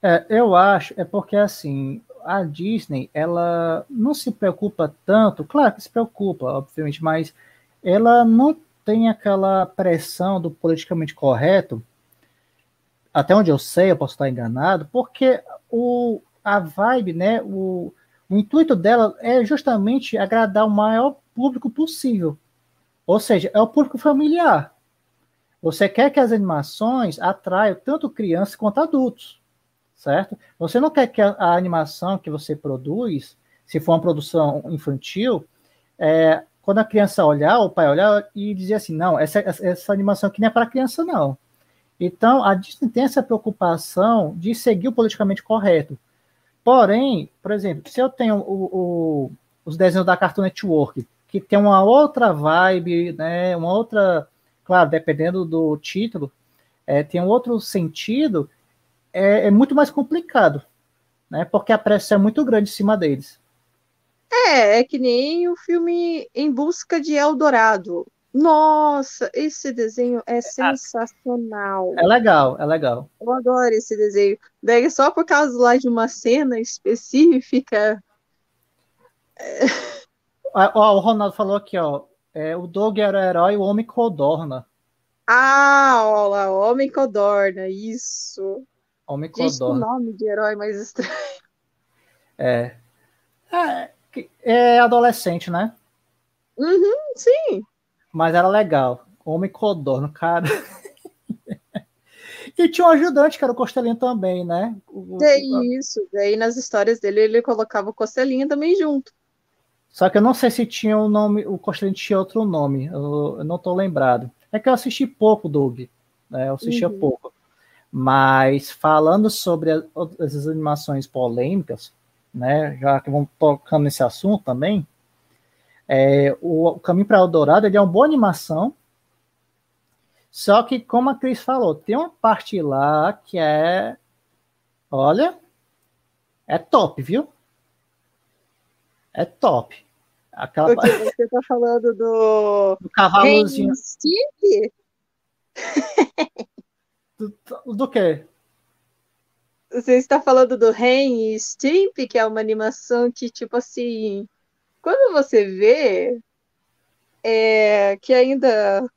É, eu acho, é porque assim, a Disney, ela não se preocupa tanto, claro que se preocupa, obviamente, mas ela não tem aquela pressão do politicamente correto, até onde eu sei, eu posso estar enganado, porque o, a vibe, né, o, o intuito dela é justamente agradar o maior público possível. Ou seja, é o público familiar. Você quer que as animações atraiam tanto crianças quanto adultos, certo? Você não quer que a, a animação que você produz, se for uma produção infantil, é, quando a criança olhar, o pai olhar e dizer assim, não, essa, essa animação aqui não é para criança, não. Então, a Disney tem essa preocupação de seguir o politicamente correto. Porém, por exemplo, se eu tenho o, o, os desenhos da Cartoon Network, que tem uma outra vibe, né, uma outra claro, dependendo do título, é, tem um outro sentido, é, é, muito mais complicado, né? Porque a pressão é muito grande em cima deles. É, é que nem o filme Em Busca de Eldorado. Nossa, esse desenho é sensacional. É legal, é legal. Eu adoro esse desenho. Daí só por causa lá de uma cena específica. É... Ó, o Ronaldo falou aqui, ó. É, o Doug era o herói, o Homem Codorna. Ah, olha Homem Codorna, isso. Homem Gente, Codorna. Que nome de herói mais estranho. É. É, é adolescente, né? Uhum, sim. Mas era legal. Homem Codorna, cara. e tinha um ajudante, que era o Costelinho também, né? O, é isso. Daí nas histórias dele ele colocava o Costelinho também junto. Só que eu não sei se tinha o nome, o Costelinho tinha outro nome, eu, eu não estou lembrado. É que eu assisti pouco, Doug, né? eu assistia uhum. pouco. Mas falando sobre essas animações polêmicas, né, já que vamos tocando nesse assunto também, é, o, o Caminho para Eldorado ele é uma boa animação, só que, como a Cris falou, tem uma parte lá que é. Olha, é top, viu? É top. Aquela... Porque você tá falando do. Do cavalozinho. do, do quê? Você está falando do Ren e Stimp, que é uma animação que, tipo assim, quando você vê, é que ainda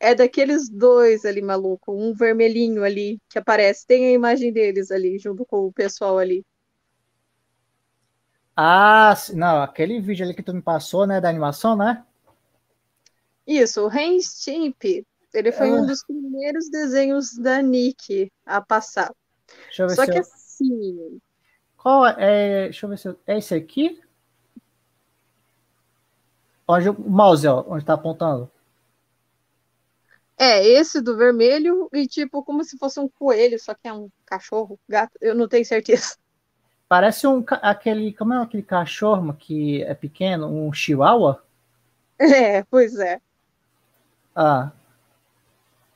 é daqueles dois ali maluco, um vermelhinho ali que aparece, tem a imagem deles ali junto com o pessoal ali. Ah, não, aquele vídeo ali que tu me passou, né, da animação, né? Isso, o Ren Stimp, ele foi um dos primeiros desenhos da Nick a passar. Deixa eu ver Só se que eu... assim. Qual é. Deixa eu ver se eu... é esse aqui? Onde o mouse, ó, onde tá apontando? É, esse do vermelho e tipo como se fosse um coelho, só que é um cachorro, gato, eu não tenho certeza. Parece um aquele, como é aquele cachorro que é pequeno, um chihuahua? É, pois é. Ah.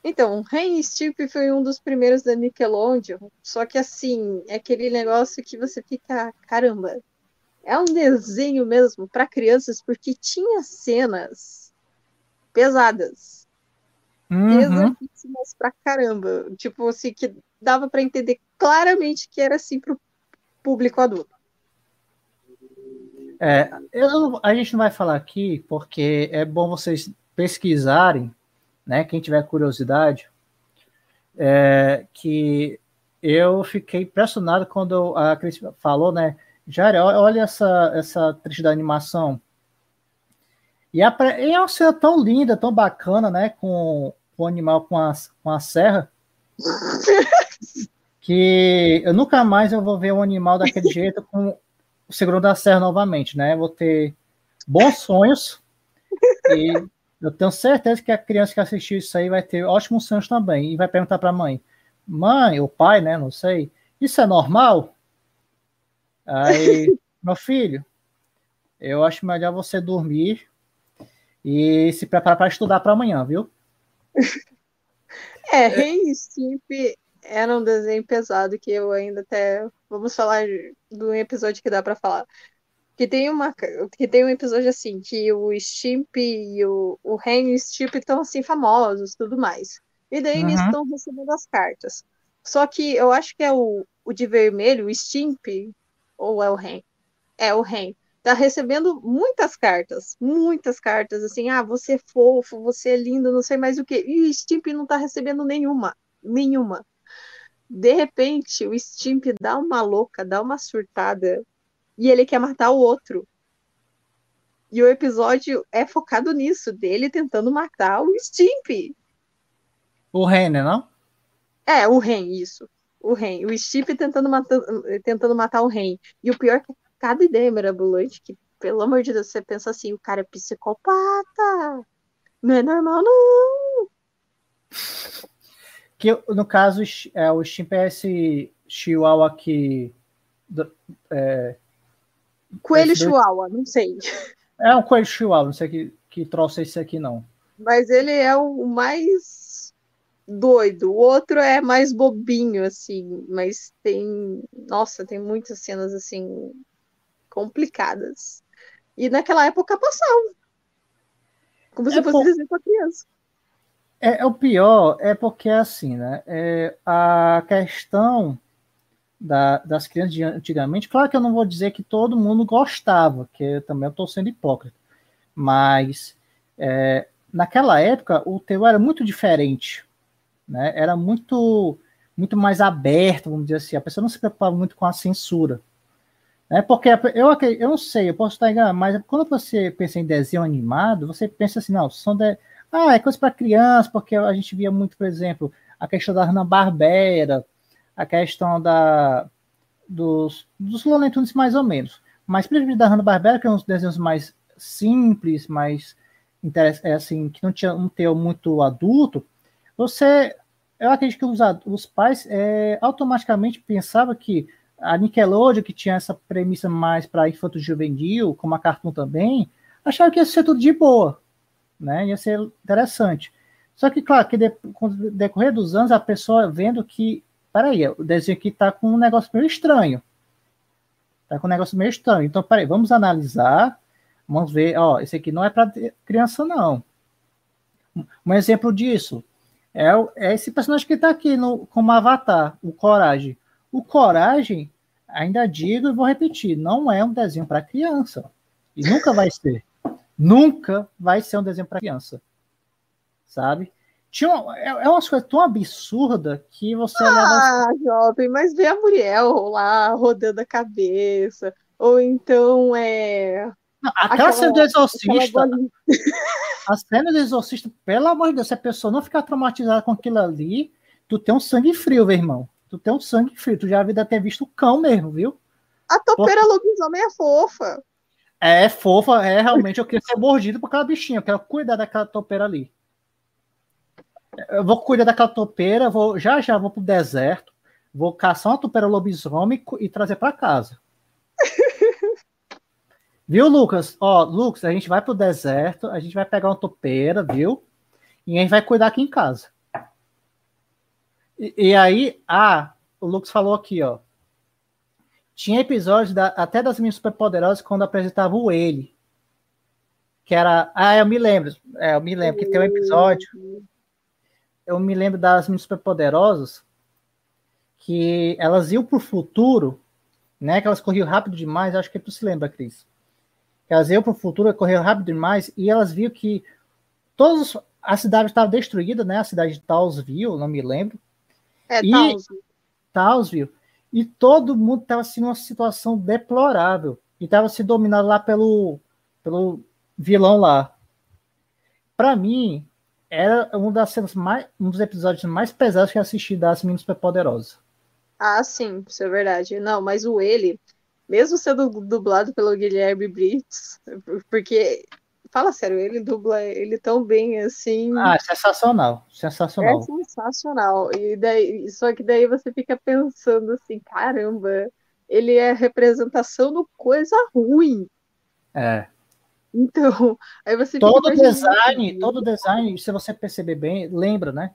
Então, Ren Stipp foi um dos primeiros da Nickelodeon, só que assim, é aquele negócio que você fica, caramba, é um desenho mesmo para crianças porque tinha cenas pesadas. Uhum. Pesadíssimas pra caramba. Tipo assim, que dava para entender claramente que era assim pro público adulto. É, eu, a gente não vai falar aqui porque é bom vocês pesquisarem, né? Quem tiver curiosidade, é, que eu fiquei impressionado quando a Cris falou, né? Jair, olha essa, essa triste da animação. E, a, e é uma cena tão linda, tão bacana, né? Com, com o animal com a, com a serra. que eu nunca mais eu vou ver um animal daquele jeito com o seguro da serra novamente, né? vou ter bons sonhos e eu tenho certeza que a criança que assistiu isso aí vai ter ótimos sonhos também e vai perguntar para a mãe mãe ou pai, né? Não sei. Isso é normal? Aí, meu filho, eu acho melhor você dormir e se preparar para estudar para amanhã, viu? É, Rei Stimp era um desenho pesado que eu ainda até vamos falar do episódio que dá para falar. Que tem uma que tem um episódio assim que o Stimp e o, o Ren e o Stimp estão assim famosos, tudo mais. E daí uhum. eles estão recebendo as cartas. Só que eu acho que é o, o de vermelho, o Stimp, ou é o Ren? É o Ren. Tá recebendo muitas cartas, muitas cartas, assim, ah, você é fofo, você é lindo, não sei mais o que. E o Stimp não tá recebendo nenhuma, nenhuma. De repente, o Stimp dá uma louca, dá uma surtada, e ele quer matar o outro. E o episódio é focado nisso, dele tentando matar o Stimp. O Renner, não? É, o Ren, isso. O Ren. O Steve tentando, matar, tentando matar o Ren. E o pior é que cada ideia mirabolante, que, pelo amor de Deus, você pensa assim, o cara é psicopata. Não é normal, não. Que, no caso, é, o Stimp é esse chihuahua que... É, coelho chihuahua, não sei. É um coelho chihuahua, não sei que, que trouxe esse aqui, não. Mas ele é o mais doido. O outro é mais bobinho, assim, mas tem. Nossa, tem muitas cenas assim complicadas. E naquela época passava. Como se é fosse por... dizer pra criança. É, é, o pior é porque assim, né? É, a questão da, das crianças de antigamente, claro que eu não vou dizer que todo mundo gostava, que eu também estou sendo hipócrita, mas é, naquela época o teu era muito diferente né? Era muito muito mais aberto, vamos dizer assim. A pessoa não se preocupava muito com a censura. Né? Porque eu, eu não sei, eu posso estar enganado, mas quando você pensa em desenho animado, você pensa assim, não, são de... ah, é coisa para criança, porque a gente via muito, por exemplo, a questão da Hanna-Barbera, a questão da dos, dos Looney Tunes mais ou menos. Mas principalmente da Hanna-Barbera, que é uns desenhos mais simples, mais é assim, que não tinha um teor muito adulto, você, eu acredito que os, os pais é, automaticamente pensavam que a Nickelodeon, que tinha essa premissa mais para infanto juvenil, como a Cartoon também, achava que ia ser tudo de boa, né? Ia ser interessante. Só que, claro, que de, com o decorrer dos anos, a pessoa vendo que, peraí, o desenho aqui tá com um negócio meio estranho. Tá com um negócio meio estranho. Então, peraí, vamos analisar, vamos ver, ó, esse aqui não é para criança, não. Um exemplo disso, é, é esse personagem que está aqui no, como avatar, o Coragem. O Coragem, ainda digo e vou repetir, não é um desenho para criança. E nunca vai ser. Nunca vai ser um desenho para criança. Sabe? Tinha uma, é, é umas coisas tão absurdas que você Ah, assim... jovem, mas vê a Muriel lá rodando a cabeça. Ou então é. Não, aquela, aquela cena do exorcista. A cena do exorcista, pelo amor de Deus, se a pessoa não ficar traumatizada com aquilo ali, tu tem um sangue frio, meu irmão. Tu tem um sangue frio. Tu já deve ter visto o cão mesmo, viu? A topeira Porque... lobisomem é fofa. É, fofa, é realmente. Eu queria ser mordido por aquela bichinha. Eu quero cuidar daquela topeira ali. Eu vou cuidar daquela topeira, vou, já já vou pro deserto, vou caçar uma topeira lobisomem e trazer para casa. Viu, Lucas? Ó, Lucas, a gente vai pro deserto, a gente vai pegar uma topeira, viu? E a gente vai cuidar aqui em casa. E, e aí, ah, o Lucas falou aqui, ó. Tinha episódios da, até das minhas superpoderosas quando apresentava o ele. Que era. Ah, eu me lembro. É, eu me lembro que tem um episódio. Eu me lembro das minhas superpoderosas que elas iam pro futuro, né? Que elas corriam rápido demais. Acho que tu se lembra, Cris elas iam para o futuro, correram rápido demais, e elas viram que todos, a cidade estava destruída, né? A cidade de Townsville, não me lembro. É, e, Townsville. Townsville. E todo mundo estava assim, numa situação deplorável. E estava se dominado lá pelo, pelo vilão lá. Para mim, era um, das cenas mais, um dos episódios mais pesados que eu assisti das Meninas Superpoderosas. Ah, sim, isso é verdade. Não, mas o ele, mesmo sendo dublado pelo Guilherme Briggs, porque fala sério, ele dubla ele tão bem assim. Ah, sensacional, sensacional. É sensacional. E daí, só que daí você fica pensando assim, caramba, ele é representação do coisa ruim. É. Então, aí você todo design, todo design, se você perceber bem, lembra, né?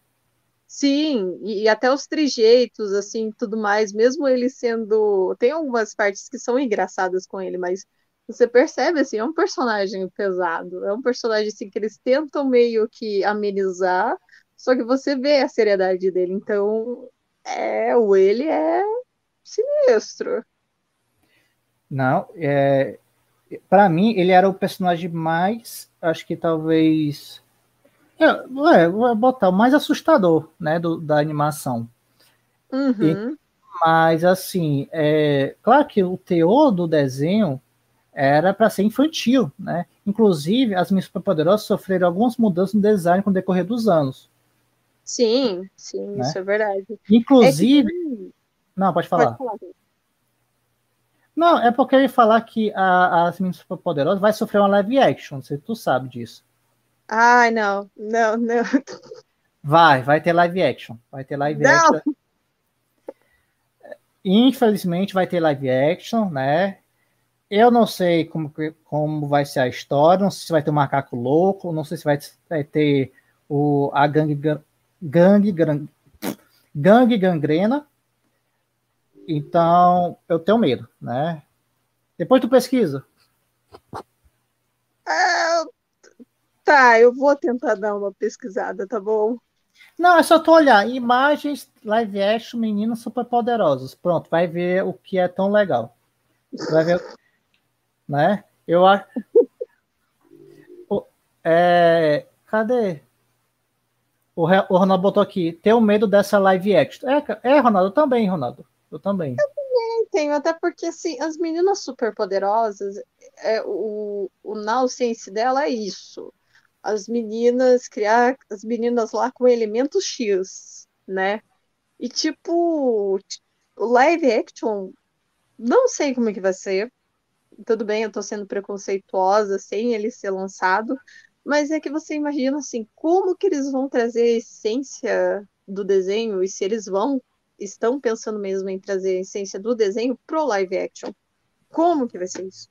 Sim, e, e, até os trejeitos, assim, tudo mais, mesmo ele sendo. Tem algumas partes que são engraçadas com ele, mas você percebe, assim, é um personagem pesado. É um personagem, assim, que eles tentam meio que amenizar, só que você vê a seriedade dele. Então, é, o ele é sinistro. Não, é, para mim, ele era o personagem mais, acho que talvez é, vou botar o mais assustador, né, do, da animação. Uhum. E, mas, assim, é, claro que o teor do desenho era para ser infantil, né? Inclusive, as minhas superpoderosas sofreram algumas mudanças no design com o decorrer dos anos. Sim, sim, né? isso é verdade. Inclusive. É que... Não, pode falar. Pode falar. Não, é porque eu ia falar que a, as minhas superpoderosas vai sofrer uma live action, se tu sabe disso. Ai, não, não, não. Vai, vai ter live action. Vai ter live não. action. Infelizmente vai ter live action, né? Eu não sei como, como vai ser a história, não sei se vai ter o um macaco louco, não sei se vai, vai ter o, a gangue, gangue, gangue, gangue gangrena. Então, eu tenho medo, né? Depois tu pesquisa. É, Tá, eu vou tentar dar uma pesquisada, tá bom? Não, é só tu olhar. Imagens live action meninas super poderosas. Pronto, vai ver o que é tão legal. Vai ver. né? Eu acho. é, cadê? O, o Ronaldo botou aqui. Tenho medo dessa live action. É, é, Ronaldo, eu também, Ronaldo. Eu também. Eu também tenho, até porque assim, as meninas super poderosas, é, o, o nonsense dela é isso as meninas, criar as meninas lá com elementos X, né? E tipo, o live action, não sei como é que vai ser. Tudo bem, eu tô sendo preconceituosa sem ele ser lançado, mas é que você imagina assim, como que eles vão trazer a essência do desenho e se eles vão estão pensando mesmo em trazer a essência do desenho pro live action. Como que vai ser isso?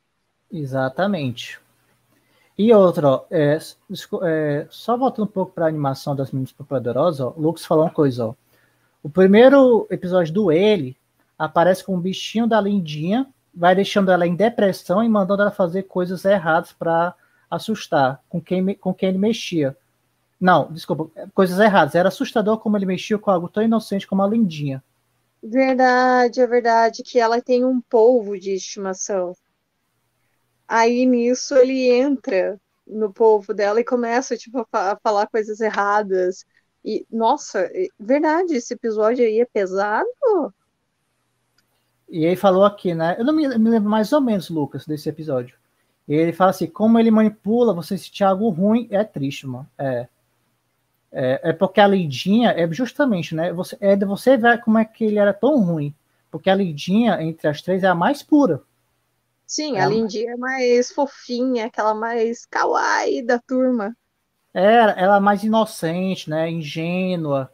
Exatamente. E outra, ó, é, é, só voltando um pouco para a animação das Meninas Poderosas, o Lucas falou uma coisa, ó. O primeiro episódio do Ele aparece com o bichinho da Lindinha, vai deixando ela em depressão e mandando ela fazer coisas erradas para assustar com quem, com quem ele mexia. Não, desculpa, coisas erradas. Era assustador como ele mexia com algo tão inocente como a Lindinha. Verdade, é verdade que ela tem um polvo de estimação. Aí nisso ele entra no povo dela e começa tipo, a, falar coisas erradas. E, nossa, é verdade, esse episódio aí é pesado. E ele falou aqui, né? Eu não me, me lembro mais ou menos, Lucas, desse episódio. E ele fala assim: como ele manipula você sentir algo ruim, é triste, mano. É. É, é porque a Lidinha é justamente, né? Você, é de você ver como é que ele era tão ruim. Porque a Lidinha, entre as três, é a mais pura. Sim, é a Lindy é mais fofinha, aquela mais kawaii da turma. Era, ela é mais inocente, né? Ingênua.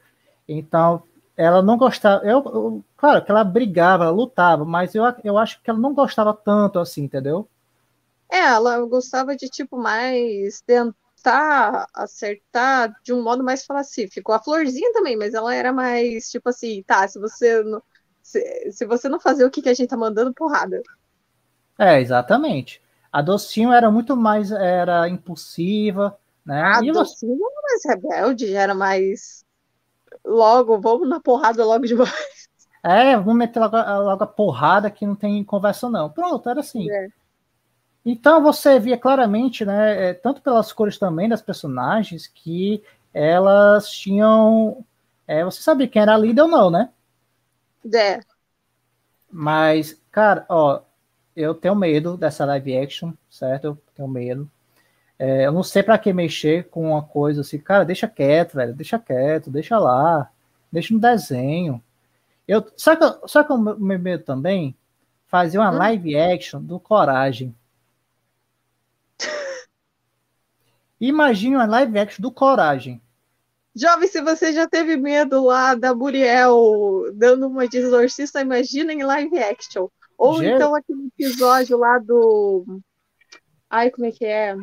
Então, ela não gostava. Eu, eu, claro que ela brigava, ela lutava, mas eu, eu acho que ela não gostava tanto assim, entendeu? É, ela gostava de tipo mais tentar acertar de um modo mais pacífico. A Florzinha também, mas ela era mais tipo assim, tá, se você não, se, se você não fazer o que, que a gente tá mandando, porrada. É, exatamente. A Docinho era muito mais era impulsiva, né? A e Docinho você... era mais rebelde, era mais logo, vamos na porrada logo de vez. É, vamos meter logo, logo, a porrada que não tem conversa não. Pronto, era assim. É. Então você via claramente, né, é, tanto pelas cores também das personagens, que elas tinham. É, você sabia quem era a líder ou não, né? É. Mas, cara, ó, eu tenho medo dessa live action, certo? Eu tenho medo. É, eu não sei para que mexer com uma coisa assim, cara, deixa quieto, velho, deixa quieto, deixa lá, deixa no desenho. Eu, sabe, sabe que o meu medo também? Fazer uma hum? live action do Coragem. Imagine uma live action do Coragem. Jovem, se você já teve medo lá da Muriel dando uma de exorcista, imagina em live action. Ou Gê... então aquele episódio lá do. Ai, como é que é?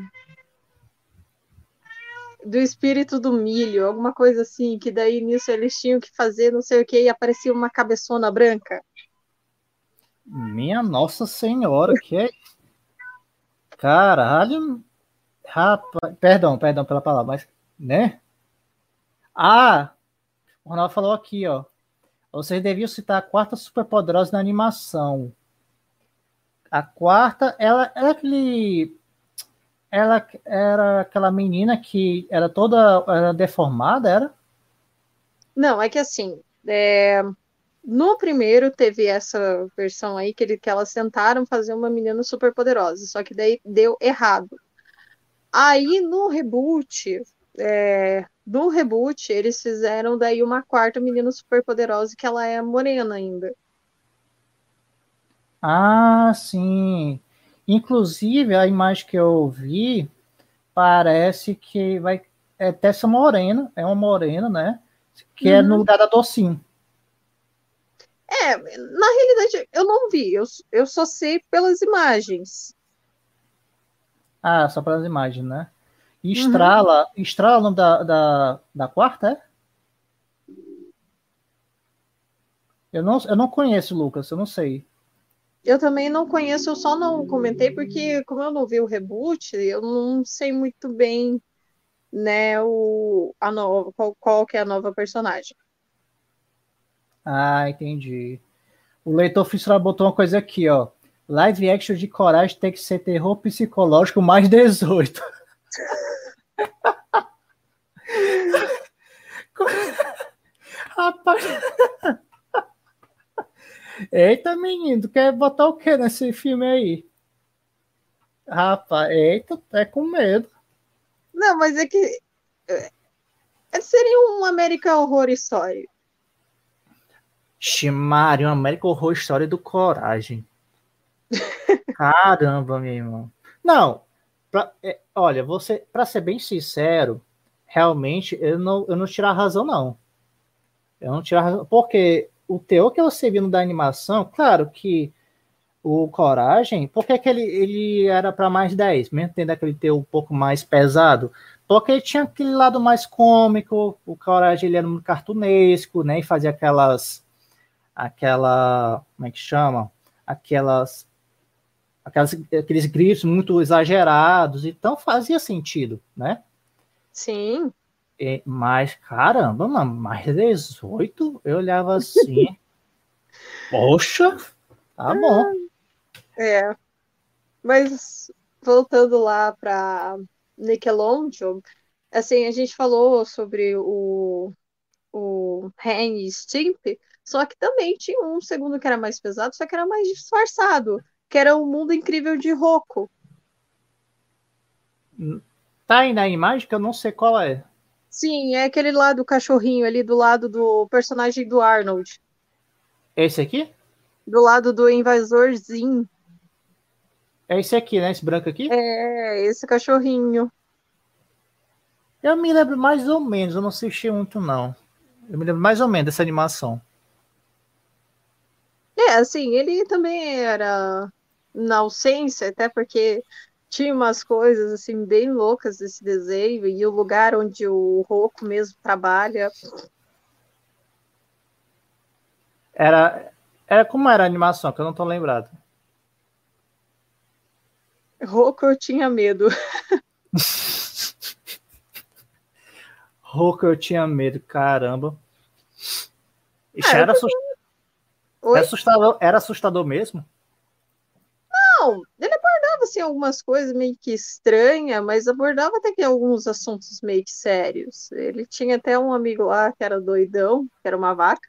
Do espírito do milho, alguma coisa assim, que daí nisso eles tinham que fazer não sei o que e aparecia uma cabeçona branca. Minha Nossa Senhora, que é. Caralho. Rapaz, perdão, perdão pela palavra, mas, né? Ah, o Ronaldo falou aqui, ó. Vocês deviam citar a quarta superpoderosa na animação. A quarta, ela era aquele. Ela era aquela menina que era toda era deformada, era? Não, é que assim. É, no primeiro teve essa versão aí que, ele, que elas tentaram fazer uma menina super poderosa, só que daí deu errado. Aí no reboot, é, no reboot, eles fizeram daí uma quarta menina super poderosa que ela é morena ainda. Ah, sim. Inclusive, a imagem que eu vi parece que vai é Tessa Morena, é uma morena, né? Que uhum. é no uhum. lugar da Docinho. É, na realidade, eu não vi, eu, eu só sei pelas imagens. Ah, só pelas imagens, né? E Estrala, uhum. Estrala o nome da, da, da quarta, é? Eu não, eu não conheço, Lucas, eu não sei. Eu também não conheço, eu só não comentei porque, como eu não vi o reboot, eu não sei muito bem, né, o, a nova, qual, qual que é a nova personagem. Ah, entendi. O leitor fiscal botou uma coisa aqui, ó. Live action de coragem tem que ser terror psicológico mais 18. Rapaz. Eita, menino, tu quer botar o que nesse filme aí? Rapaz, eita, é com medo. Não, mas é que. É, seria um American Horror Story. Ximário, um American Horror Story do Coragem. Caramba, meu irmão. Não, pra, é, olha, você, para ser bem sincero, realmente eu não, eu não tiro a razão, não. Eu não tiro a razão, porque o teor que você viu no da animação, claro que o Coragem, por que, que ele, ele era para mais 10, mesmo tendo aquele teor um pouco mais pesado? Porque ele tinha aquele lado mais cômico, o Coragem ele era muito cartunesco, né, e fazia aquelas, aquela, como é que chama? Aquelas, aquelas aqueles gritos muito exagerados, então fazia sentido, né? Sim. É, mas, caramba, mano, mais 18, eu olhava assim. Poxa, tá bom. É. Mas voltando lá para Nickelodeon, assim, a gente falou sobre o, o Ren e Stimp, só que também tinha um segundo que era mais pesado, só que era mais disfarçado, que era o Mundo Incrível de Rocco. Tá aí na imagem que eu não sei qual é. Sim, é aquele lá do cachorrinho ali do lado do personagem do Arnold. Esse aqui? Do lado do invasorzinho. É esse aqui, né? Esse branco aqui? É, esse cachorrinho. Eu me lembro mais ou menos, eu não assisti muito, não. Eu me lembro mais ou menos dessa animação. É, assim, ele também era na ausência, até porque tinha umas coisas assim bem loucas desse desenho e o lugar onde o Roku mesmo trabalha. Era, era como era a animação, que eu não tô lembrado. Roku eu tinha medo. Roku eu tinha medo, caramba. Isso é, era, assustador. Era, assustador, era assustador mesmo? Não, ele abordava assim, algumas coisas meio que estranhas, mas abordava até que alguns assuntos meio que sérios. Ele tinha até um amigo lá que era doidão, que era uma vaca.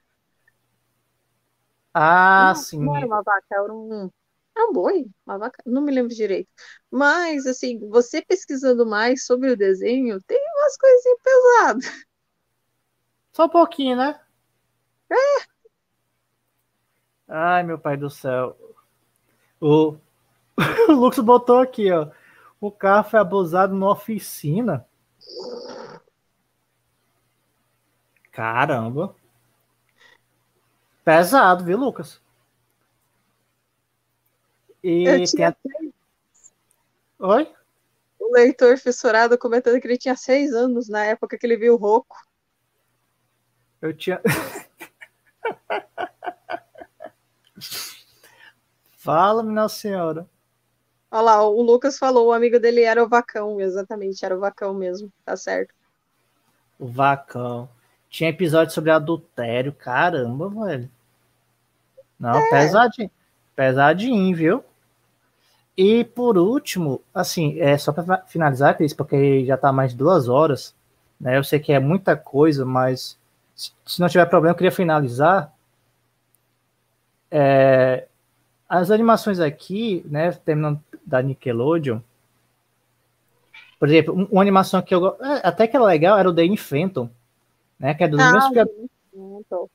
Ah, não, sim. Não era uma vaca, era um, era um boi, uma vaca, não me lembro direito. Mas, assim, você pesquisando mais sobre o desenho, tem umas coisinhas pesadas. Só um pouquinho, né? É. Ai, meu pai do céu. O, o Lux botou aqui, ó. O carro foi abusado numa oficina. Caramba. Pesado, viu, Lucas? E Eu tem... Oi? O leitor fissurado comentando que ele tinha seis anos na época que ele viu o Roco. Eu tinha. Fala, minha senhora. Olha lá, o Lucas falou, o amigo dele era o Vacão, exatamente, era o Vacão mesmo, tá certo. O Vacão. Tinha episódio sobre adultério, caramba, velho. Não, é. pesadinho. Pesadinho, viu? E por último, assim, é só para finalizar, Cris, porque já tá mais de duas horas, né? Eu sei que é muita coisa, mas se não tiver problema, eu queria finalizar. É, as animações aqui, né, terminando da Nickelodeon, por exemplo, uma animação que eu é, até que era legal era o Danny Phantom, né, que é dos ah, meus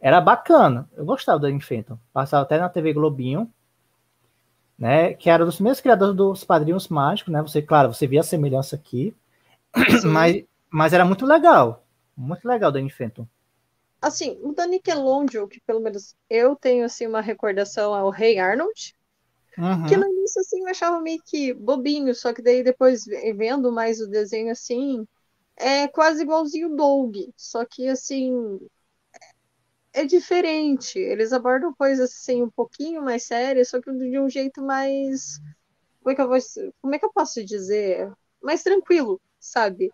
Era bacana, eu gostava do Danny Phantom. Passava até na TV Globinho, né, que era dos meus criadores dos Padrinhos Mágicos, né? Você, claro, você via a semelhança aqui, mas, mas era muito legal, muito legal o Danny Phantom assim, o da Nickelodeon, que pelo menos eu tenho assim uma recordação ao Rei Arnold, uhum. que no início assim eu achava meio que bobinho, só que daí depois vendo mais o desenho assim, é quase igualzinho o Doug, só que assim é diferente. Eles abordam coisas assim um pouquinho mais sérias, só que de um jeito mais como é que eu vou, como é que eu posso dizer? Mais tranquilo, sabe?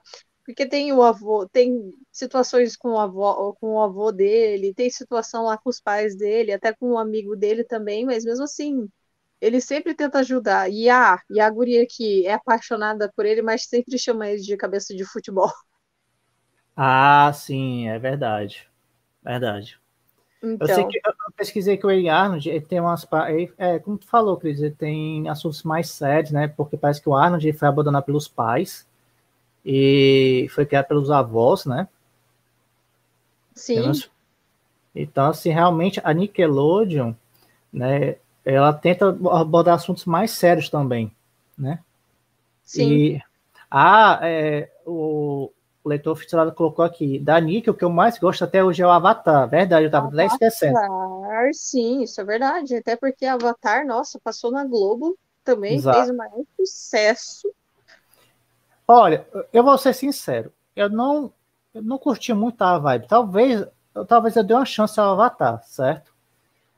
Porque tem o avô, tem situações com o avô, com o avô dele, tem situação lá com os pais dele, até com um amigo dele também, mas mesmo assim, ele sempre tenta ajudar. E a, e a guria que é apaixonada por ele, mas sempre chama ele de cabeça de futebol. Ah, sim, é verdade. Verdade. Então... Eu, sei então. que, eu pesquisei que o Ray Arnold ele tem umas. É, como tu falou, Cris, ele tem assuntos mais sérios, né? Porque parece que o Arnold foi abandonado pelos pais e foi criado pelos avós, né? Sim. Então, assim, realmente a Nickelodeon, né, ela tenta abordar assuntos mais sérios também, né? Sim. E ah, é, o, leitor oficial colocou aqui, da Nick, o que eu mais gosto até hoje é o Avatar, verdade, eu tava até esquecendo. Avatar, sim, isso é verdade, até porque Avatar, nossa, passou na Globo, também Exato. fez o maior sucesso, Olha, eu vou ser sincero, eu não, eu não curti muito a vibe. Talvez, eu, talvez eu dê uma chance ao Avatar, certo?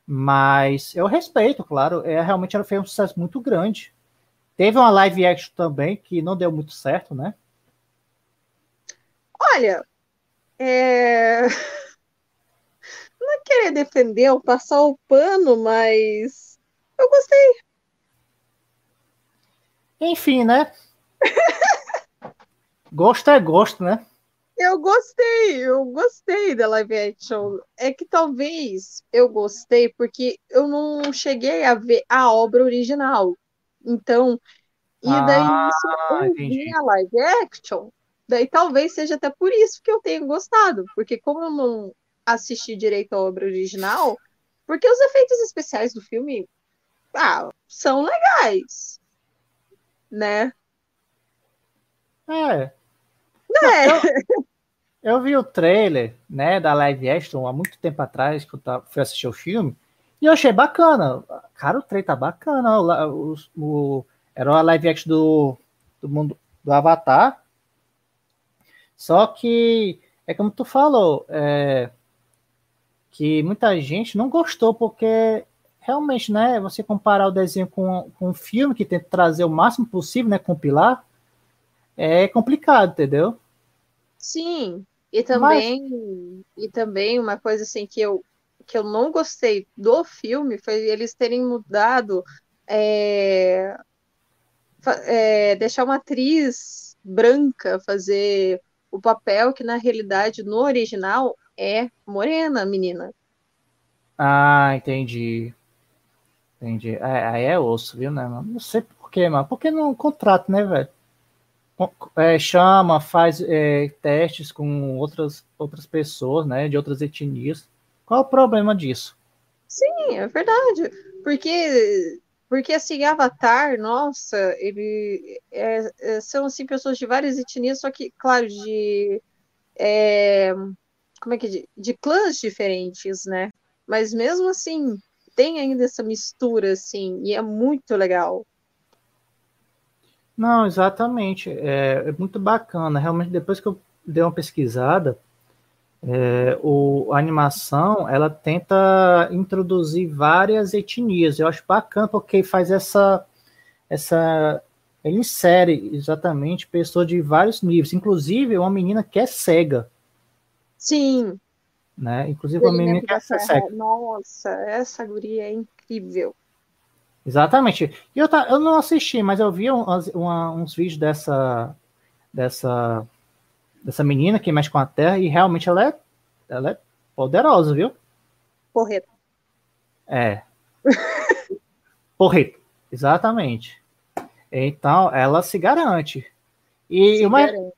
Mas eu respeito, claro. É, realmente ela fez um sucesso muito grande. Teve uma live action também que não deu muito certo, né? Olha, é... não é querer defender ou passar o pano, mas eu gostei. Enfim, né? Gosto é gosto, né? Eu gostei, eu gostei da live action. É que talvez eu gostei porque eu não cheguei a ver a obra original. Então, e daí ah, eu vi a live action, daí talvez seja até por isso que eu tenho gostado, porque como eu não assisti direito a obra original, porque os efeitos especiais do filme ah, são legais, né? É, é. Eu, eu, vi o trailer, né, da live action há muito tempo atrás, que eu fui assistir o filme, e eu achei bacana. Cara, o trailer tá bacana. O, o, o era a live action do, do mundo do Avatar. Só que é como tu falou, é, que muita gente não gostou porque realmente, né, você comparar o desenho com, com um filme que tenta trazer o máximo possível, né, compilar, é complicado, entendeu? Sim, e também, Mas... e também uma coisa assim que eu, que eu não gostei do filme foi eles terem mudado é, é, deixar uma atriz branca fazer o papel que na realidade no original é morena, menina. Ah, entendi. Entendi. É, aí é osso, viu, né? Não sei por quê, mas porque não contrato, né, velho? É, chama, faz é, testes com outras, outras pessoas, né, de outras etnias. Qual é o problema disso? Sim, é verdade. Porque Porque, assim, Avatar, nossa, ele é, é, são, assim, pessoas de várias etnias, só que, claro, de... É, como é que é? De, de clãs diferentes, né? Mas mesmo assim, tem ainda essa mistura, assim, e é muito legal. Não, exatamente. É, é muito bacana. Realmente, depois que eu dei uma pesquisada, é, o, a animação ela tenta introduzir várias etnias. Eu acho bacana porque faz essa essa ele insere exatamente pessoas de vários níveis, inclusive uma menina que é cega. Sim. Né? Inclusive uma menina que é cega. Nossa, essa guria é incrível. Exatamente. E eu, tá, eu não assisti, mas eu vi uns, uns vídeos dessa dessa dessa menina que mexe com a Terra e realmente ela é, ela é poderosa, viu? Porreta. É. Porreta, exatamente. Então, ela se garante. E, se uma, garante.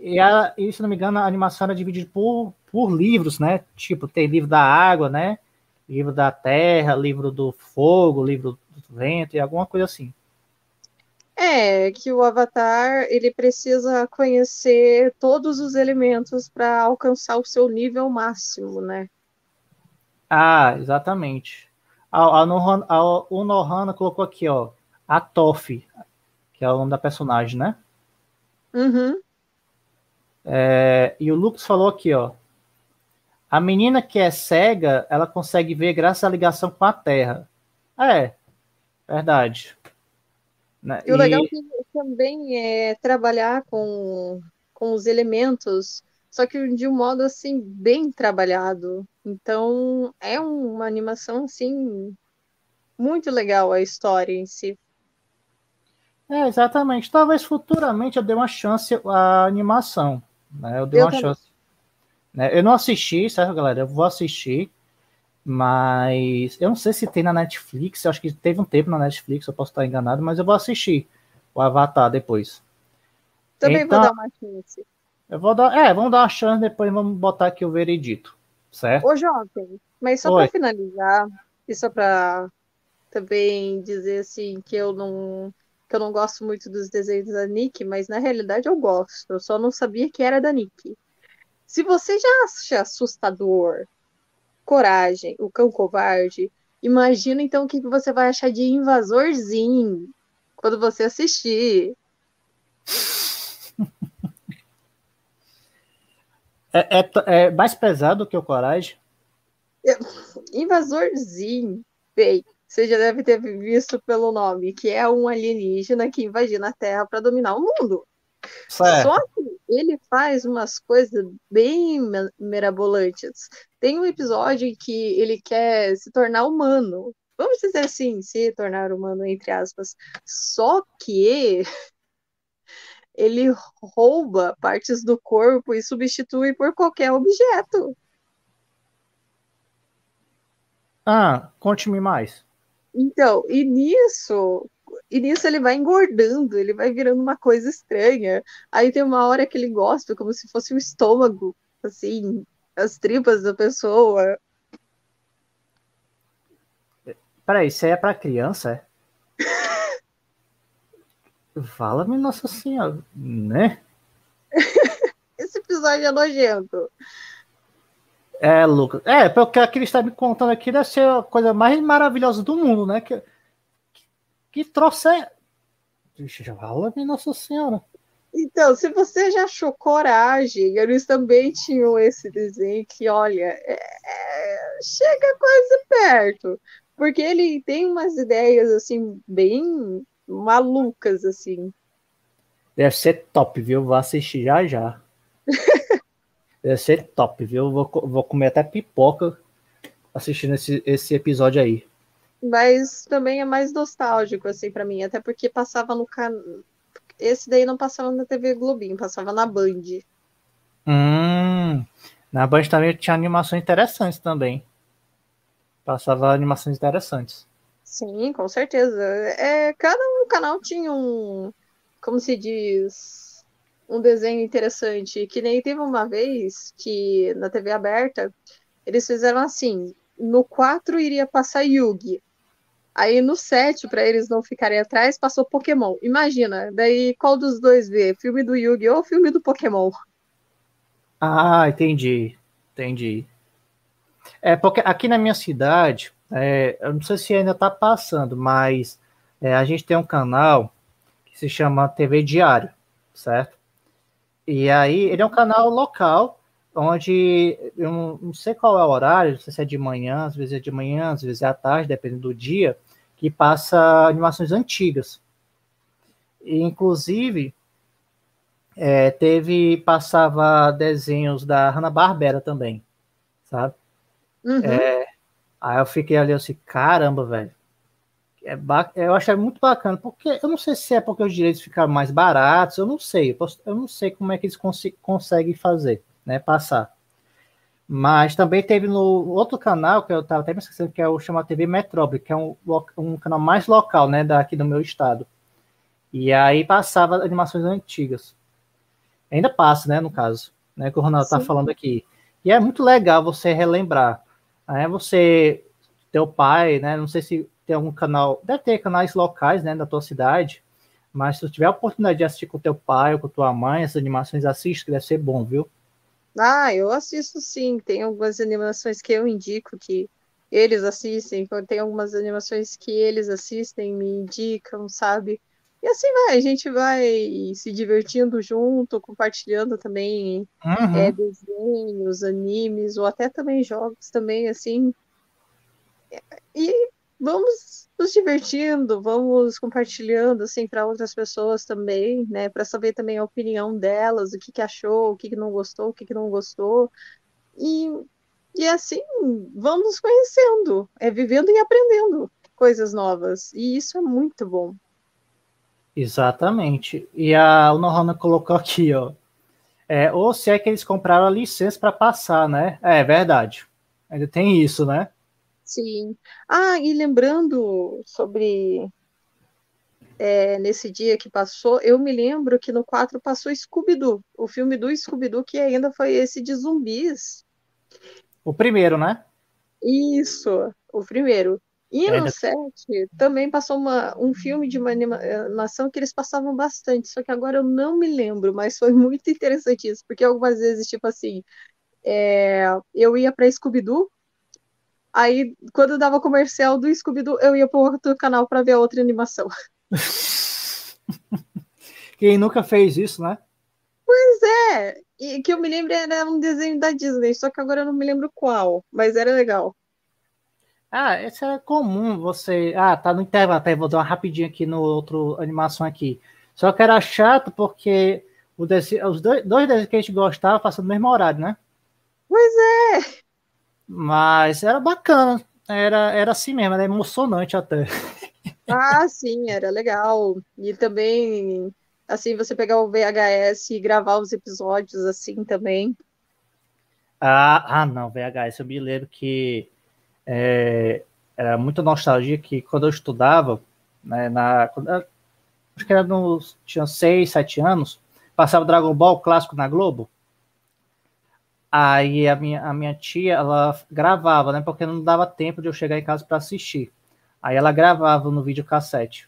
e, a, e, se não me engano, a animação era dividida por, por livros, né? Tipo, tem livro da água, né? Livro da terra, livro do fogo, livro vento e alguma coisa assim. É, que o Avatar ele precisa conhecer todos os elementos para alcançar o seu nível máximo, né? Ah, exatamente. A, a, Nohana, a, o Nohana colocou aqui, ó, a Toff, que é o nome da personagem, né? Uhum. É, e o Lucas falou aqui, ó. A menina que é cega, ela consegue ver graças à ligação com a Terra. É, verdade. Né? E o legal e... Também é trabalhar com, com os elementos, só que de um modo assim bem trabalhado. Então é uma animação assim muito legal a história em si. É, exatamente. Talvez futuramente eu dê uma chance à animação. Né? Eu dei eu uma também. chance. Né? Eu não assisti, certo, galera? Eu vou assistir. Mas eu não sei se tem na Netflix. Eu acho que teve um tempo na Netflix, eu posso estar enganado, mas eu vou assistir o Avatar depois. Também então, vou dar uma chance. Eu vou dar, é, vamos dar uma chance, depois vamos botar aqui o veredito, certo? Ô, Jovem, mas só para finalizar, e só para também dizer assim que eu não que eu não gosto muito dos desenhos da Nick, mas na realidade eu gosto. Eu só não sabia que era da Nick. Se você já acha assustador Coragem, O Cão Covarde. Imagina então o que você vai achar de Invasorzinho quando você assistir. É, é, é mais pesado que o Coragem? Invasorzinho, bem, você já deve ter visto pelo nome, que é um alienígena que invadiu a Terra para dominar o mundo. Certo. Só que ele faz umas coisas bem mirabolantes. Tem um episódio em que ele quer se tornar humano. Vamos dizer assim, se tornar humano, entre aspas. Só que ele rouba partes do corpo e substitui por qualquer objeto. Ah, conte-me mais. Então, e nisso, e nisso ele vai engordando, ele vai virando uma coisa estranha. Aí tem uma hora que ele gosta, como se fosse o estômago, assim, as tripas da pessoa. Peraí, isso aí é pra criança, é? Fala-me, Nossa Senhora, né? Esse episódio é nojento. É, Lucas. É, pelo que a Cris está me contando aqui, deve ser a coisa mais maravilhosa do mundo, né? Que, que é. Fala, Nossa Senhora. Então, se você já achou coragem, eles também tinham esse desenho que, olha, é, é, chega quase perto. Porque ele tem umas ideias, assim, bem malucas, assim. Deve ser top, viu? Vou assistir já já. Deve ser top, viu? Vou, vou comer até pipoca assistindo esse, esse episódio aí. Mas também é mais nostálgico, assim, para mim. Até porque passava no canal. Esse daí não passava na TV Globinho, passava na Band. Hum, na Band também tinha animações interessantes também. Passava animações interessantes. Sim, com certeza. É, cada um canal tinha um, como se diz, um desenho interessante. Que nem teve uma vez que na TV aberta eles fizeram assim: no 4 iria passar Yugi, Aí no 7, para eles não ficarem atrás, passou Pokémon. Imagina, daí qual dos dois vê? Filme do Yu-Gi-Oh! ou filme do Pokémon? Ah, entendi. Entendi. É, porque aqui na minha cidade, é, eu não sei se ainda está passando, mas é, a gente tem um canal que se chama TV Diário, certo? E aí, ele é um canal local, onde eu não, sei qual é o horário, não sei se é de manhã, às vezes é de manhã, às vezes é à tarde, dependendo do dia, que passa animações antigas. E, inclusive, é, teve, passava desenhos da Hanna-Barbera também, sabe? Uhum. É, aí eu fiquei ali assim, caramba, velho. É eu achei muito bacana, porque eu não sei se é porque os direitos ficaram mais baratos, eu não sei, eu, posso, eu não sei como é que eles cons conseguem fazer, né, passar. Mas também teve no outro canal, que eu estava até me esquecendo, que é o chamado TV Metrópole, que é um, um canal mais local, né, daqui do meu estado. E aí passava animações antigas. Ainda passa, né, no caso, né, que o Ronaldo está falando aqui. E é muito legal você relembrar. Né, você, teu pai, né, não sei se tem algum canal, deve ter canais locais, né, da tua cidade, mas se tu tiver a oportunidade de assistir com teu pai ou com tua mãe, essas animações assiste, que deve ser bom, viu? Ah, eu assisto sim, tem algumas animações que eu indico que eles assistem, tem algumas animações que eles assistem, me indicam, sabe? E assim vai, a gente vai se divertindo junto, compartilhando também uhum. é, desenhos, animes, ou até também jogos também, assim. E vamos nos divertindo, vamos compartilhando assim para outras pessoas também, né, para saber também a opinião delas, o que que achou, o que que não gostou, o que que não gostou. E e assim, vamos conhecendo, é vivendo e aprendendo coisas novas. E isso é muito bom. Exatamente. E a Unohana colocou aqui, ó. É, ou se é que eles compraram a licença para passar, né? É verdade. Ainda tem isso, né? Sim. Ah, e lembrando sobre é, nesse dia que passou, eu me lembro que no 4 passou Scooby-Doo, o filme do Scooby-Doo, que ainda foi esse de zumbis. O primeiro, né? Isso, o primeiro. E no 7 também passou uma, um filme de uma animação que eles passavam bastante, só que agora eu não me lembro, mas foi muito interessante isso, porque algumas vezes, tipo assim, é, eu ia para Scooby-Doo, Aí, quando dava comercial do Scooby-Doo, eu ia para outro canal para ver a outra animação. Quem nunca fez isso, né? Pois é. E que eu me lembro era um desenho da Disney, só que agora eu não me lembro qual, mas era legal. Ah, isso é comum você. Ah, tá no intervalo, tá? vou dar uma rapidinha aqui no outro animação aqui. Só que era chato porque o desse, os dois, dois desenhos que a gente gostava passando no mesmo horário, né? Pois é. Mas era bacana, era, era assim mesmo, era emocionante até. Ah, sim, era legal. E também, assim, você pegar o VHS e gravar os episódios assim também. Ah, ah não, VHS, eu me lembro que é, era muita nostalgia que quando eu estudava, né, na, acho que era nos, tinha seis, sete anos, passava Dragon Ball clássico na Globo. Aí a minha, a minha tia, ela gravava, né? Porque não dava tempo de eu chegar em casa para assistir. Aí ela gravava no videocassete.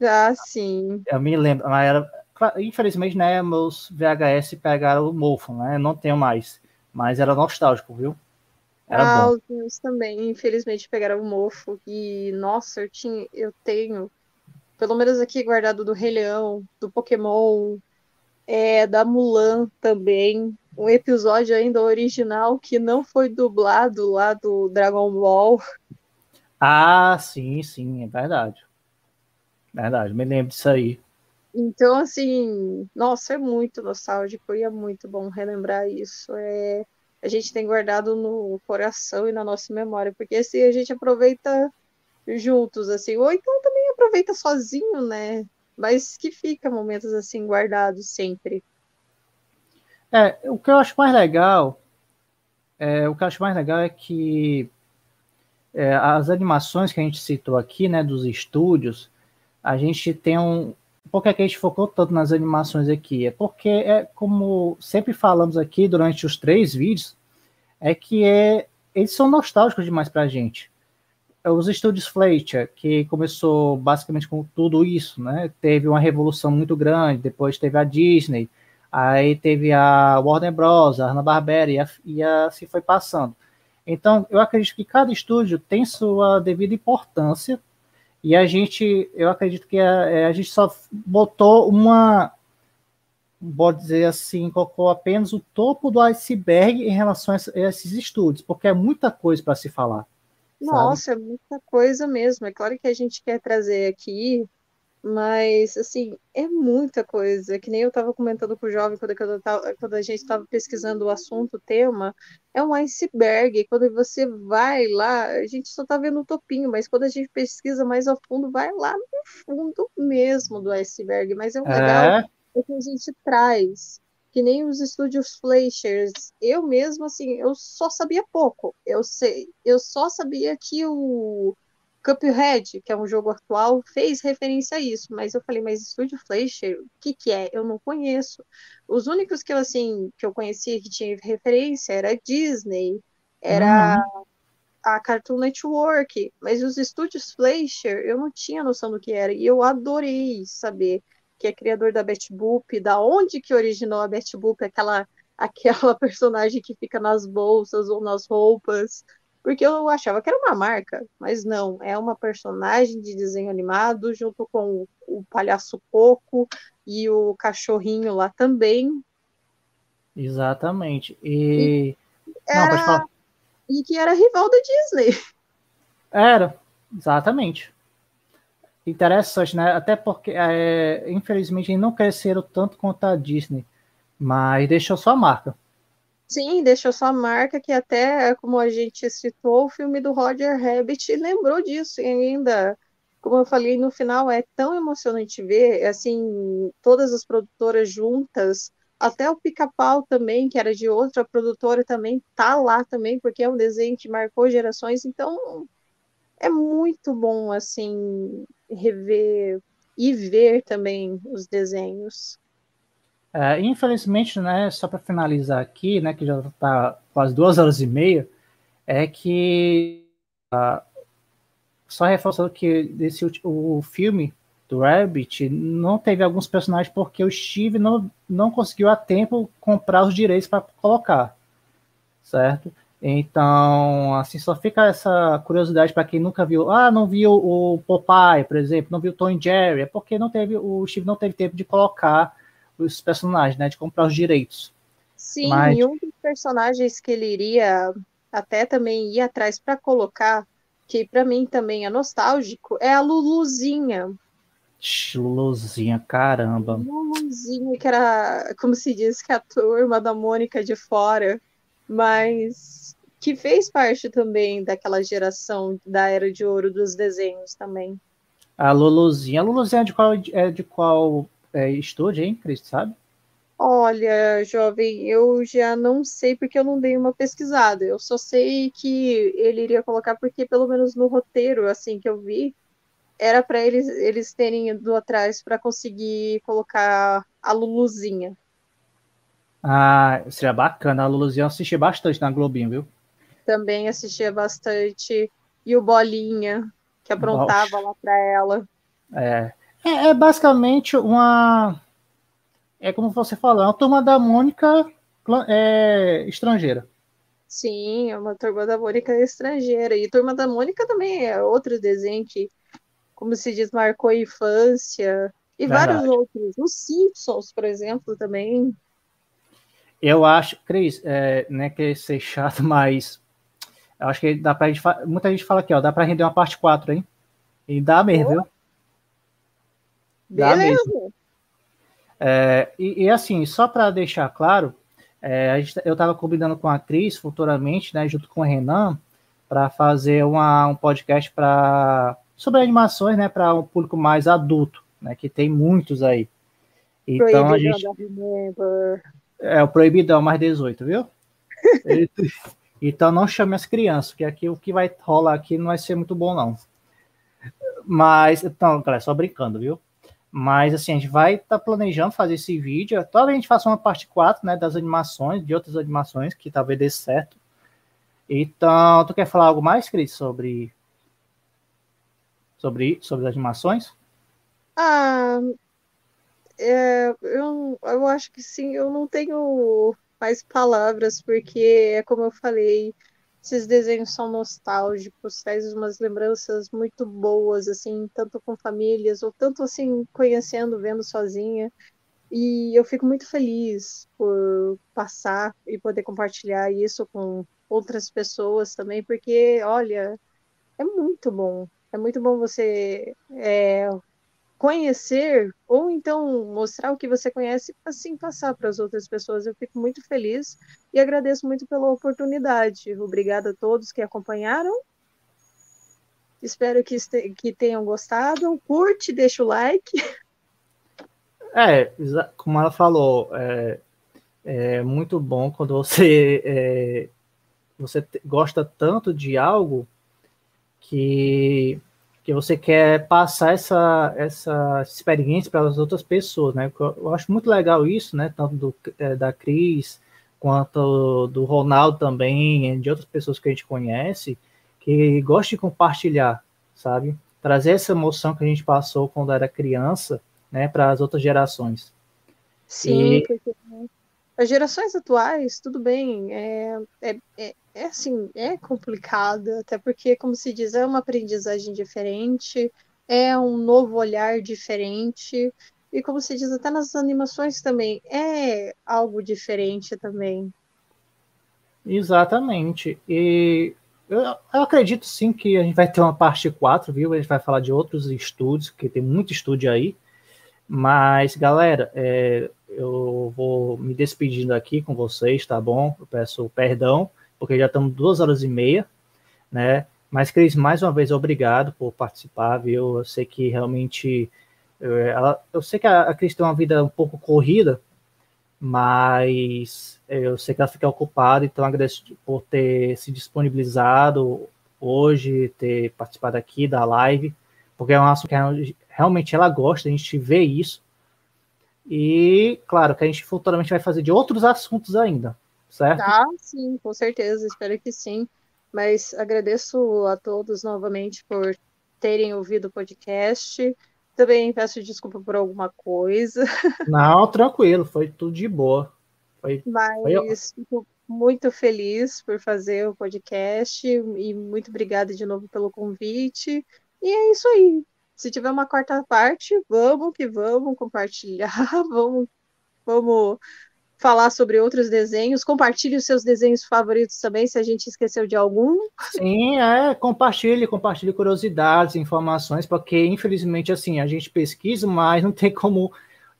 Ah, sim. Eu me lembro, mas era, infelizmente, né, meus VHS pegaram o mofo, né? Não tenho mais. Mas era nostálgico, viu? Era ah, bom. os meus também, infelizmente, pegaram o mofo. E, nossa, eu, tinha, eu tenho, pelo menos aqui guardado do Rei Leão, do Pokémon, é, da Mulan também um episódio ainda original que não foi dublado lá do Dragon Ball. Ah, sim, sim, é verdade. Verdade, me lembro disso aí. Então, assim, nossa, é muito nostálgico e é muito bom relembrar isso. É, a gente tem guardado no coração e na nossa memória, porque assim a gente aproveita juntos, assim, ou então também aproveita sozinho, né? Mas que fica momentos assim guardados sempre. É, o que eu acho mais legal, é, o que eu acho mais legal é que é, as animações que a gente citou aqui, né, dos estúdios, a gente tem um. Por que a gente focou tanto nas animações aqui? É porque, é como sempre falamos aqui durante os três vídeos, é que é, eles são nostálgicos demais pra gente. os estúdios Fleischer, que começou basicamente com tudo isso, né? Teve uma revolução muito grande, depois teve a Disney, aí teve a Warner Bros., a Hanna-Barbera, e, e assim foi passando. Então, eu acredito que cada estúdio tem sua devida importância, e a gente, eu acredito que a, é, a gente só botou uma, pode dizer assim, colocou apenas o topo do iceberg em relação a esses estúdios, porque é muita coisa para se falar. Nossa, sabe? é muita coisa mesmo. É claro que a gente quer trazer aqui, mas assim, é muita coisa. Que nem eu estava comentando com o jovem quando, quando, tava, quando a gente estava pesquisando o assunto, o tema, é um iceberg. Quando você vai lá, a gente só está vendo o topinho, mas quando a gente pesquisa mais a fundo, vai lá no fundo mesmo do iceberg. Mas é um legal é, é que a gente traz que nem os estúdios Fleischers. Eu mesmo, assim, eu só sabia pouco. Eu sei, eu só sabia que o Cuphead, que é um jogo atual, fez referência a isso, mas eu falei, mas estúdio Fleischer, o que que é? Eu não conheço. Os únicos que eu, assim, que eu conhecia que tinha referência era Disney, era uhum. a Cartoon Network, mas os estúdios Fleischer, eu não tinha noção do que era, e eu adorei saber que é criador da Betty Boop, da onde que originou a Betty Boop, aquela, aquela personagem que fica nas bolsas ou nas roupas, porque eu achava que era uma marca, mas não, é uma personagem de desenho animado junto com o, o palhaço Coco e o cachorrinho lá também. Exatamente. E, e era... não, falar. E que era rival da Disney. Era, exatamente interessante, né? Até porque, é, infelizmente, não cresceram tanto quanto a Disney, mas deixou sua marca. Sim, deixou sua marca, que até, como a gente citou, o filme do Roger Rabbit lembrou disso, e ainda, como eu falei no final, é tão emocionante ver, assim, todas as produtoras juntas, até o Pica-Pau também, que era de outra produtora, também tá lá também, porque é um desenho que marcou gerações, então é muito bom, assim, rever e ver também os desenhos. É, infelizmente, né, só para finalizar aqui, né, que já está quase duas horas e meia, é que uh, só reforçando que desse, o filme do Rabbit não teve alguns personagens porque o Steve não, não conseguiu a tempo comprar os direitos para colocar, certo? Então, assim, só fica essa curiosidade para quem nunca viu. Ah, não viu o Popeye, por exemplo, não viu o Tom Jerry, é porque não teve, o Steve não teve tempo de colocar os personagens, né, de comprar os direitos. Sim, Mas... e um dos personagens que ele iria até também ir atrás para colocar, que para mim também é nostálgico, é a Luluzinha. Luluzinha, caramba. Luluzinha, que era, como se diz, que é a turma da Mônica de fora, mas que fez parte também daquela geração da era de ouro dos desenhos também. A Luluzinha. A Luluzinha é de qual, é de qual é, estúdio, hein, Cris, sabe? Olha, jovem, eu já não sei porque eu não dei uma pesquisada. Eu só sei que ele iria colocar porque pelo menos no roteiro, assim que eu vi, era para eles eles terem ido atrás para conseguir colocar a Luluzinha. Ah, seria bacana. A Luluzinha eu assisti bastante na Globinho, viu? também assistia bastante. E o Bolinha, que aprontava lá para ela. É. é. é. basicamente uma. É como você falou, é uma turma da Mônica é, estrangeira. Sim, é uma turma da Mônica estrangeira. E turma da Mônica também é outro desenho que, como se diz, marcou a infância. E Verdade. vários outros. Os Simpsons, por exemplo, também. Eu acho, Cris, é, não é que ser chato, mas eu acho que dá pra gente. Muita gente fala aqui, ó, dá pra render uma parte 4, hein? E dá mesmo, viu? Dá Beleza. mesmo. É, e, e, assim, só para deixar claro, é, gente, eu estava combinando com a atriz futuramente, né, junto com o Renan, para fazer uma, um podcast para sobre animações, né, para um público mais adulto, né, que tem muitos aí. Então a gente é o proibidão mais 18, viu? Então não chame as crianças, porque aqui o que vai rolar aqui não vai ser muito bom, não. Mas, então, galera, só brincando, viu? Mas assim, a gente vai estar tá planejando fazer esse vídeo. Talvez a gente faça uma parte 4, né? Das animações, de outras animações, que talvez dê certo. Então, tu quer falar algo mais, Cris, sobre sobre, sobre as animações? Ah, é, eu, eu acho que sim, eu não tenho mais palavras, porque é como eu falei, esses desenhos são nostálgicos, traz umas lembranças muito boas, assim, tanto com famílias, ou tanto assim, conhecendo, vendo sozinha. E eu fico muito feliz por passar e poder compartilhar isso com outras pessoas também, porque, olha, é muito bom. É muito bom você é, conhecer ou então mostrar o que você conhece, assim passar para as outras pessoas. Eu fico muito feliz e agradeço muito pela oportunidade. Obrigada a todos que acompanharam. Espero que, que tenham gostado. Curte, deixa o like. É, como ela falou, é, é muito bom quando você, é, você gosta tanto de algo que que você quer passar essa, essa experiência para as outras pessoas, né? Eu acho muito legal isso, né? Tanto do, é, da Cris quanto do Ronaldo também, de outras pessoas que a gente conhece, que gosta de compartilhar, sabe? Trazer essa emoção que a gente passou quando era criança, né, para as outras gerações. Sim, e... porque as gerações atuais, tudo bem, é, é, é, é assim, é complicado, até porque, como se diz, é uma aprendizagem diferente, é um novo olhar diferente, e como se diz, até nas animações também, é algo diferente também. Exatamente. E eu, eu, acredito sim que a gente vai ter uma parte 4, viu? A gente vai falar de outros estúdios, porque tem muito estúdio aí. Mas, galera, é, eu vou me despedindo aqui com vocês, tá bom? Eu peço perdão, porque já estamos duas horas e meia, né? Mas, Cris, mais uma vez, obrigado por participar, viu? Eu sei que realmente. Eu, ela, eu sei que a, a Cris tem uma vida um pouco corrida, mas eu sei que ela fica ocupada, então agradeço por ter se disponibilizado hoje, ter participado aqui da live, porque é um assunto que realmente ela gosta, a gente vê isso, e, claro, que a gente futuramente vai fazer de outros assuntos ainda, certo? Ah, sim, com certeza, espero que sim. Mas agradeço a todos novamente por terem ouvido o podcast. Também peço desculpa por alguma coisa. Não, tranquilo, foi tudo de boa. Foi, Mas foi... fico muito feliz por fazer o podcast e muito obrigada de novo pelo convite. E é isso aí. Se tiver uma quarta parte, vamos que vamos compartilhar, vamos, vamos falar sobre outros desenhos. Compartilhe os seus desenhos favoritos também, se a gente esqueceu de algum. Sim, é, compartilhe, compartilhe curiosidades, informações, porque infelizmente assim, a gente pesquisa, mas não tem como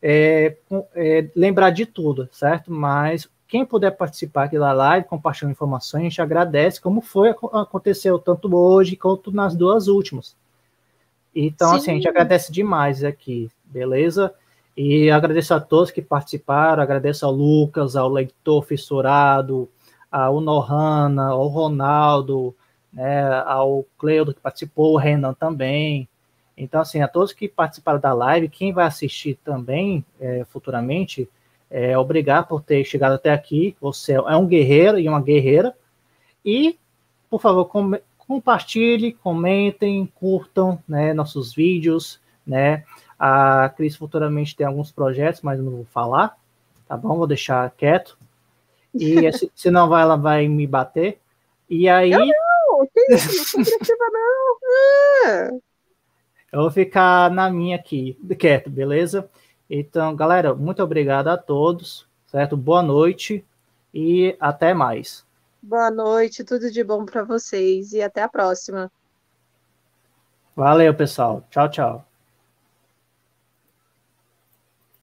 é, é, lembrar de tudo, certo? Mas quem puder participar aqui da live, compartilhando informações, a gente agradece, como foi, aconteceu tanto hoje quanto nas duas últimas. Então, Sim. assim, a gente agradece demais aqui, beleza? E agradeço a todos que participaram, agradeço ao Lucas, ao Leitor Fissurado, ao Nohana, ao Ronaldo, né, ao Cleudo que participou, o Renan também. Então, assim, a todos que participaram da live, quem vai assistir também é, futuramente, é, obrigado por ter chegado até aqui. Você é um guerreiro e uma guerreira. E, por favor, compartilhe, comentem, curtam né, nossos vídeos, né? A Cris futuramente tem alguns projetos, mas eu não vou falar, tá bom? Vou deixar quieto. E senão vai, ela vai me bater. E aí. Eu não, que isso? Não não. Ah. Eu vou ficar na minha aqui, quieto, beleza? Então, galera, muito obrigado a todos, certo? Boa noite e até mais. Boa noite, tudo de bom para vocês e até a próxima. Valeu, pessoal. Tchau, tchau.